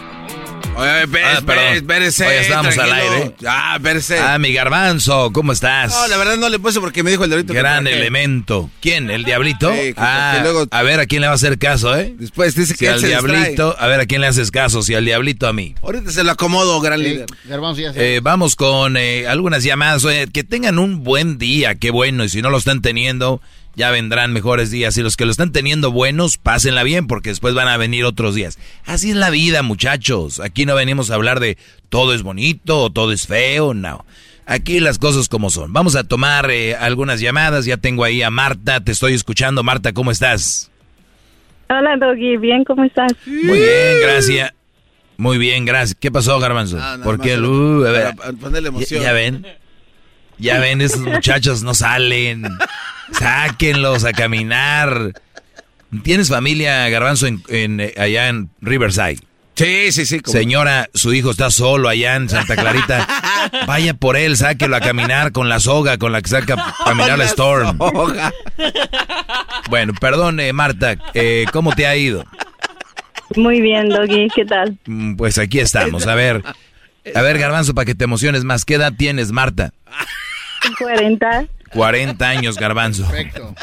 Oye, espérese, Ah, perdón. espérese, Oye, estábamos al aire. Ah, espérese. Ah, mi Garbanzo, ¿cómo estás? No, la verdad no le puse porque me dijo el diablito. que Gran elemento. ¿Quién? ¿El diablito? Sí, ah, que luego- a ver a quién le va a hacer caso, ¿eh? Después dice Si que al distrae. diablito, a ver a quién le haces caso, si al diablito a mí. Ahorita se lo acomodo, gran líder. Garbanzo ya se- Eh, vamos con eh, algunas llamadas. Oye, que tengan un buen día, qué bueno. Y si no lo están teniendo, ya vendrán mejores días. Y los que lo están teniendo buenos, pásenla bien, porque después van a venir otros días. Así es la vida, muchachos. Aquí no venimos a hablar de todo es bonito o todo es feo, no. Aquí las cosas como son. Vamos a tomar eh, algunas llamadas. Ya tengo ahí a Marta, te estoy escuchando. Marta, ¿cómo estás? Hola, Doggy. Bien, ¿cómo estás? Muy bien, gracias. Muy bien, gracias. ¿Qué pasó, Garbanzo? Ah, ¿Por qué? Uh, a ver. para ponerle emoción. Ya, ya ven. Ya ven, esos muchachos no salen. Sáquenlos a caminar. ¿Tienes familia, Garbanzo, en, en, eh, allá en Riverside? Sí, sí, sí. Señora, su hijo está solo allá en Santa Clarita. Vaya por él, sáquelo a caminar con la soga con la que saca a caminar la Storm. soga. Bueno, perdón, eh, Marta, eh, ¿cómo te ha ido? Muy bien, Doggy. ¿Qué tal? Mm, Pues aquí estamos. A ver, a ver, Garbanzo, para que te emociones más. ¿Qué edad tienes, Marta? 40. 40 años, Garbanzo. Perfecto.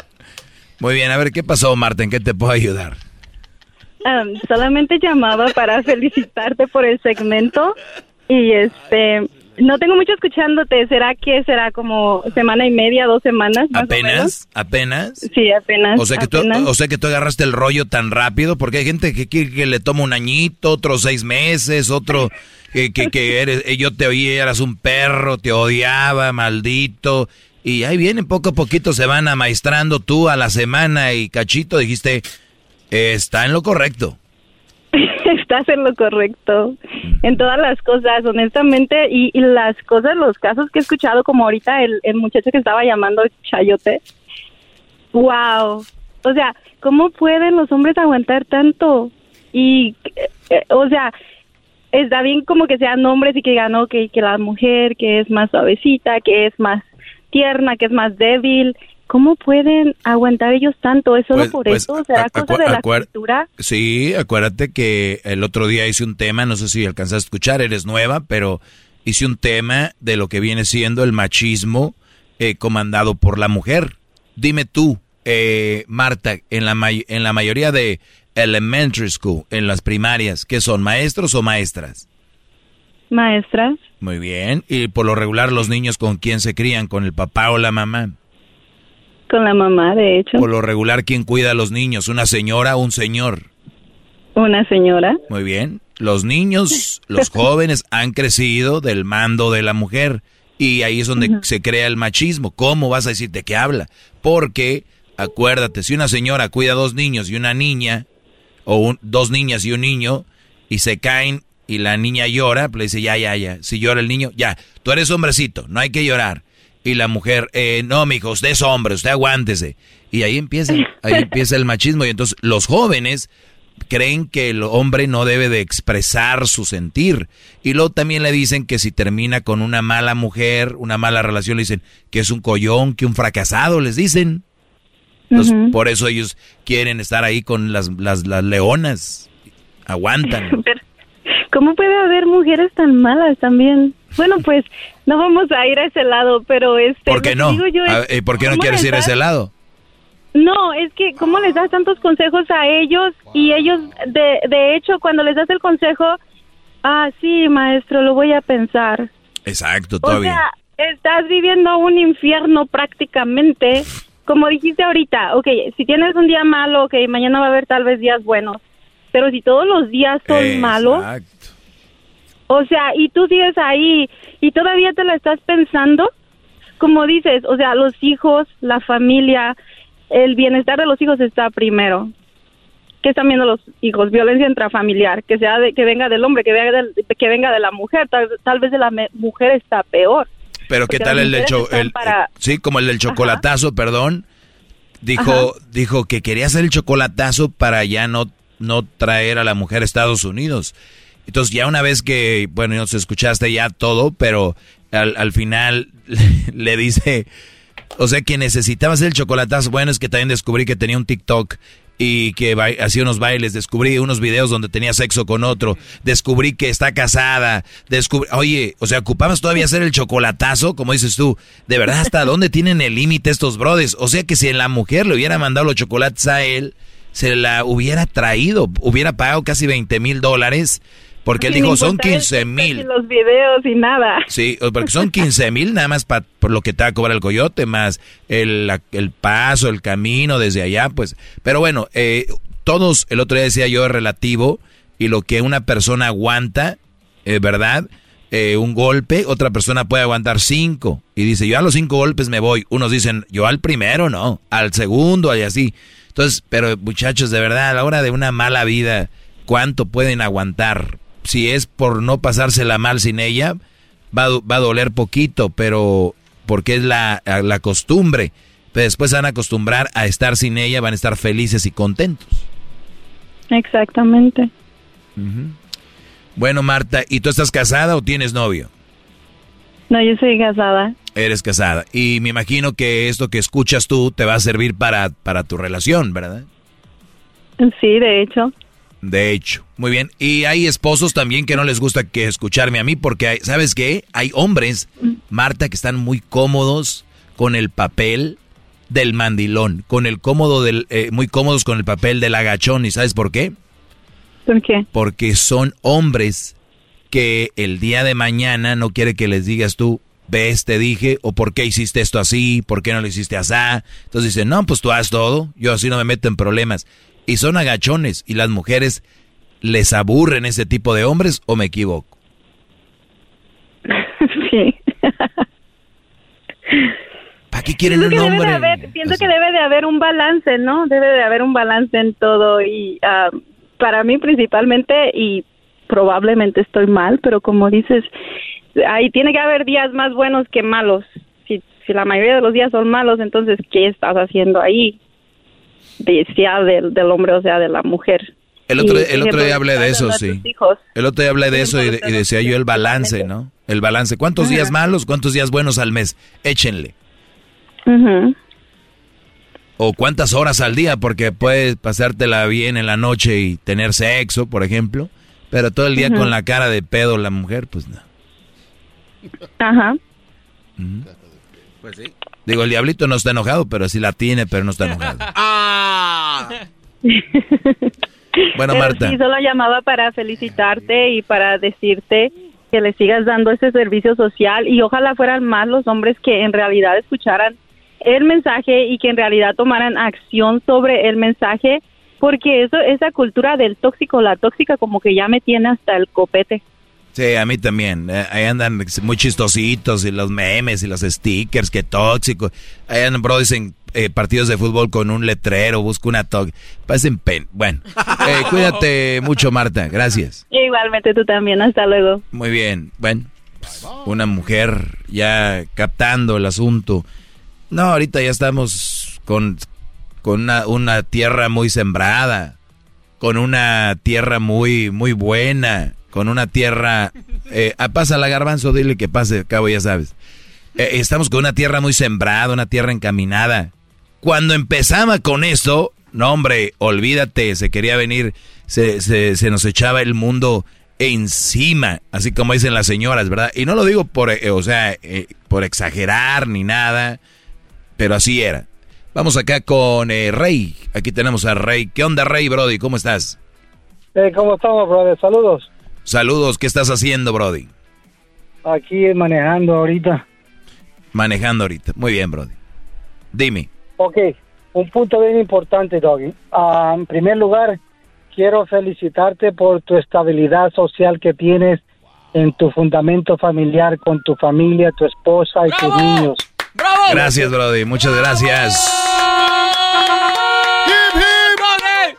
Muy bien, a ver, ¿qué pasó, Marta? ¿En qué te puedo ayudar? Am, solamente llamaba para felicitarte por el segmento y este no tengo mucho escuchándote. ¿Será que será como semana y media, dos semanas? más o menos? ¿Apenas? ¿Apenas? Sí, apenas. O sea, que tú, apenas. o sea que tú agarraste el rollo tan rápido, porque hay gente que quiere que le toma un añito, otros seis meses, otro que, que, que eres, eh, yo te oí, eras un perro, te odiaba, maldito. Y ahí vienen, poco a poquito se van amaestrando tú a la semana y cachito dijiste, está en lo correcto. Estás en lo correcto. En todas las cosas, honestamente. Y, y las cosas, los casos que he escuchado, como ahorita el, el muchacho que estaba llamando Chayote. ¡Wow! O sea, ¿cómo pueden los hombres aguantar tanto? Y, eh, eh, o sea, está bien como que sean hombres y que ganó que, que la mujer que es más suavecita, que es más tierna, que es más débil. ¿Cómo pueden aguantar ellos tanto? ¿Es solo Pues- por pues, eso? ¿Será cosa de la cultura? Sí, acuérdate que el otro día hice un tema, no sé si alcanzaste a escuchar, eres nueva, pero hice un tema de lo que viene siendo el machismo eh, comandado por la mujer. Dime tú, eh, Marta, en la, en la mayoría de elementary school, en las primarias, ¿qué son, maestros o maestras? Maestras. Muy bien. ¿Y por lo regular los niños con quién se crían? ¿Con el papá o la mamá? Con la mamá, de hecho. Por lo regular, ¿quién cuida a los niños? ¿Una señora o un señor? Una señora. Muy bien. Los niños, los jóvenes han crecido del mando de la mujer y ahí es donde se crea el machismo. ¿Cómo vas a decir de qué habla? Porque, acuérdate, si una señora cuida a dos niños y una niña, o dos niñas y un niño, y se caen y la niña llora, pues le dice, ya, ya, ya. Si llora el niño, ya, tú eres hombrecito, no hay que llorar. Y la mujer, eh, no, mijo, usted es hombre, usted aguántese. Y ahí empieza, ahí empieza el machismo. Y entonces los jóvenes creen que el hombre no debe de expresar su sentir. Y luego también le dicen que si termina con una mala mujer, una mala relación, le dicen que es un collón, que un fracasado, les dicen. Entonces, por eso ellos quieren estar ahí con las, las, las leonas. Aguantan. ¿Cómo puede haber mujeres tan malas también? Bueno, pues no vamos a ir a ese lado, pero este. ¿Por qué no? ¿Por qué no quieres ir a ese lado? No, es que ¿cómo les das tantos consejos a ellos? Y ellos, de, de hecho, cuando les das el consejo, ah, sí, maestro, lo voy a pensar. Exacto, todavía. O sea, estás viviendo un infierno prácticamente. Como dijiste ahorita, ok, si tienes un día malo, ok, mañana va a haber tal vez días buenos. Pero si todos los días son malos, o sea, y tú sigues ahí y todavía te la estás pensando, como dices, o sea, los hijos, la familia, el bienestar de los hijos está primero. ¿Qué están viendo los hijos? Violencia intrafamiliar, que sea de, que venga del hombre, que venga, que venga de la mujer, tal, vez de la mujer está peor. Pero qué tal el del el, sí, como el del chocolatazo, perdón. Dijo, dijo que quería hacer el chocolatazo para ya no no traer a la mujer a Estados Unidos. Entonces ya una vez que, bueno, nos escuchaste ya todo, pero al, al final le dice, o sea que necesitaba hacer el chocolatazo. Bueno, es que también descubrí que tenía un TikTok y que hacía unos bailes, descubrí unos videos donde tenía sexo con otro, descubrí que está casada, descubrí, oye, o sea, ocupabas todavía hacer el chocolatazo, como dices tú, de verdad, ¿hasta dónde tienen el límite estos brothers? O sea que si la mujer le hubiera mandado los chocolates a él, se la hubiera traído, hubiera pagado casi 20 mil dólares. Porque él dijo, son 15 mil. Los videos y nada. Sí, porque son 15 mil nada más por lo que te va a cobrar el coyote, más el, el paso, el camino desde allá, pues. Pero bueno, eh, todos, el otro día decía yo, es relativo y lo que una persona aguanta, eh, ¿verdad? Eh, un golpe, otra persona puede aguantar cinco. Y dice, yo a los cinco golpes me voy. Unos dicen, yo al primero, no, al segundo y así. Entonces, pero muchachos, de verdad, a la hora de una mala vida, ¿cuánto pueden aguantar? Si es por no pasársela mal sin ella, va, va a doler poquito, pero porque es la, la costumbre. Pero después van a acostumbrar a estar sin ella, van a estar felices y contentos. Exactamente. Bueno, Marta, ¿y tú estás casada o tienes novio? No, yo soy casada. Eres casada. Y me imagino que esto que escuchas tú te va a servir para, para tu relación, ¿verdad? Sí, de hecho. De hecho, muy bien. Y hay esposos también que no les gusta que escucharme a mí porque, ¿sabes qué? Hay hombres, Marta, que están muy cómodos con el papel del mandilón, con el cómodo del, eh, muy cómodos con el papel del agachón. ¿Y sabes por qué? ¿Por qué? Porque son hombres que el día de mañana no quiere que les digas tú, ves, te dije, o por qué hiciste esto así, por qué no lo hiciste así. Entonces dicen, no, pues tú haz todo, yo así no me meto en problemas. Y son agachones, y las mujeres les aburren ese tipo de hombres, o me equivoco. Sí. ¿Para qué quieren un hombre? pienso que debe de haber un balance, ¿no? Debe de haber un balance en todo, y ah, para mí principalmente, y probablemente estoy mal, pero como dices, ahí tiene que haber días más buenos que malos. Si, si la mayoría de los días son malos, entonces, ¿qué estás haciendo ahí? Sea del, del hombre o sea de la mujer. El otro, el otro día hablé de eso, sí. El otro día hablé de eso y, decía yo el balance, ¿no? El balance. ¿Cuántos días malos, cuántos días buenos al mes? Échenle. O cuántas horas al día, porque puedes pasártela bien en la noche y tener sexo, por ejemplo. Pero todo el día con la cara de pedo la mujer, pues no. Ajá. Pues sí. Digo, el diablito no está enojado, pero sí la tiene, pero no está enojado. Ah. Bueno, Marta. sí, solo llamaba para felicitarte y para decirte que le sigas dando ese servicio social y ojalá fueran más los hombres que en realidad escucharan el mensaje y que en realidad tomaran acción sobre el mensaje porque eso esa cultura del tóxico, la tóxica como que ya me tiene hasta el copete. Sí, a mí también. Eh, Ahí andan muy chistositos y los memes y los stickers, que tóxico. Ahí andan, bro, dicen eh, partidos de fútbol con un letrero, busco una toque. Parecen pen. Bueno, eh, cuídate mucho, Marta. Gracias. Igualmente tú también, hasta luego. Muy bien. Bueno, pues, una mujer ya captando el asunto. No, ahorita ya estamos con, con una, una tierra muy sembrada, con una tierra muy, muy buena, con una tierra... Eh, ah, pasa la garbanzo, dile que pase, cabo, ya sabes. Eh, estamos con una tierra muy sembrada, una tierra encaminada. Cuando empezaba con esto, no hombre, olvídate, se quería venir, se, se, se nos echaba el mundo encima, así como dicen las señoras, ¿verdad? Y no lo digo por, eh, o sea, eh, por exagerar ni nada, pero así era. Vamos acá con eh, Rey, aquí tenemos a Rey. ¿Qué onda, Rey, Brody? ¿Cómo estás? ¿Cómo estamos, brother? Saludos. Saludos, ¿qué estás haciendo, Brody? Aquí manejando ahorita. Manejando ahorita. Muy bien, Brody. Dime. Ok, un punto bien importante, Doggy. Ah, en primer lugar, quiero felicitarte por tu estabilidad social que tienes en tu fundamento familiar con tu familia, tu esposa y tus niños. Gracias, Brody, muchas gracias.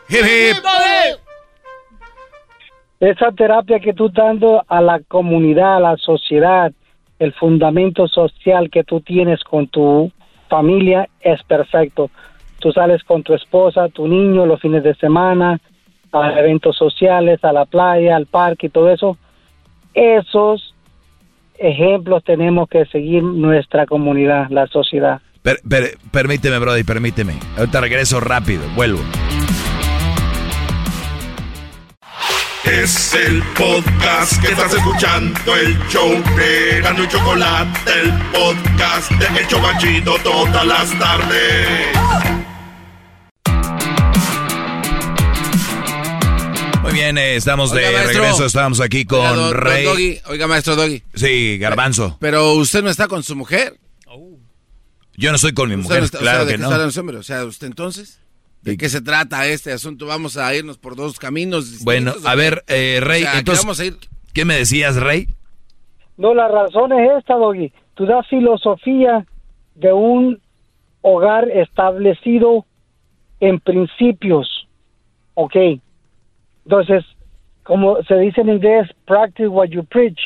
Hip, hip. Esa terapia que tú dando a la comunidad, a la sociedad, el fundamento social que tú tienes con tu familia es perfecto. Tú sales con tu esposa, tu niño los fines de semana, a eventos sociales, a la playa, al parque y todo eso. Esos ejemplos tenemos que seguir nuestra comunidad, la sociedad. Per- per- permíteme, Brody, permíteme. Ahorita regreso rápido, vuelvo. Es el podcast que estás escuchando, el show de Gano y Chocolate, el podcast de El Chocachito todas las tardes. Muy bien, eh, estamos de maestro. regreso, estamos aquí con Oiga, do- do- Rey. Doggy. Oiga, maestro Doggy. Sí, Garbanzo. Pero usted no está con su mujer. Yo no estoy con mi Usted mujer, no está- o claro sea, ¿de que qué no. hombre? O sea, ¿usted entonces? ¿De qué se trata este asunto? Vamos a irnos por dos caminos distintos. Bueno, ¿o a ver, eh, Rey, O sea, ¿qué entonces, vamos a ir? ¿qué me decías, Rey? No, la razón es esta, Doggy. Tú das filosofía de un hogar establecido en principios. Ok. Entonces, como se dice en inglés, practice what you preach.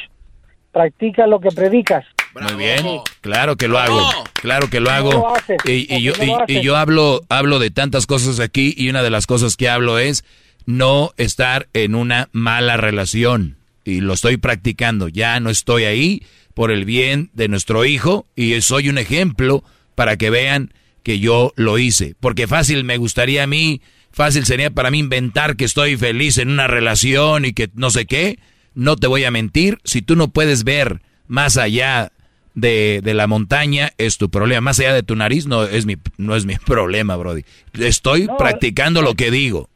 Practica lo que predicas. Muy bien, claro que lo hago, claro que lo hago. lo haces, Y, y yo, ¿por qué no lo y- yo hablo, hablo de tantas cosas aquí y una de las cosas que hablo es no estar en una mala relación. Y lo estoy practicando, ya no estoy ahí por el bien de nuestro hijo y soy un ejemplo para que vean que yo lo hice. Porque fácil me gustaría a mí, fácil sería para mí inventar que estoy feliz en una relación y que no sé qué. No te voy a mentir, si tú no puedes ver más allá de, de la montaña, es tu problema. Más allá de tu nariz, no es mi, no es mi problema, Brody. Estoy No, practicando lo que digo.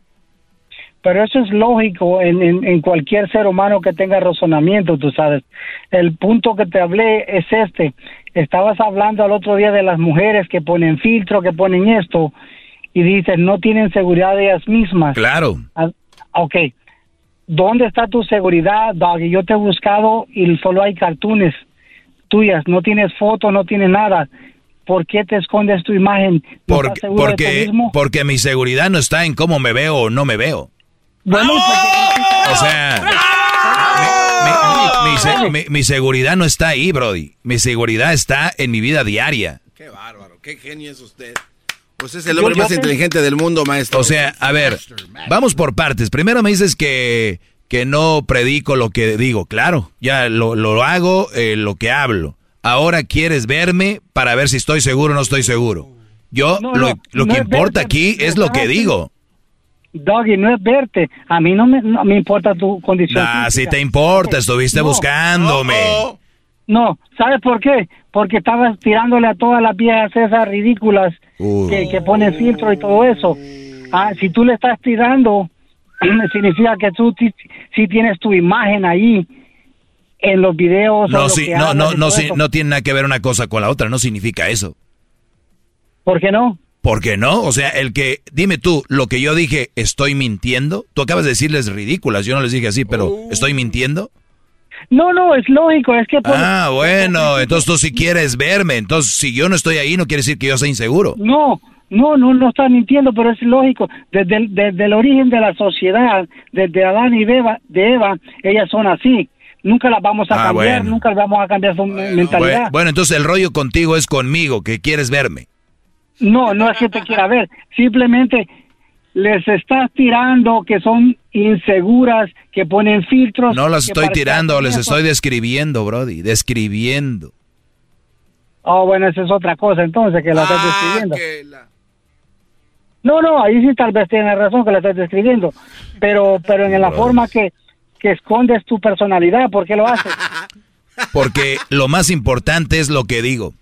Pero eso es lógico en, en, en cualquier ser humano que tenga razonamiento, tú sabes. El punto que te hablé es este. Estabas hablando al otro día de las mujeres que ponen filtro, que ponen esto, y dices, no tienen seguridad de ellas mismas. Claro. Ah, ok. ¿Dónde está tu seguridad, Doggy? Yo te he buscado y solo hay cartones tuyas. No tienes foto, no tienes nada. ¿Por qué te escondes tu imagen? ¿No Porque, estás seguro de ti porque, mismo? porque mi seguridad no está en cómo me veo o no me veo. Bueno, O sea, mi, mi- mi se- mi- mi seguridad no está ahí, Brody. Mi seguridad está en mi vida diaria. Qué bárbaro, qué genio es usted. Pues es el hombre más inteligente del mundo, maestro. O sea, a ver, vamos por partes. Primero me dices que, que no predico lo que digo. Claro, ya lo, lo hago, eh, lo que hablo. Ahora quieres verme para ver si estoy seguro o no estoy seguro. Yo, No, lo, no, lo no que importa verte, aquí es lo que digo. Doggy, no es verte. A mí no me, no me importa tu condición. Ah, si te importa, estuviste buscándome. No, ¿sabes por qué? Porque estabas tirándole a todas las viejas esas ridículas que, que ponen filtro y todo eso. Ah, si tú le estás tirando, significa que tú sí tienes tu imagen ahí en los videos. o No, sí, que no, no, no, sí, no tiene nada que ver una cosa con la otra, no significa eso. ¿Por qué no? ¿Por qué no? O sea, el que, dime tú, lo que yo dije, ¿estoy mintiendo? Tú acabas de decirles ridículas, yo no les dije así, pero ¿estoy mintiendo? No, no, es lógico, es que... por- Ah, bueno, entonces tú si quieres verme, entonces si yo no estoy ahí no quiere decir que yo sea inseguro. No, no, no, no estás mintiendo, pero es lógico. Desde el, desde el origen de la sociedad, desde Adán y Eva, de Eva, ellas son así. Nunca las vamos a Ah, cambiar, bueno. nunca vamos a cambiar su mentalidad. Bueno, bueno, entonces el rollo contigo es conmigo, que quieres verme. No, no es que te quiera ver, simplemente les estás tirando que son inseguras, que ponen filtros. No las estoy tirando, les estoy describiendo, Brody, describiendo. Oh, bueno, esa es otra cosa entonces, que la estás Ah, describiendo. No, no, ahí sí tal vez tienes razón que la estás describiendo, pero pero en la forma que, que escondes tu personalidad, ¿por qué lo haces? Porque lo más importante es lo que digo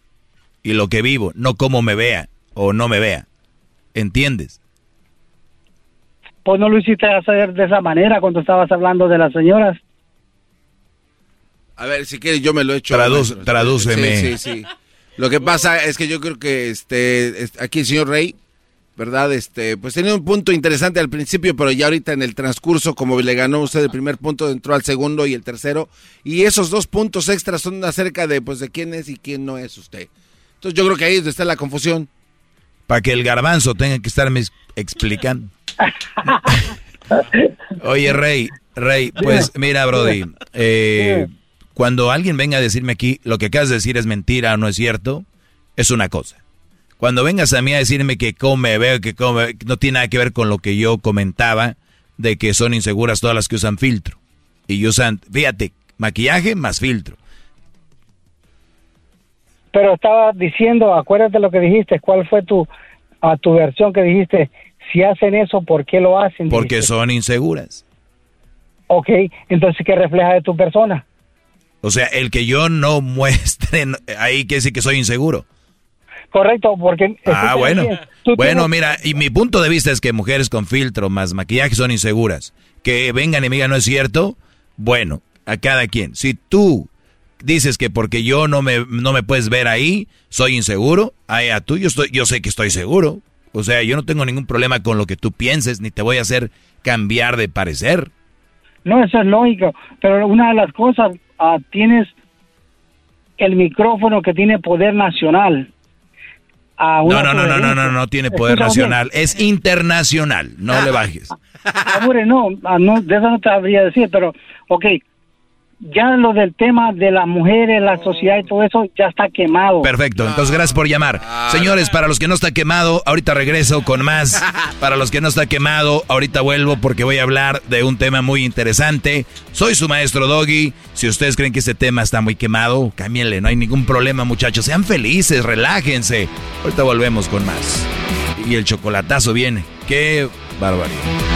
y lo que vivo, no cómo me vea o no me vea. ¿Entiendes? Pues no lo hiciste hacer de esa manera cuando estabas hablando de las señoras. A ver, si quieres yo me lo he hecho. Tradúceme. Sí, sí, sí. Lo que pasa es que yo creo que este, es- aquí el señor Rey, ¿verdad? Este, pues tenía un punto interesante al principio, pero ya ahorita en el transcurso, como le ganó usted el primer punto, entró al segundo y el tercero. Y esos dos puntos extras son acerca de, pues, de quién es y quién no es usted. Entonces yo creo que ahí es donde está la confusión. Para que el garbanzo tenga que estarme ex- explicando. Oye, Rey, Rey, pues mira, Brody, eh, cuando alguien venga a decirme aquí lo que acabas de decir es mentira o no es cierto, es una cosa. Cuando vengas a mí a decirme que come, veo que come, no tiene nada que ver con lo que yo comentaba de que son inseguras todas las que usan filtro. Y usan, fíjate, maquillaje más filtro. Pero estaba diciendo, acuérdate lo que dijiste, ¿cuál fue tu a tu versión que dijiste? Si hacen eso, ¿por qué lo hacen? Porque Dijiste. son inseguras. Ok, entonces, ¿qué refleja de tu persona? O sea, el que yo no muestre ahí quiere decir que soy inseguro. Correcto, porque... Ah, bueno. tú Bueno, tienes- mira, y mi punto de vista es que mujeres con filtro más maquillaje son inseguras. Que vengan y me digan no es cierto, bueno, a cada quien. Si tú dices que porque yo no me, no me puedes ver ahí, soy inseguro, ahí a tú yo, estoy, yo sé que estoy seguro. O sea, yo no tengo ningún problema con lo que tú pienses, ni te voy a hacer cambiar de parecer. No, eso es lógico, pero una de las cosas, ah, tienes el micrófono que tiene poder nacional. Ah, No, una no, no, no, no, sugerencia. no, no tiene poder Escúchame bien. nacional, es internacional, no le bajes. Ah, hombre, no, ah, no, de eso no te sabría decir, pero, ok, ya lo del tema de las mujeres, la sociedad y todo eso ya está quemado. Perfecto, entonces gracias por llamar. Señores, para los que no está quemado, ahorita regreso con más. Para los que no está quemado, ahorita vuelvo porque voy a hablar de un tema muy interesante. Soy su maestro Doggy. Si ustedes creen que este tema está muy quemado, cámbienle, no hay ningún problema, muchachos. Sean felices, relájense. Ahorita volvemos con más. Y el chocolatazo viene. Qué barbaridad.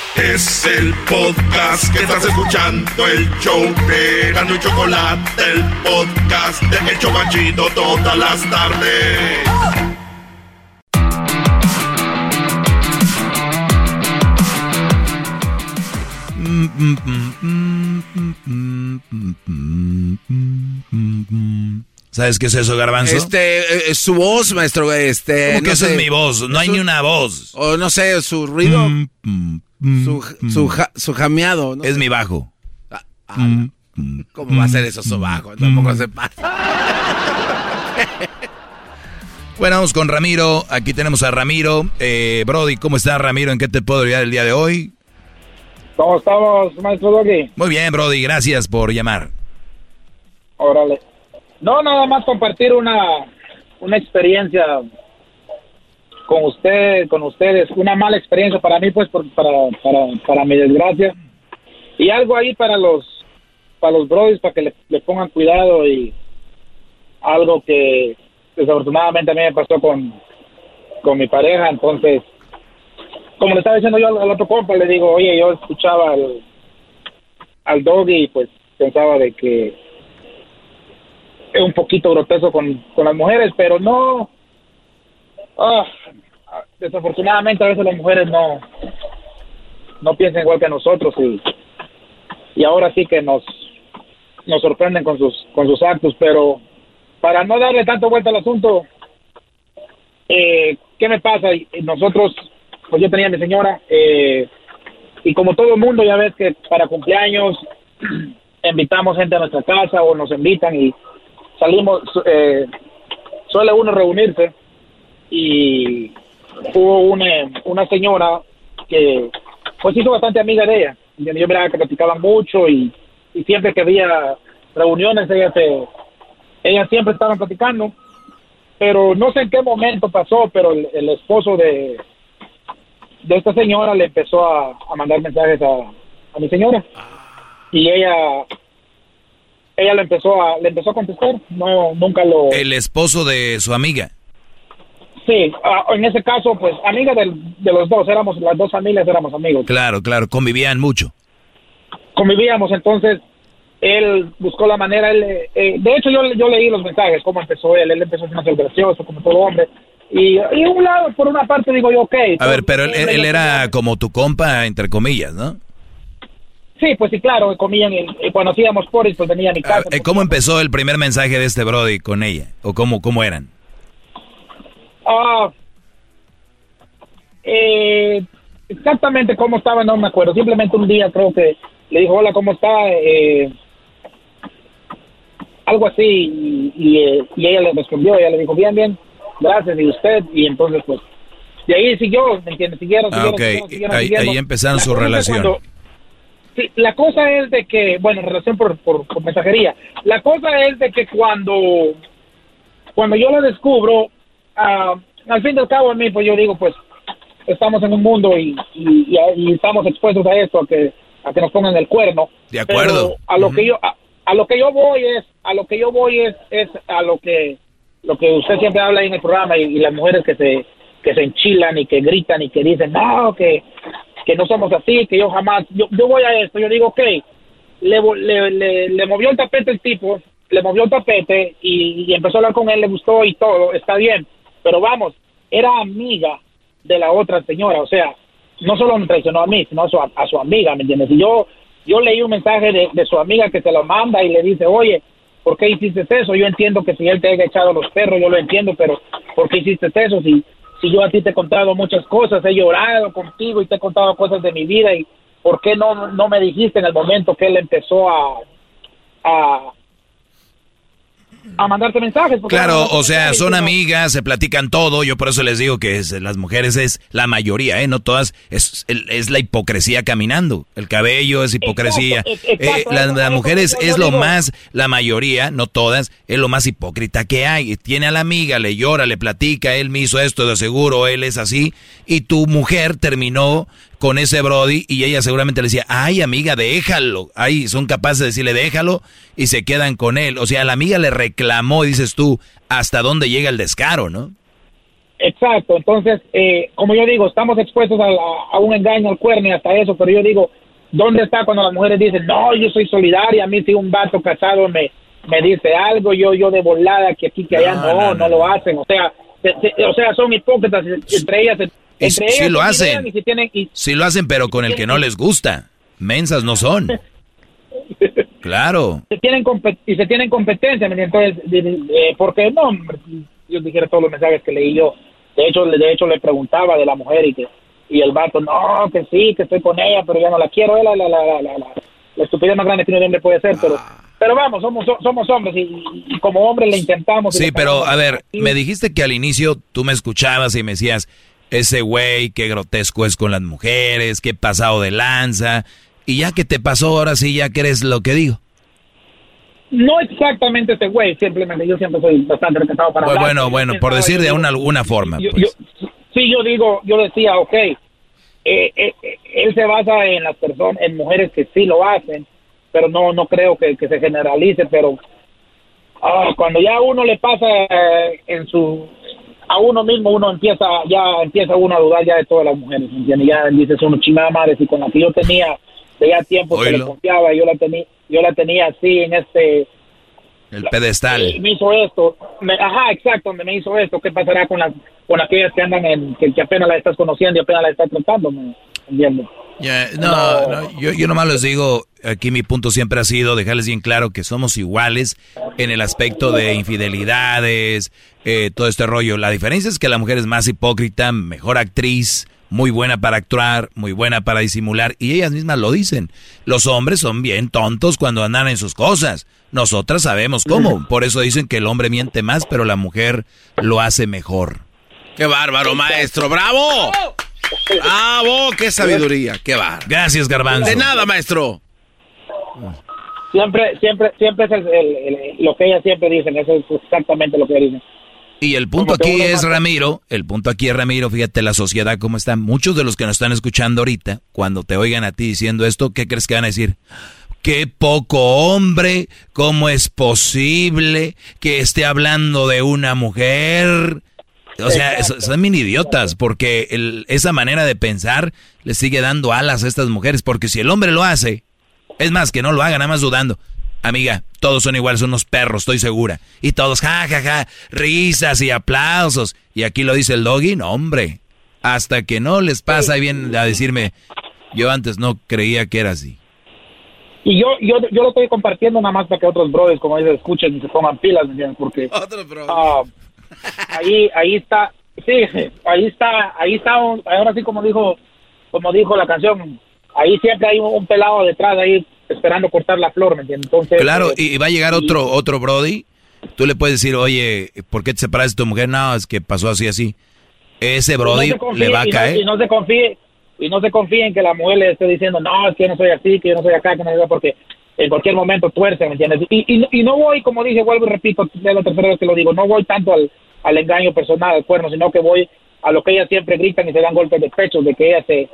Es el podcast que estás escuchando, el show de Gano y Chocolate, el podcast de El Chocachito todas las tardes. ¿Sabes qué es eso, Garbanzo? Este, eh, su voz, maestro, este... ¿Cómo que no esa sé, es mi voz? No hay su- ni una voz. O no sé, su ruido, su, su, ja- su jameado. ¿no? Es mi bajo. ¿Cómo va a ser eso su bajo? Tampoco se pasa. Bueno, vamos con Ramiro. Aquí tenemos a Ramiro. Eh, Brody, ¿cómo está Ramiro? ¿En qué te puedo ayudar el día de hoy? ¿Cómo estamos, maestro Doggy? Muy bien, Brody, gracias por llamar. Órale. No, nada más compartir una, una experiencia con usted, con ustedes, una mala experiencia para mí, pues, por- para, para, para mi desgracia. Y algo ahí para los, para los brodis, para que le, pongan cuidado y algo que desafortunadamente a mí me pasó con, con mi pareja, entonces, como le estaba diciendo yo al, otro compa, le digo, oye, yo escuchaba al, al doggy pues pensaba de que es un poquito grotesco con, con las mujeres, pero no, ah, desafortunadamente a veces las mujeres no, no piensan igual que nosotros y, y ahora sí que nos, nos sorprenden con sus, con sus actos, pero para no darle tanto vuelta al asunto, eh, ¿qué me pasa? Nosotros, pues yo tenía a mi señora, eh, y como todo el mundo, ya ves que para cumpleaños invitamos gente a nuestra casa o nos invitan y salimos, eh, suele uno reunirse y hubo una, una señora que pues hizo bastante amiga de ella. Yo yo miraba que platicaban mucho y, y siempre que había reuniones ella se, ellas siempre estaban platicando, pero no sé en qué momento pasó, pero el, el esposo de, de esta señora le empezó a, a mandar mensajes a, a mi señora y ella ella le empezó a le empezó a contestar no nunca lo El esposo de su amiga. Sí ah, en ese caso pues amiga del- de los dos éramos las dos familias éramos amigos Claro, claro, convivían mucho. convivíamos entonces él buscó la manera él, eh, de hecho yo yo leí los mensajes cómo empezó él él empezó siendo gracioso como todo hombre y, y un lado por una parte digo yo ok A ver, pero él, él- él era como tu compa, entre comillas, ¿no? sí pues sí claro comían y, y cuando hacíamos poris pues venía a mi casa Eh, ¿Cómo empezó el primer mensaje de este Brody con ella? ¿O cómo, cómo eran? Ah, eh, exactamente cómo estaba no me acuerdo. Simplemente un día creo que le dijo, hola, ¿cómo está? Eh, algo así. Y, y, eh, y ella le respondió, ella le dijo, bien, bien, gracias. Y usted, y entonces pues, de ahí siguió, ¿me entiendes? Siguieron, Ah, siguieron, ok. siguieron, siguieron, Ahí, siguiendo. ahí empezaron La su relación. cuando- Sí, la cosa es de que, bueno, relación por, por, por mensajería. La cosa es de que cuando, cuando yo lo descubro, ah, al fin y al cabo a mí, pues yo digo, pues estamos en un mundo y, y, y- y estamos expuestos a esto, a que, a que nos pongan el cuerno. De acuerdo. Pero a lo que yo, a, a lo que yo voy es, a lo que yo voy es, es a lo que, lo que usted siempre habla ahí en el programa y, y las mujeres que se, que se enchilan y que gritan y que dicen, no, que, que no somos así, que yo jamás, yo, yo voy a esto, yo digo, ok, le, le, le, le movió el tapete el tipo, le movió el tapete y, y empezó a hablar con él, le gustó y todo, está bien, pero vamos, era amiga de la otra señora, o sea, no solo me traicionó a mí, sino a su, a su amiga, ¿me entiendes? Y yo, yo leí un mensaje de, de su amiga que se lo manda y le dice, oye, ¿por qué hiciste eso? Yo entiendo que si él te haya echado los perros, yo lo entiendo, pero ¿por qué hiciste eso? Si, si yo a ti te he contado muchas cosas, he llorado contigo y te he contado cosas de mi vida y ¿por qué no, no me dijiste en el momento que él empezó a, a, a mandarte mensajes? Claro, o sea, son amigas, se platican todo. Yo por eso les digo que es- las mujeres es la mayoría, ¿eh? No todas. Es, es la hipocresía caminando. El cabello es hipocresía. Exacto, e- exacto, Eh, la- las eso mujeres es lo digo. más, la mayoría, no todas, es lo más hipócrita que hay. Tiene a la amiga, le llora, le platica, él me hizo esto de seguro, él es así. Y tu mujer terminó con ese Brody y ella seguramente le decía, ay amiga, déjalo. Ay, son capaces de decirle, déjalo y se quedan con él. O sea, la amiga le reclamó, dices tú, hasta dónde llega el descaro, ¿no? Exacto, entonces, eh, como yo digo, estamos expuestos a, la- a un engaño, al cuerno y hasta eso, pero yo digo, ¿dónde está cuando las mujeres dicen, no, yo soy solidaria, a mí si un vato casado me, me dice algo, yo yo de volada, que aquí, que allá, no, no, lo hacen, o sea, se- se- o sea, son hipócritas, entre ellas, Y ellas lo hacen. y se tienen, y, Sí lo hacen, pero con el que no les gusta. Mensas no son. Claro. se tienen y se tienen competencia. Entonces, eh, porque no, yo dijera todos los mensajes que leí yo, de hecho, le- de hecho le preguntaba de la mujer y que y el vato, no, que sí, que estoy con ella, pero ya no la quiero, la, la, la, la, la, la- la estupidez más grande que un hombre puede ser, pero pero vamos, somos so- somos hombres y, como hombres le intentamos. Sí, pero a ver, me dijiste que al inicio tú me escuchabas y me decías, ese güey, qué grotesco es con las mujeres, qué pasado de lanza, Y ya que te pasó, ahora sí ya crees lo que digo. No exactamente ese güey, simplemente yo siempre soy bastante respetado para Bueno, hablar. bueno, bueno, por decir de una, alguna forma. Yo- pues. yo- sí, yo digo, yo decía, ok, eh, eh, eh, él se basa en las personas, en mujeres que sí lo hacen, pero no, no creo que, que se generalice, pero ah, cuando ya uno le pasa eh, en su, a uno mismo, uno empieza, ya empieza uno a dudar ya de todas las mujeres, ¿me entiendes? Ya dices uno, chingada madre, si con la que yo tenía de ya tiempo que le confiaba, yo la tenía, yo la tenía así en este, El pedestal. me hizo esto, me- ajá, exacto, donde me hizo esto, ¿qué pasará con las con aquellas que andan en, que, que apenas la estás conociendo y apenas la estás tratando? Ya, no, no, yo, yo nomás les digo, aquí mi punto siempre ha sido dejarles bien claro que somos iguales en el aspecto de infidelidades, eh, todo este rollo. La diferencia es que la mujer es más hipócrita, mejor actriz, muy buena para actuar, muy buena para disimular, y ellas mismas lo dicen. Los hombres son bien tontos cuando andan en sus cosas. Nosotras sabemos cómo. Por eso dicen que el hombre miente más, pero la mujer lo hace mejor. ¡Qué bárbaro, maestro! ¡Bravo! ¡Bravo! ¡Qué sabiduría! ¡Qué bárbaro! Gracias, Garbanzo. De nada, maestro. Siempre, siempre, siempre es el- el- el- lo que ellas siempre dicen, eso es exactamente lo que dicen. Y el punto aquí es, Ramiro, el punto aquí es, Ramiro, fíjate la sociedad cómo está. Muchos de los que nos están escuchando ahorita, cuando te oigan a ti diciendo esto, ¿qué crees que van a decir? Qué poco hombre, ¿cómo es posible que esté hablando de una mujer? O sea, son bien idiotas, porque el- esa manera de pensar le sigue dando alas a estas mujeres, porque si el hombre lo hace, es más, que no lo haga, nada más dudando. Amiga, todos son iguales, son unos perros, estoy segura. Y todos, ja, ja, ja, risas y aplausos. Y aquí lo dice el doggy, no, hombre. Hasta que no les pasa vienen a decirme, yo antes no creía que era así. Y yo, yo, yo lo estoy compartiendo nada más para que otros brothers, como dices, escuchen y se pongan pilas, ¿me entiendes? Porque ah, ahí, ahí está, sí, ahí está, ahí está, un- ahora sí como dijo, como dijo la canción, ahí siempre hay un, un pelado detrás ahí esperando cortar la flor, ¿me entiendes? Entonces, Claro, eh, y va a llegar otro, otro Brody. Tú le puedes decir, oye, ¿por qué te separaste de tu mujer? No, es que pasó así, así. Ese Brody no confíe- le va a y no- caer. Y no, se confíe, y no se confíe en que la mujer le esté diciendo, no, es que yo no soy así, que yo no soy acá, que no soy acá", porque en cualquier momento tuerce, ¿me entiendes? Y, y, no voy, como dije, vuelvo y repito, es la tercera vez que lo digo, no voy tanto al, al engaño personal, al cuerno, sino que voy a lo que ellas siempre gritan y se dan golpes de pecho, de que ellas se,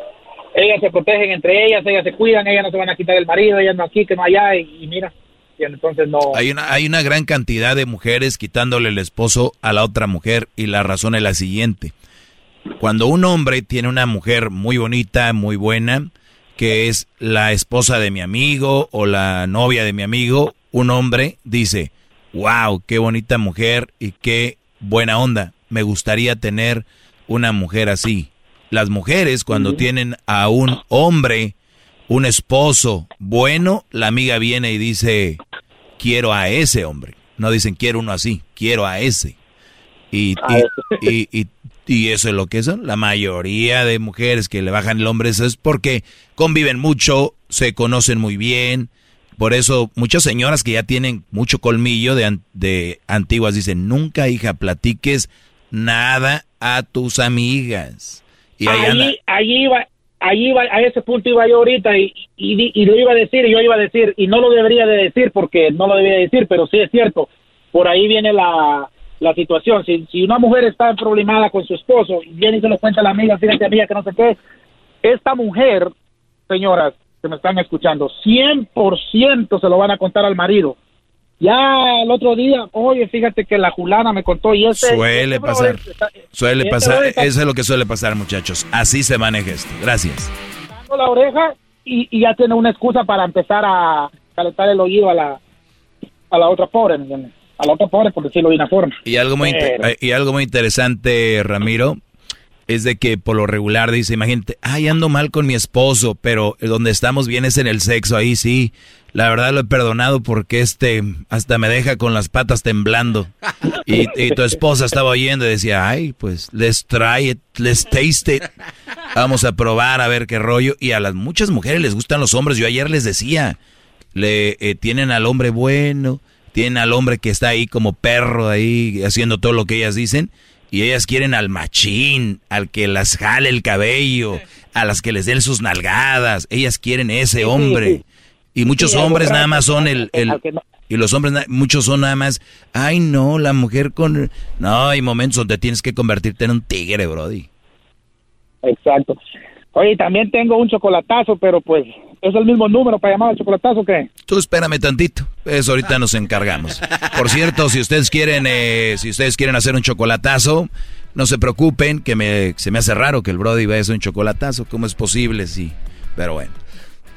ellas se protegen entre ellas, ellas se cuidan, ellas no se van a quitar el marido, ellas no aquí, que no allá, y, mira, entonces no... Hay una, hay una gran cantidad de mujeres quitándole el esposo a la otra mujer y la razón es la siguiente. Cuando un hombre tiene una mujer muy bonita, muy buena, que es la esposa de mi amigo o la novia de mi amigo, un hombre dice, wow, qué bonita mujer y qué buena onda, me gustaría tener una mujer así. Las mujeres cuando tienen a un hombre, un esposo bueno, la amiga viene y dice, quiero a ese hombre. No dicen quiero uno así, quiero a ese. Y, y, y, y- y eso es lo que son. La mayoría de mujeres que le bajan el hombre eso es porque conviven mucho, se conocen muy bien. Por eso muchas señoras que ya tienen mucho colmillo de, de antiguas dicen, nunca hija platiques nada a tus amigas. Y ahí allí, allí iba, allí iba, a ese punto iba yo ahorita y, y, y lo iba a decir y yo iba a decir y no lo debería de decir porque no lo debería decir, pero sí es cierto, por ahí viene la, la situación. Si, si una mujer está problemada con su esposo y viene y se lo cuenta a la amiga, fíjate amiga que no sé qué, esta mujer, señoras que me están escuchando, 100% se lo van a contar al marido. Ya el otro día, oye, fíjate que la julana me contó y ese... Suele ese pasar. está- Suele ese pasar. está Eso es lo que suele pasar, muchachos. Así se maneja esto. Gracias. la oreja y, y ya tiene una excusa para empezar a calentar el oído a la, a la otra pobre, ¿me entiendes? A la otra pobre, por decirlo de una forma. Y algo muy, Pero- y algo muy interesante, Ramiro, es de que por lo regular dice, imagínate, ay, ando mal con mi esposo, pero donde estamos bien es en el sexo, ahí sí. La verdad lo he perdonado porque este hasta me deja con las patas temblando. Y, y tu esposa estaba oyendo y decía, ay, pues let's try it, let's taste it. Vamos a probar a ver qué rollo. Y a las muchas mujeres les gustan los hombres. Yo ayer les decía, le eh, tienen al hombre bueno, tienen al hombre que está ahí como perro ahí haciendo todo lo que ellas dicen y ellas quieren al machín, al que las jale el cabello, a las que les den sus nalgadas. Ellas quieren ese hombre. Y muchos hombres nada más son el... el- y los hombres, muchos son nada más, ay no, la mujer con... No, hay momentos donde tienes que convertirte en un tigre, Brody. Exacto. Oye, también tengo un chocolatazo, pero pues es el mismo número para llamar al chocolatazo que... Tú espérame tantito, eso ahorita nos encargamos. Por cierto, si ustedes quieren, eh, si ustedes quieren hacer un chocolatazo, no se preocupen, que me, se me hace raro que el Brody vaya a hacer un chocolatazo. ¿Cómo es posible? Sí, pero bueno.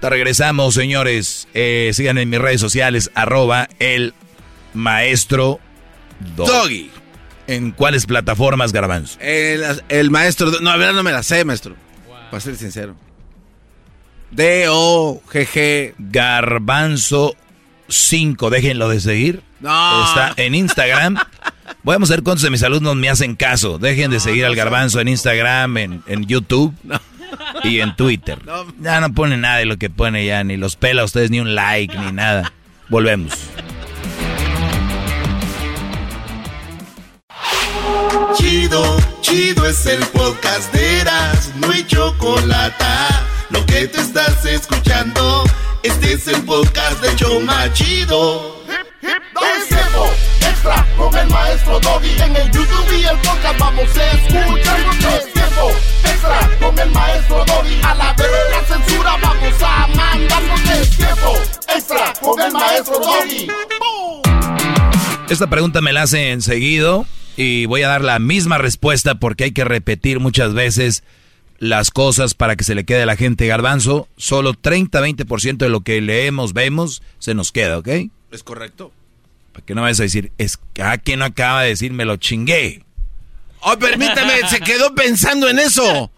Te regresamos, señores. Eh, sigan en mis redes sociales, arroba el maestro Doggy. ¿En cuáles plataformas, Garbanzo? El, el maestro. No, a ver, no me la sé, maestro. Para ser sincero. D-O-G-G. Garbanzo 5. Déjenlo de seguir. No. Está en Instagram. Vamos a ver cuántos de mis alumnos me hacen caso. Dejen de seguir al Garbanzo en Instagram, en, en YouTube y en Twitter. Ya no pone nada de lo que pone ya, ni los pela a ustedes, ni un like, ni nada. Volvemos. Chido, chido es el podcast de Eras, no hay chocolate. Lo que te estás escuchando, este es el podcast de Choma Chido. Es tiempo extra con el maestro Doggy. En el YouTube y el podcast vamos a escuchar. Es tiempo extra con el maestro Doggy. A la vez la censura vamos a mandar. Es tiempo extra con el maestro Doggy. Esta pregunta me la hacen seguido y voy a dar la misma respuesta porque hay que repetir muchas veces las cosas para que se le quede a la gente garbanzo. Solo 30-20% de lo que leemos, vemos, se nos queda, ¿ok? Es correcto. Para que no vayas a decir, es que ah, quien no acaba de decir, me lo chingué. Oh, permítame, se quedó pensando en eso.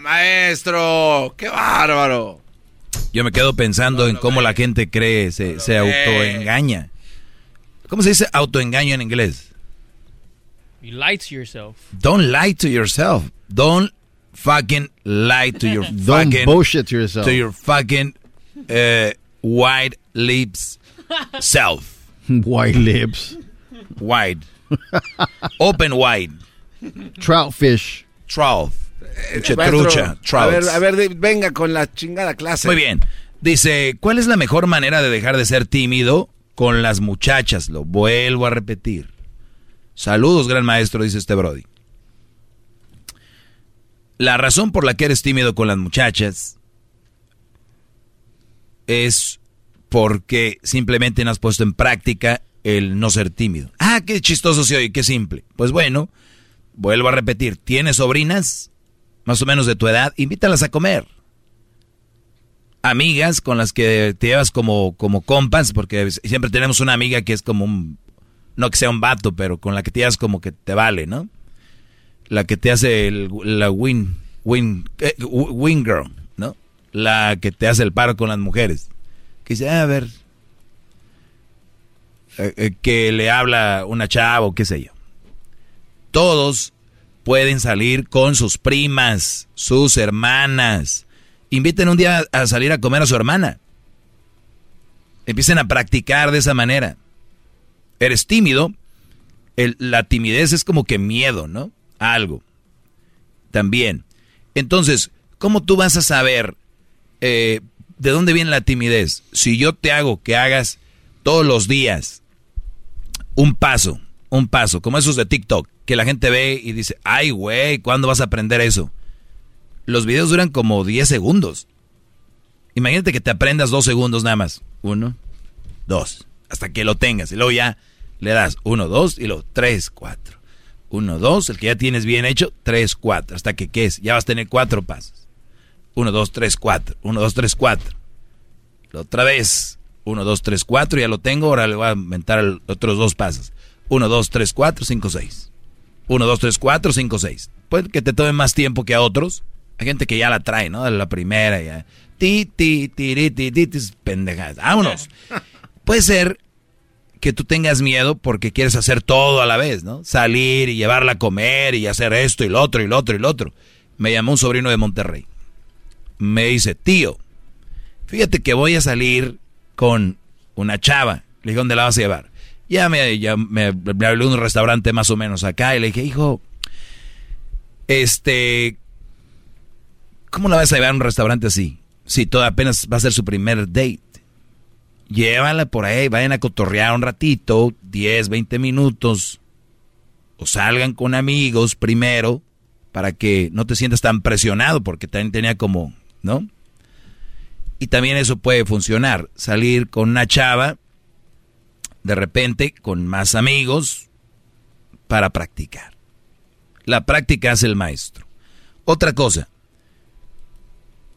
Maestro, qué bárbaro. Yo me quedo pensando en cómo la gente cree, se, se autoengaña. ¿Cómo se dice autoengaño en inglés? You lie to yourself. Don't lie to yourself. Don't fucking lie to your Don't fucking bullshit yourself. to your fucking uh, white lips self. White lips. Wide. Open wide. Trout fish. Trout. Trucha. A Trouts. ver, a ver, venga con la chingada clase. Muy bien. Dice, ¿cuál es la mejor manera de dejar de ser tímido con las muchachas? Lo vuelvo a repetir. Saludos, gran maestro, dice este Brody. La razón por la que eres tímido con las muchachas es porque simplemente no has puesto en práctica el no ser tímido. Ah, qué chistoso se oye, qué simple. Pues bueno, vuelvo a repetir, ¿tienes sobrinas? Más o menos de tu edad, invítalas a comer amigas con las que te llevas como, como compas, porque siempre tenemos una amiga que es como un, no que sea un vato, pero con la que te llevas como que te vale, ¿no? La que te hace el, la win, win, eh, win girl, ¿no? La que te hace el paro con las mujeres. Que dice, "Ah, a ver, eh, eh, que le habla una chava o qué sé yo. Todos pueden salir con sus primas, sus hermanas, inviten un día a salir a comer a su hermana. Empiecen a practicar de esa manera. Eres tímido, la timidez es como que miedo, ¿no? A algo. También. Entonces, ¿cómo tú vas a saber eh, de dónde viene la timidez? Si yo te hago que hagas todos los días un paso, un paso, como esos de TikTok, que la gente ve y dice, ay, güey, ¿cuándo vas a aprender eso? Los videos duran como 10 segundos. Imagínate que te aprendas dos segundos nada más. Uno, dos, hasta que lo tengas. Y luego ya le das uno, dos, y luego tres, cuatro. Uno, dos, el que ya tienes bien hecho, tres, cuatro. Hasta que, ¿qué es? Ya vas a tener cuatro pasos. Uno, dos, tres, cuatro. Uno, dos, tres, cuatro. Otra vez. Uno, dos, tres, cuatro. Ya lo tengo. Ahora le voy a inventar el- otros dos pasos. Uno, dos, tres, cuatro, cinco, seis. Uno, dos, tres, cuatro, cinco, seis. Puede que te tome más tiempo que a otros. Hay gente que ya la trae, ¿no? De la primera ya. Ti, ti, ti, ti, ti, pendejadas. Vámonos. Puede ser que tú tengas miedo porque quieres hacer todo a la vez, ¿no? Salir y llevarla a comer y hacer esto y lo otro y lo otro y lo otro. Me llamó un sobrino de Monterrey. Me dice, tío, fíjate que voy a salir con una chava. Le dije, ¿dónde la vas a llevar? Ya me, ya me, me habló de un restaurante más o menos acá y le dije, hijo, este, ¿Cómo la vas a llevar a un restaurante así? Si todo apenas va a ser su primer date. Llévala por ahí, vayan a cotorrear un ratito, 10, 20 minutos. O salgan con amigos primero para que no te sientas tan presionado, porque también tenía como, ¿no? Y también eso puede funcionar. Salir con una chava, de repente, con más amigos, para practicar. La práctica hace el maestro. Otra cosa,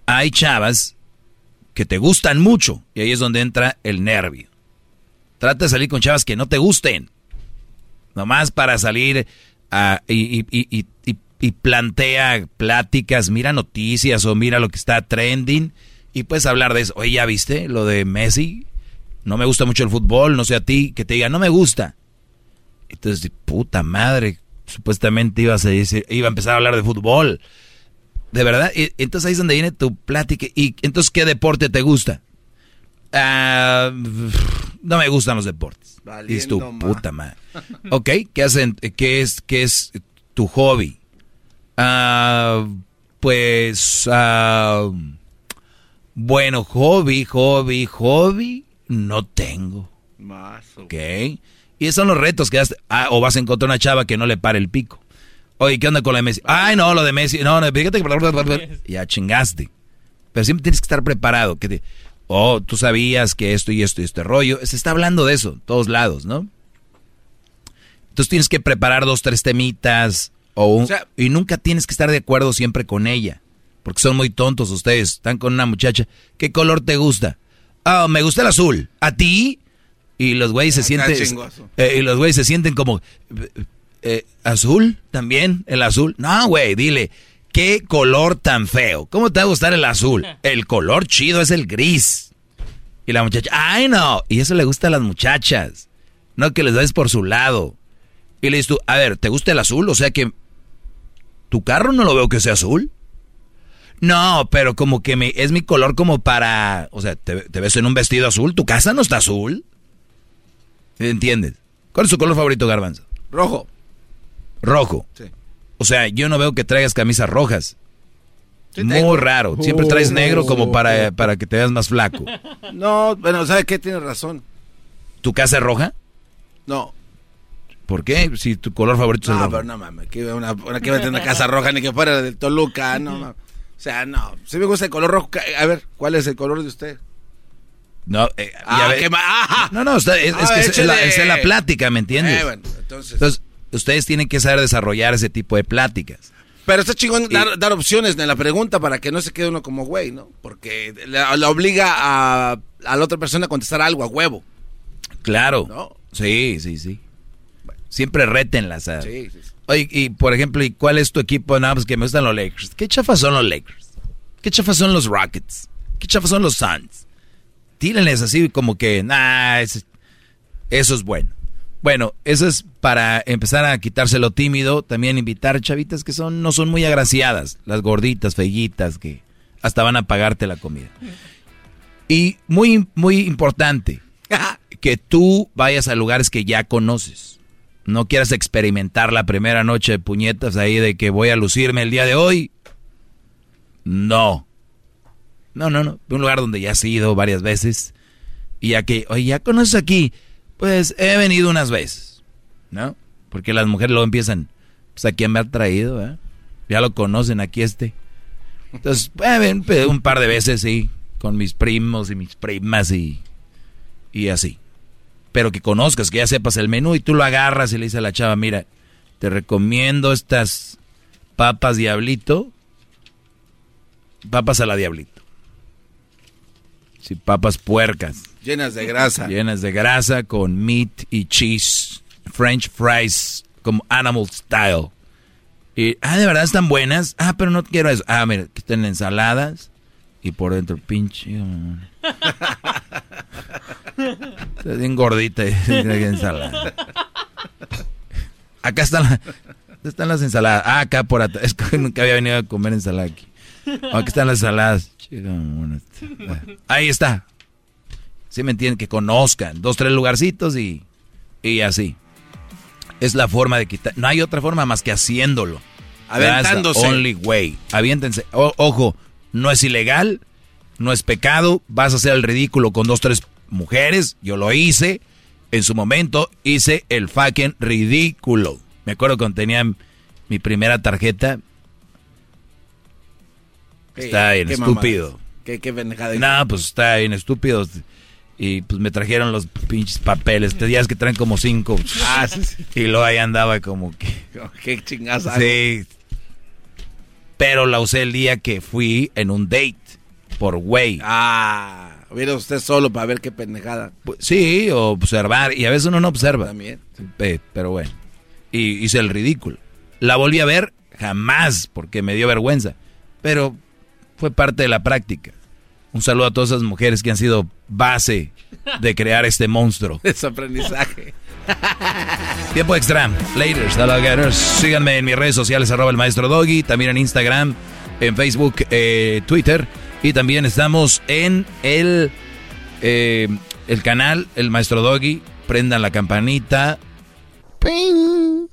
hay chavas que te gustan mucho y ahí es donde entra el nervio. Trata de salir con chavas que no te gusten. Nomás para salir y, y, plantea pláticas, mira noticias o mira lo que está trending y puedes hablar de eso. Oye, ¿ya viste lo de Messi? No me gusta mucho el fútbol, no sé a ti, que te diga, no me gusta. Entonces, puta madre, supuestamente ibas a decir, iba a empezar a hablar de fútbol. De verdad, entonces ahí es donde viene tu plática. ¿Y entonces qué deporte te gusta? Ah, no me gustan los deportes. y es tu puta madre. ok, ¿qué hacen? ¿Qué es, qué es tu hobby? Ah, pues, ah, bueno, hobby, hobby, hobby, no tengo. Más. Ok. Y esos son los retos que haces. Ah, o vas a encontrar una chava que no le pare el pico. Oye, ¿qué onda con la de Messi? Ay, no, lo de Messi. No, no, fíjate que... Ya chingaste. Pero siempre tienes que estar preparado. Que te... Oh, tú sabías que esto y esto y este rollo. Se está hablando de eso, todos lados, ¿no? Entonces tienes que preparar dos, tres temitas. O, y nunca tienes que estar de acuerdo siempre con ella. Porque son muy tontos ustedes. Están con una muchacha. ¿Qué color te gusta? Ah, me gusta el azul. ¿A ti? Y los güeyes se sienten. Eh, y los güeyes se sienten como. Eh, ¿Azul? ¿También? ¿El azul? No, güey, dile. ¿Qué color tan feo? ¿Cómo te va a gustar el azul? El color chido es el gris. Y la muchacha, ¡ay no! Y eso le gusta a las muchachas. No que les des por su lado. Y le dices tú, a ver, ¿te gusta el azul? O sea que. ¿Tu carro no lo veo que sea azul? No, pero como que me, es mi color como para. O sea, te, te ves en un vestido azul. ¿Tu casa no está azul? ¿Entiendes? ¿Cuál es su color favorito, Garbanzo? Rojo. Rojo. Sí. O sea, yo no veo que traigas camisas rojas. Muy raro. Siempre traes oh. negro como para, para que te veas más flaco. No, bueno, ¿sabes qué? Tienes razón. ¿Tu casa es roja? No. ¿Por qué? Si tu color favorito es el rojo. No, pero no mames. Que una, una, que una casa roja ni que fuera del Toluca. No, mames. O sea, no. Si me gusta el color rojo. A ver, ¿cuál es el color de usted? No, eh, ah, ah, no, no, es, que es, la, plática, ¿me entiendes? Eh, entonces... ustedes tienen que saber desarrollar ese tipo de pláticas. Pero está chingón dar, opciones en la pregunta para que no se quede uno como güey, ¿no? Porque le, obliga a, a, la otra persona a contestar algo a huevo. Claro. Sí, sí, sí. Siempre rétenlas. Sí, sí, Oye, y por ejemplo, ¿y cuál es tu equipo? Nada, pues que me gustan los Lakers. ¿Qué chafas son los Lakers? ¿Qué chafas son los Rockets? ¿Qué chafas son los Suns? tírenles así como que, nah, eso, es bueno. Bueno, eso es para empezar a quitárselo tímido, también invitar chavitas que son no son muy agraciadas, las gorditas, fellitas que hasta van a pagarte la comida. Y muy muy importante que tú vayas a lugares que ya conoces. No quieras experimentar la primera noche de puñetas ahí de que voy a lucirme el día de hoy. No. No, no, no. Un lugar donde ya has ido varias veces. Y ya que, oye, ¿ya conoces aquí? Pues he venido unas veces. ¿No? Porque las mujeres luego empiezan, pues aquí me ha traído, ¿eh? Ya lo conocen aquí este. Entonces, ven un par de veces, sí. Con mis primos y mis primas y, y así. Pero que conozcas, que ya sepas el menú y tú lo agarras y le dices a la chava, mira, te recomiendo estas papas diablito. Papas a la diablito. Sí, papas puercas. Llenas de grasa. Llenas de grasa con meat y cheese. French fries como animal style. Y, ah, de verdad están buenas. Ah, pero no quiero eso. Ah, mira, que están ensaladas. Y por dentro, pinche. Está bien gordita y ensalada. Acá están, están las ensaladas. Ah, acá por atrás. Es que nunca había venido a comer ensalada aquí. Aquí están las ensaladas. Ahí está. Si me entienden, que conozcan dos, tres lugarcitos y, y así. Es la forma de quitar. No hay otra forma más que haciéndolo. Aventándose. Only way. Aviéntense. O- ojo, no es ilegal, no es pecado. Vas a hacer el ridículo con dos, tres mujeres. Yo lo hice. En su momento hice el fucking ridículo. Me acuerdo cuando tenía mi primera tarjeta. Está bien qué estúpido. mamadas. Qué, qué pendejada. No, pues está bien estúpido. Y pues me trajeron los pinches papeles. Te días que traen como cinco. Ah. Y luego ahí andaba como que. Qué chingazo. Sí. Pero la usé el día que fui en un date. Por güey. Ah, hubiera usted solo para ver qué pendejada. Pues, Sí, observar. Y a veces uno no observa. También. Pero bueno. Y hice el ridículo. La volví a ver jamás porque me dio vergüenza. Pero fue parte de la práctica. Un saludo a todas esas mujeres que han sido base de crear este monstruo. Es aprendizaje. Tiempo extra. Later, Dalagueros. Síganme en mis redes sociales, arroba el maestro Doggy. También en Instagram, en Facebook, eh, Twitter. Y también estamos en el, eh, el canal, el maestro Doggy. Prendan la campanita.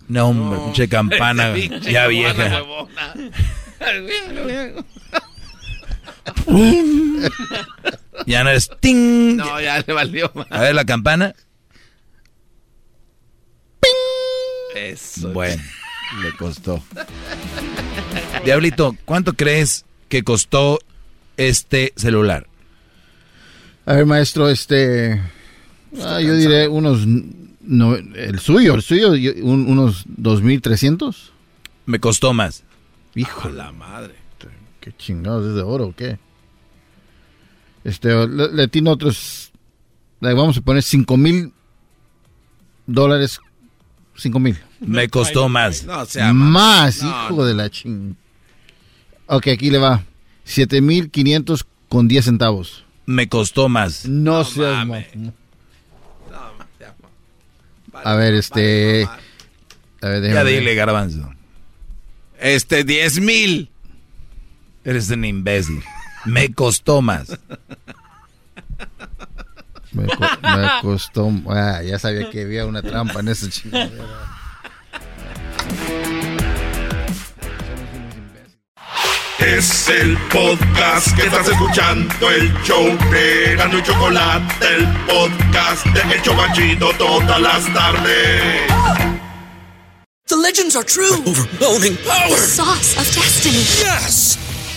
No, hombre, pinche campana ya vieja. ya no es ting. No, ya le valió. A ver la campana. Eso. Bueno, le costó. Diablito, ¿cuánto crees que costó este celular? A ver, maestro, este. ah, yo diré unos. no, el suyo, el suyo, yo- un- unos 2.300. Me costó más. Hijo la madre. ¿Qué chingados es de oro o qué? Este, le, le tiene otros. le vamos a poner 5 mil dólares. 5 mil. Me costó más. No, sea Más, No, hijo no. de la ching. Ok, aquí le va. 7.500 con 10 centavos. Me costó más. No, seas ma- A ver, este. A ver, Ya dile, garbanzo. Este, 10 mil. Eres un imbécil. Me costó más. Me, co- me costó. Ah, ya sabía que había una trampa en ese chingadera. Es el podcast que estás escuchando, el show de Gano y Chocolate, el podcast de El Chobachito todas las tardes. The legends are true. overwhelming power! The sauce of destiny. Yes!